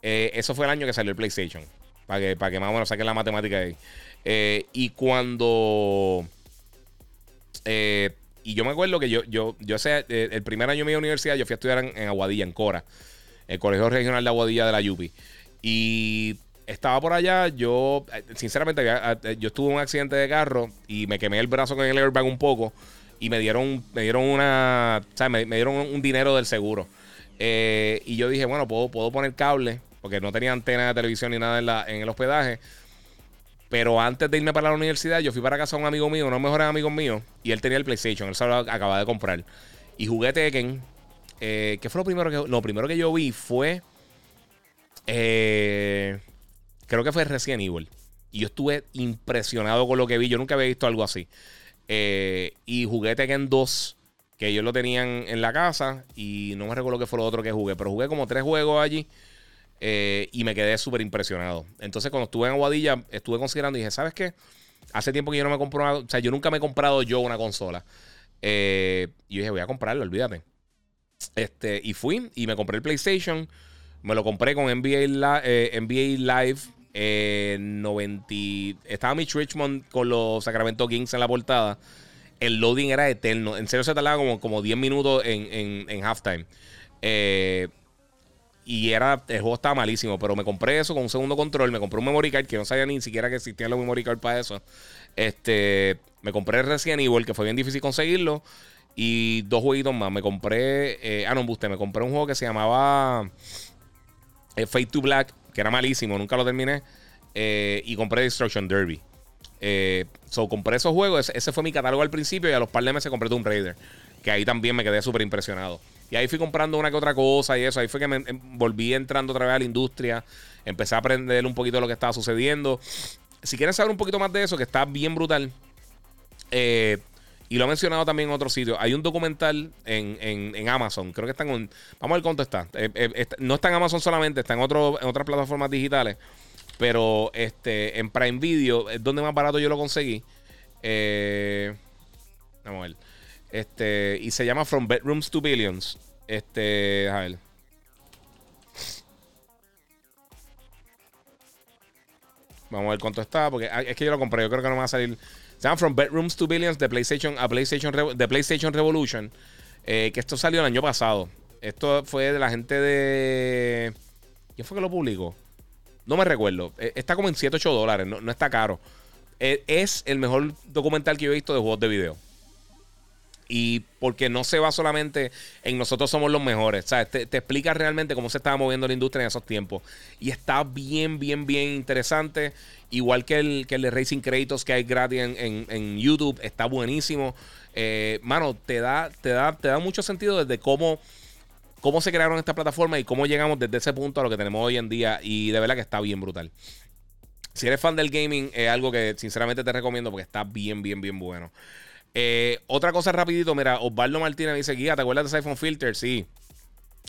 eh, eso fue el año que salió el PlayStation. Para que, para que más o menos saquen la matemática ahí. Eh, y cuando. y yo me acuerdo que yo, yo, yo sé, eh, el primer año de mi universidad, yo fui a estudiar en, Aguadilla, en Cora, el Colegio Regional de Aguadilla de la Yupi. Y estaba por allá, yo, sinceramente, yo estuve en un accidente de carro y me quemé el brazo con el airbag un poco y me dieron, me dieron una, o sea, me, dieron un dinero del seguro. Eh, y yo dije, bueno, puedo, puedo poner cable, porque no tenía antena de televisión ni nada en, la, en el hospedaje. Pero antes de irme para la universidad, yo fui para casa de un amigo mío, uno mejores amigos míos, y él tenía el PlayStation, él se lo acababa de comprar. Y jugué Tekken. Eh, ¿Qué fue lo primero que lo primero que yo vi? Fue. Eh, creo que fue Resident Evil. Y yo estuve impresionado con lo que vi. Yo nunca había visto algo así. Eh, y jugué Tekken 2, que ellos lo tenían en la casa. Y no me recuerdo qué fue lo otro que jugué, pero jugué como tres juegos allí. Eh, y me quedé súper impresionado. Entonces, cuando estuve en Aguadilla, estuve considerando y dije, ¿sabes qué? Hace tiempo que yo no me compro una, O sea, yo nunca me he comprado yo una consola. Eh, y dije, voy a comprarlo, olvídate. Este, y fui y me compré el PlayStation. Me lo compré con NBA, eh, NBA Live 90. Estaba Mitch Richmond con los Sacramento Kings en la portada. El loading era eterno. En serio se tardaba como, como 10 minutos en, en, en halftime. Eh, y era, el juego estaba malísimo, pero me compré eso con un segundo control. Me compré un memory card que no sabía ni siquiera que existían los memory card para eso. Este, me compré Resident Evil, que fue bien difícil conseguirlo. Y dos jueguitos más. Me compré, eh, ah, no, usted, me compré un juego que se llamaba eh, Fate to Black, que era malísimo, nunca lo terminé. Eh, y compré Destruction Derby. so, compré esos juegos. Ese, fue mi catálogo al principio. Y a los par de meses compré Tomb Raider. Que ahí también me quedé súper impresionado. Y ahí fui comprando una que otra cosa y eso. Ahí fue que me em, volví entrando otra vez a la industria. Empecé a aprender un poquito de lo que estaba sucediendo. Si quieren saber un poquito más de eso, que está bien brutal. Eh, y lo he mencionado también en otros sitios. Hay un documental en, Amazon. Creo que está en Vamos a ver cuánto está. Eh, eh, no está en Amazon solamente, está en, otro, en otras plataformas digitales. Pero este, en Prime Video es donde más barato yo lo conseguí. vamos a ver. Este, y se llama From Bedrooms to Billions. Este, a. Vamos a ver cuánto está, porque ah, es que yo lo compré, yo creo que no me va a salir. Se llama From Bedrooms to Billions de PlayStation a PlayStation, de PlayStation Revolution. Eh, que esto salió el año pasado. Esto fue de la gente de. ¿Quién fue que lo publicó? No me recuerdo. Eh, está como en 7, 8 dólares, no, no está caro. Eh, es el mejor documental que yo he visto de juegos de video. Y porque no se va solamente en nosotros somos los mejores. ¿sabes? Te, te, explica realmente cómo se estaba moviendo la industria en esos tiempos. Y está bien, bien, bien interesante. Igual que el, que el de Racing Créditos que hay gratis en, YouTube. Está buenísimo. Eh, mano, te da, te, da, te da mucho sentido desde cómo, cómo se crearon estas plataformas y cómo llegamos desde ese punto a lo que tenemos hoy en día. Y de verdad que está bien brutal. Si eres fan del gaming, es algo que sinceramente te recomiendo porque está bien, bien, bien bueno. Eh, otra cosa rapidito, mira, Osvaldo Martínez dice, guía, ¿te acuerdas de Siphon Filter? Sí.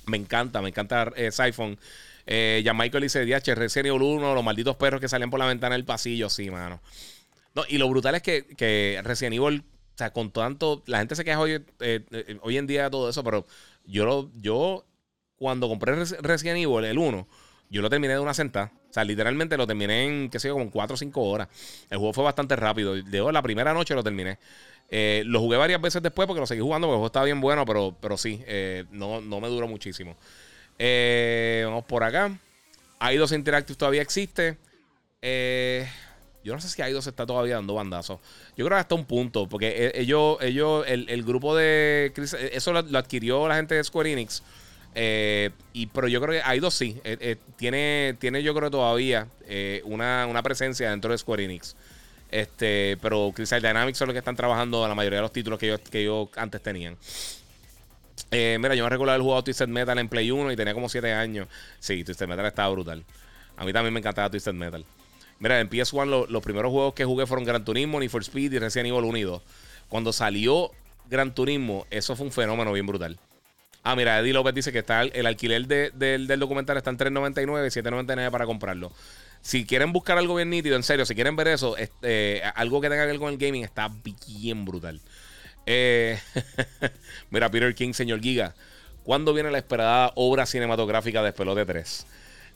Me encanta, me encanta eh, Siphon. Eh, ya Michael dice, DH, Resident Evil 1, los malditos perros que salían por la ventana del pasillo, sí, mano. No, y lo brutal es que, que Resident Evil, o sea, con tanto, la gente se queja hoy, eh, hoy en día de todo eso, pero yo, lo, yo cuando compré Resident Evil, el 1, yo lo terminé de una sentada. O sea, literalmente lo terminé en, qué sé yo, como 4 o 5 horas. El juego fue bastante rápido. De la primera noche lo terminé. Eh, lo jugué varias veces después porque lo seguí jugando porque el juego estaba bien bueno, pero, pero sí, eh, no, no, me duró muchísimo. Eh, vamos por acá. i2 Interactive todavía existe. yo no sé si i2 está todavía dando bandazos. Yo creo que hasta un punto, porque ellos, ellos el, grupo de... Eso lo, adquirió la gente de Square Enix. y, pero yo creo que i2 sí. tiene, tiene yo creo todavía una, una presencia dentro de Square Enix. Este, pero Crystal Dynamics son los que están trabajando la mayoría de los títulos que ellos, que antes tenían. Eh, mira, yo me recuerdo haber jugado Twisted Metal en Play 1 y tenía como 7 años. Sí, Twisted Metal estaba brutal. A mí también me encantaba Twisted Metal. Mira, en PS1 los primeros juegos que jugué fueron Gran Turismo, Need for Speed y Resident Evil 1 y 2. Cuando salió Gran Turismo, eso fue un fenómeno bien brutal. Ah, mira, Eddie López dice que está el, alquiler del documental está en 3.99 y 7.99 para comprarlo. Si quieren buscar algo bien nítido, en serio, si quieren ver eso, este, algo que tenga que ver con el gaming está bien brutal. Eh, mira, Peter King, señor Giga. ¿Cuándo viene la esperada obra cinematográfica de Pelote 3?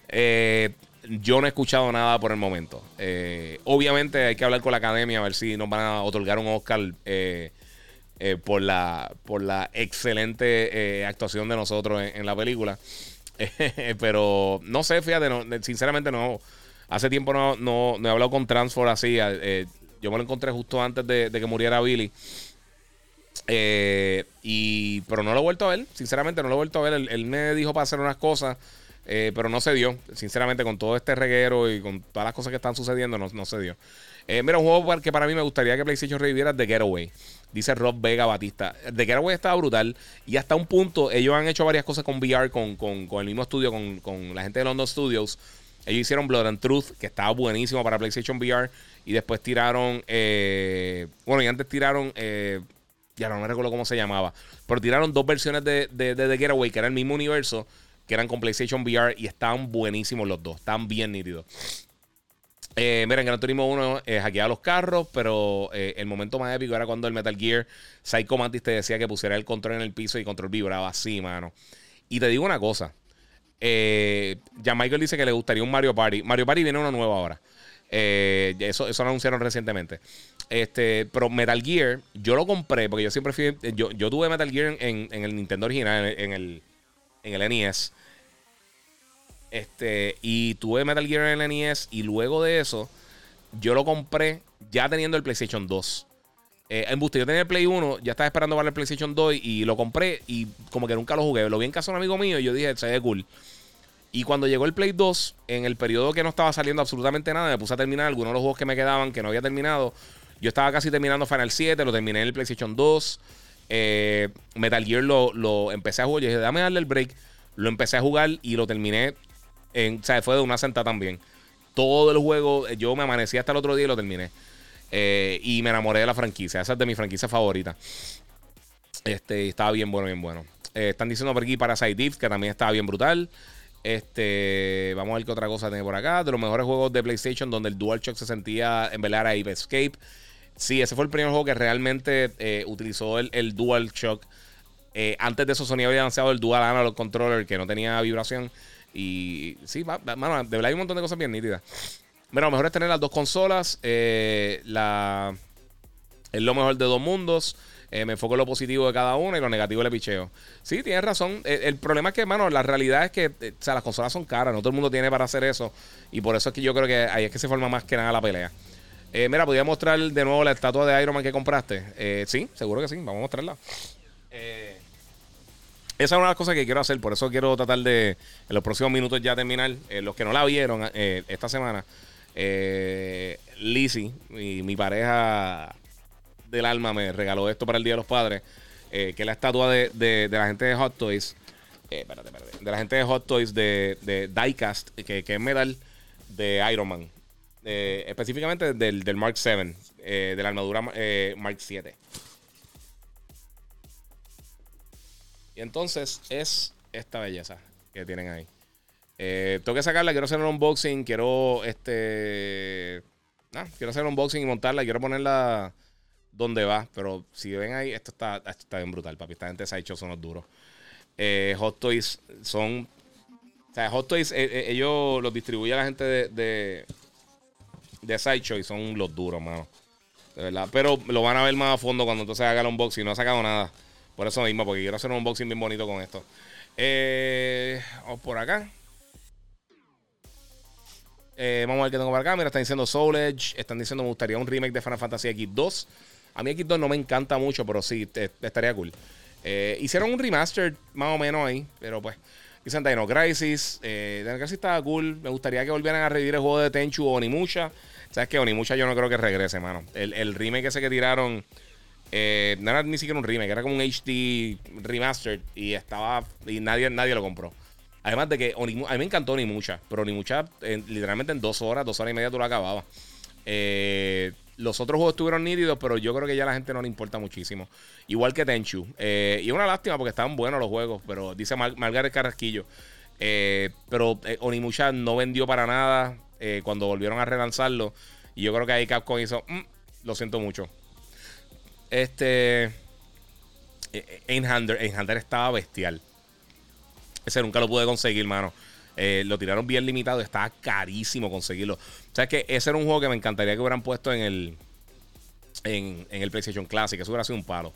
Eh, yo no he escuchado nada por el momento. Eh, obviamente hay que hablar con la academia a ver si nos van a otorgar un Oscar eh, por, la, por la excelente actuación de nosotros en, la película. pero no sé, fíjate, sinceramente no. Hace tiempo no, no, he hablado con Transfor así. yo me lo encontré justo antes de, que muriera Billy. y, pero no lo he vuelto a ver, sinceramente no lo he vuelto a ver. Él, me dijo para hacer unas cosas, pero no se dio. Sinceramente, con todo este reguero y con todas las cosas que están sucediendo, no, no se dio. mira, un juego que para mí me gustaría que PlayStation reviviera The Getaway. Dice Rob Vega Batista. The Getaway estaba brutal. Y hasta un punto, ellos han hecho varias cosas con VR, con, el mismo estudio, con, la gente de London Studios. Ellos hicieron Blood and Truth, que estaba buenísimo para PlayStation VR. Y después tiraron. Eh, bueno, y antes tiraron. Eh, ya no me recuerdo cómo se llamaba. Pero tiraron dos versiones de, de, de The Getaway, que era el mismo universo, que eran con PlayStation VR. Y estaban buenísimos los dos. Estaban bien nítidos. Eh, miren, Gran Turismo 1 eh, hackeaba los carros, pero eh, el momento más épico era cuando el Metal Gear Psycho Mantis te decía que pusiera el control en el piso y el control vibraba así, mano. Y te digo una cosa. Eh, ya Michael dice que le gustaría un Mario Party. Mario Party viene uno nuevo ahora. eso, eso lo anunciaron recientemente. Este, pero Metal Gear, yo lo compré porque yo siempre fui. Yo, yo tuve Metal Gear en, el Nintendo original, en el, en el NES. Este, y tuve Metal Gear en el NES y luego de eso yo lo compré ya teniendo el PlayStation 2. Eh, en Busto, yo tenía el Play 1, ya estaba esperando para el PlayStation 2 y lo compré y como que nunca lo jugué. Lo vi en casa un amigo mío y yo dije, se ve cool. Y cuando llegó el Play 2, en el periodo que no estaba saliendo absolutamente nada, me puse a terminar algunos de los juegos que me quedaban que no había terminado. Yo estaba casi terminando Final 7, lo terminé en el PlayStation 2. Eh, Metal Gear lo, lo, empecé a jugar. Yo dije, dame darle el break. Lo empecé a jugar y lo terminé o sea, fue de una senta también. Todo el juego, eh, yo me amanecí hasta el otro día y lo terminé. Eh, y me enamoré de la franquicia. Esa es de mi franquicia favorita. Este, estaba bien bueno, bien bueno. Están diciendo por aquí para Side que también estaba bien brutal. Este, vamos a ver qué otra cosa tiene por acá. De los mejores juegos de PlayStation donde el DualShock se sentía en velar a Escape. Sí, ese fue el primer juego que realmente utilizó el, el DualShock. antes de eso, Sony había lanzado el Dual Analog Controller que no tenía vibración. Y sí, mano, de verdad hay un montón de cosas bien nítidas. Bueno, lo mejor es tener las dos consolas. Eh, la, es lo mejor de dos mundos. Eh, me enfoco en lo positivo de cada uno y lo negativo le picheo. Sí, tienes razón. Eh, el, problema es que, mano, la realidad es que o sea, las consolas son caras. No todo el mundo tiene para hacer eso. Y por eso es que yo creo que ahí es que se forma más que nada la pelea. mira, ¿podría mostrar de nuevo la estatua de Iron Man que compraste? sí, seguro que sí. Vamos a mostrarla. Eh, esa es una de las cosas que quiero hacer, por eso quiero tratar de en los próximos minutos ya terminar. Eh, los que no la vieron eh, esta semana, eh, Lizzie, mi, mi, pareja del alma, me regaló esto para el Día de los Padres, que es la estatua de, la gente de Hot Toys. espérate, espérate, de la gente de Hot Toys de, de Diecast, que, que es medal de Iron Man. específicamente del, del Mark 7, de la armadura Mark 7. Y entonces es esta belleza que tienen ahí. Eh, tengo que sacarla, quiero hacer un unboxing, quiero este. quiero hacer un unboxing y montarla, quiero ponerla donde va. Pero si ven ahí, esto está, está bien brutal, papi. Esta gente se ha hecho son los duros. Eh, Hot Toys son. O sea, Hot Toys, eh, ellos los distribuye a la gente de, de, de Sideshow y son los duros, mano. De verdad. Pero lo van a ver más a fondo cuando entonces haga el unboxing. No ha sacado nada. Por eso mismo, porque quiero hacer un unboxing bien bonito con esto. Eh, vamos por acá. Eh, vamos a ver qué tengo por acá. Mira, están diciendo Soul Edge. Están diciendo me gustaría un remake de Final Fantasy X2. A mí X2 no me encanta mucho, pero sí, estaría cool. Eh, hicieron un remaster más o menos ahí, pero pues. Dicen Dino Crisis. Eh, Dino Crisis estaba cool. Me gustaría que volvieran a revivir el juego de Tenchu o Onimusha. ¿Sabes qué? Onimusha yo no creo que regrese, mano. El, el remake ese que tiraron eh, no era ni siquiera un remake, era como un HD remastered y estaba y nadie, nadie lo compró. Además de que a mí me encantó ni mucha, pero ni mucha, literalmente en dos horas, dos horas y media tú lo acababas. Eh, los otros juegos estuvieron nítidos, pero yo creo que ya a la gente no le importa muchísimo. Igual que Tenchu. Eh, y una lástima porque estaban buenos los juegos, pero dice Margaret Carrasquillo. pero Onimucha no vendió para nada cuando volvieron a relanzarlo. Y yo creo que ahí Capcom hizo, mm, lo siento mucho. Este. Einhander, Einhander estaba bestial. Ese nunca lo pude conseguir, mano. Eh, lo tiraron bien limitado, estaba carísimo conseguirlo. O sea que ese era un juego que me encantaría que hubieran puesto en el, en, el PlayStation Classic. Eso hubiera sido un palo.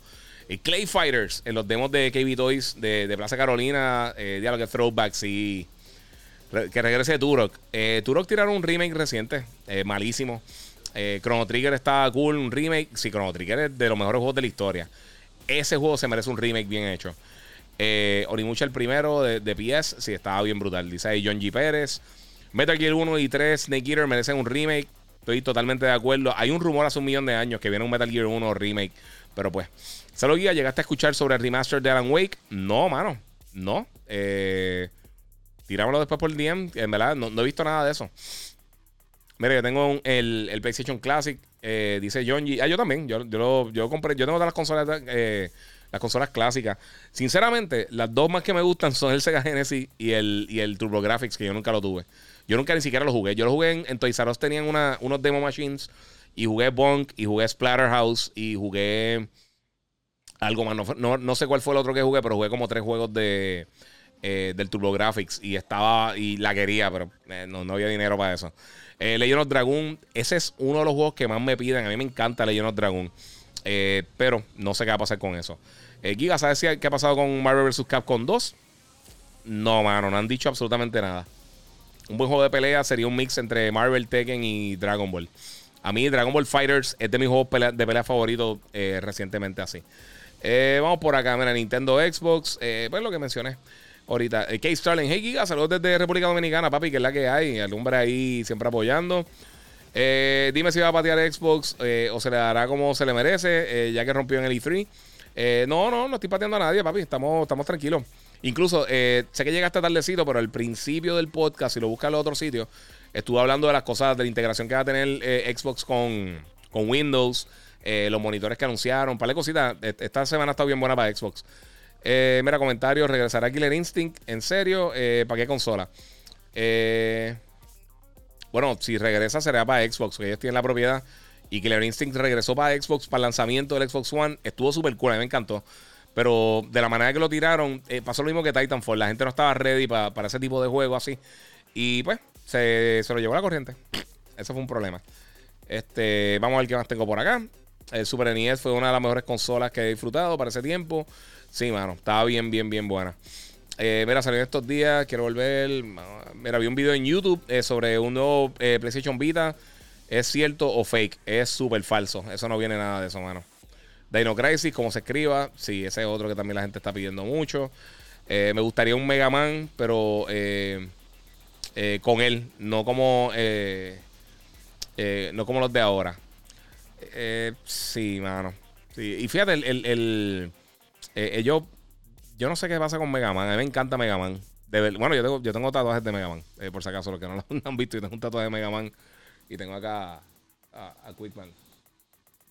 Clay Fighters, en los demos de KB Toys de, Plaza Carolina, eh, diálogo que throwbacks y que regrese Turok. Eh, Turok tiraron un remake reciente, eh, malísimo. Eh, Chrono Trigger está cool, un remake. Sí, Chrono Trigger es de los mejores juegos de la historia. Ese juego se merece un remake bien hecho. Eh, Onimucha el primero de, PS, sí, estaba bien brutal. Dice ahí John G. Pérez. Metal Gear 1 y 3, Snake Eater merecen un remake. Estoy totalmente de acuerdo. Hay un rumor hace un millón de años que viene un Metal Gear 1 remake. Pero pues, lo Guía, ¿llegaste a escuchar sobre el remaster de Alan Wake? No, mano. No. Eh, tirámoslo después por el DM. En verdad, no, he visto nada de eso. Mira, yo tengo el, PlayStation Classic. Eh, dice John G. Ah, yo también. Yo, yo, yo compré. Yo tengo todas las consolas. Eh, las consolas clásicas. Sinceramente, las dos más que me gustan son el Sega Genesis y el, y el TurboGrafx, que yo nunca lo tuve. Yo nunca ni siquiera lo jugué. Yo lo jugué en, en Toys tenían una, unos demo machines. Y jugué Bonk, y jugué Splatterhouse, y jugué algo más. No, no, sé cuál fue el otro que jugué, pero jugué como tres juegos de, eh, del TurboGrafx. Y estaba, y la quería, pero eh, no, no, había dinero para eso. Eh, Legend of Dragon, ese es uno de los juegos que más me piden. A mí me encanta Legend of Dragon. Eh, pero no sé qué va a pasar con eso. Eh, Giga, ¿sabes qué ha pasado con Marvel vs. Capcom 2? No, mano, no han dicho absolutamente nada. Un buen juego de pelea sería un mix entre Marvel, Tekken y Dragon Ball. A mí, Dragon Ball Fighters es de mis juegos de pelea favoritos eh, recientemente así. vamos por acá, mira, Nintendo Xbox. pues lo que mencioné ahorita. Kate Starling, hey Giga, saludos desde República Dominicana, papi, que es la que hay. El ahí siempre apoyando. Eh, dime si va a patear Xbox eh, o se le dará como se le merece, eh, ya que rompió en el E3. no, no, no estoy pateando a nadie, papi. Estamos, estamos tranquilos. Incluso, sé que llegaste tardecito, pero al principio del podcast, si lo buscas en los otros sitios, estuve hablando de las cosas, de la integración que va a tener Xbox con, con Windows, los monitores que anunciaron, para cositas. E, esta semana ha estado bien buena para Xbox. mira, comentario, regresará Killer Instinct, en serio, ¿para qué consola? Eh... Bueno, si regresa será para Xbox, que ellos tienen la propiedad. Y Killer Instinct regresó para Xbox para el lanzamiento del Xbox One. Estuvo súper cool, a mí me encantó. Pero de la manera que lo tiraron, eh, pasó lo mismo que Titanfall. La gente no estaba ready para, ese tipo de juego así. Y pues, se, lo llevó la corriente. Eso fue un problema. Este, vamos a ver qué más tengo por acá. El Super NES fue una de las mejores consolas que he disfrutado para ese tiempo. Sí, mano, estaba bien, bien, bien buena. Eh, mira, salió estos días, quiero volver. Mira, vi un video en YouTube eh, sobre un nuevo eh, PlayStation Vita. ¿Es cierto o fake? Es súper falso. Eso no viene nada de eso, mano. Dino Crisis, como se escriba. Sí, ese es otro que también la gente está pidiendo mucho. me gustaría un Mega Man, pero con él, no como, no como los de ahora. sí, mano. Y fíjate, el, el ellos yo no sé qué pasa con Mega Man. A mí me encanta Mega Man. bueno, yo tengo, yo tengo tatuajes de Mega Man. Eh, por si acaso, los que no lo han visto. Yo tengo un tatuaje de Mega Man. Y tengo acá a, Quickman.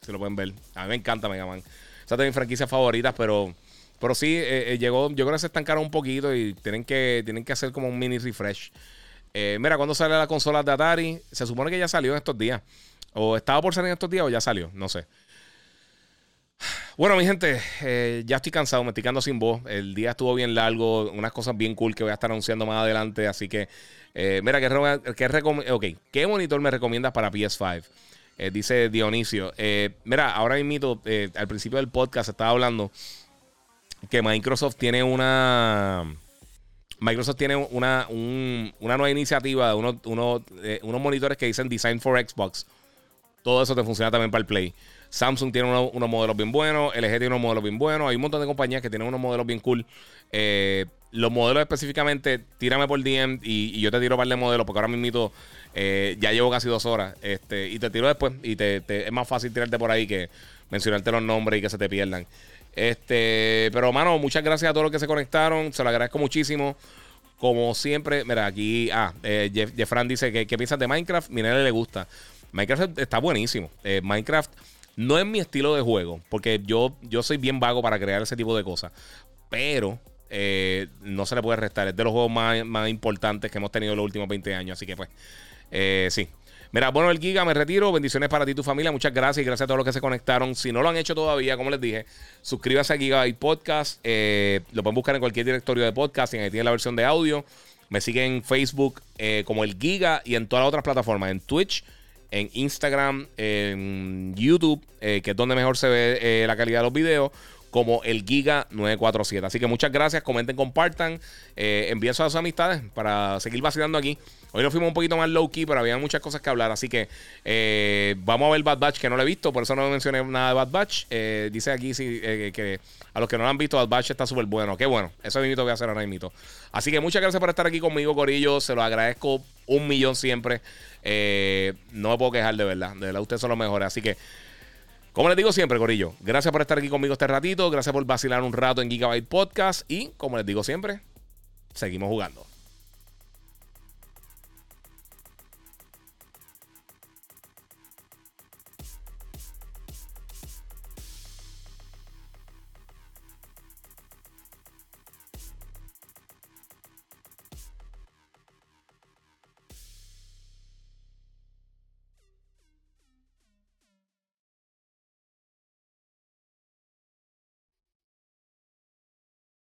Si lo pueden ver. A mí me encanta Mega Man. O sea, de mis franquicias favoritas, pero. Pero sí, eh, eh, llegó. Yo creo que se estancaron un poquito y tienen que, tienen que hacer como un mini refresh. mira, cuando sale la consola de Atari? Se supone que ya salió en estos días. O estaba por salir en estos días o ya salió. No sé. Bueno, mi gente, eh, ya estoy cansado, me estoy quedando sin voz. El día estuvo bien largo, unas cosas bien cool que voy a estar anunciando más adelante. Así que, eh, mira, ¿qué, qué, ¿qué monitor me recomiendas para PS5? Eh, dice Dionisio. mira, ahora mismo, al principio del podcast estaba hablando que Microsoft tiene una. Microsoft tiene una, una nueva iniciativa de unos, unos monitores que dicen Design for Xbox. Todo eso te funciona también para el Play. Samsung tiene unos, modelos bien buenos, LG tiene unos modelos bien buenos. Hay un montón de compañías que tienen unos modelos bien cool. Eh, los modelos específicamente, tírame por DM y, yo te tiro un par de modelos porque ahora mismo eh, ya llevo casi dos horas. Este, y te tiro después y te, es más fácil tirarte por ahí que mencionarte los nombres y que se te pierdan. Este, pero mano, muchas gracias a todos los que se conectaron. Se lo agradezco muchísimo. Como siempre, mira, aquí, ah, eh, Jeffran dice que, ¿qué piensas de Minecraft? Mira, le gusta. Minecraft está buenísimo. Minecraft no es mi estilo de juego, porque yo, yo soy bien vago para crear ese tipo de cosas. Pero eh, no se le puede restar. Es de los juegos más, importantes que hemos tenido en los últimos 20 años. Así que pues, eh, sí. Mira, bueno, el Giga, me retiro. Bendiciones para ti y tu familia. Muchas gracias y gracias a todos los que se conectaron. Si no lo han hecho todavía, como les dije, suscríbase a Gigabyte Podcast. Eh, lo pueden buscar en cualquier directorio de podcast. Y ahí tiene la versión de audio. Me siguen en Facebook como el Giga y en todas las otras plataformas. En Twitch en Instagram, en YouTube, eh, que es donde mejor se ve eh, la calidad de los videos, como el Giga 947. Así que muchas gracias, comenten, compartan, eh, envíen a sus amistades para seguir vacilando aquí. Hoy nos fuimos un poquito más low key, pero había muchas cosas que hablar. Así que eh, vamos a ver Bad Batch, que no lo he visto, por eso no mencioné nada de Bad Batch. Eh, dice aquí sí, eh, que a los que no lo han visto, Bad Batch está súper bueno. Qué bueno, eso mismo voy a hacer ahora mismo. Así que muchas gracias por estar aquí conmigo, Corillo. Se lo agradezco un millón siempre. no me puedo quejar de verdad. De verdad, ustedes son los mejores. Así que. Como les digo siempre, Corillo, gracias por estar aquí conmigo este ratito, gracias por vacilar un rato en Gigabyte Podcast y, como les digo siempre, seguimos jugando.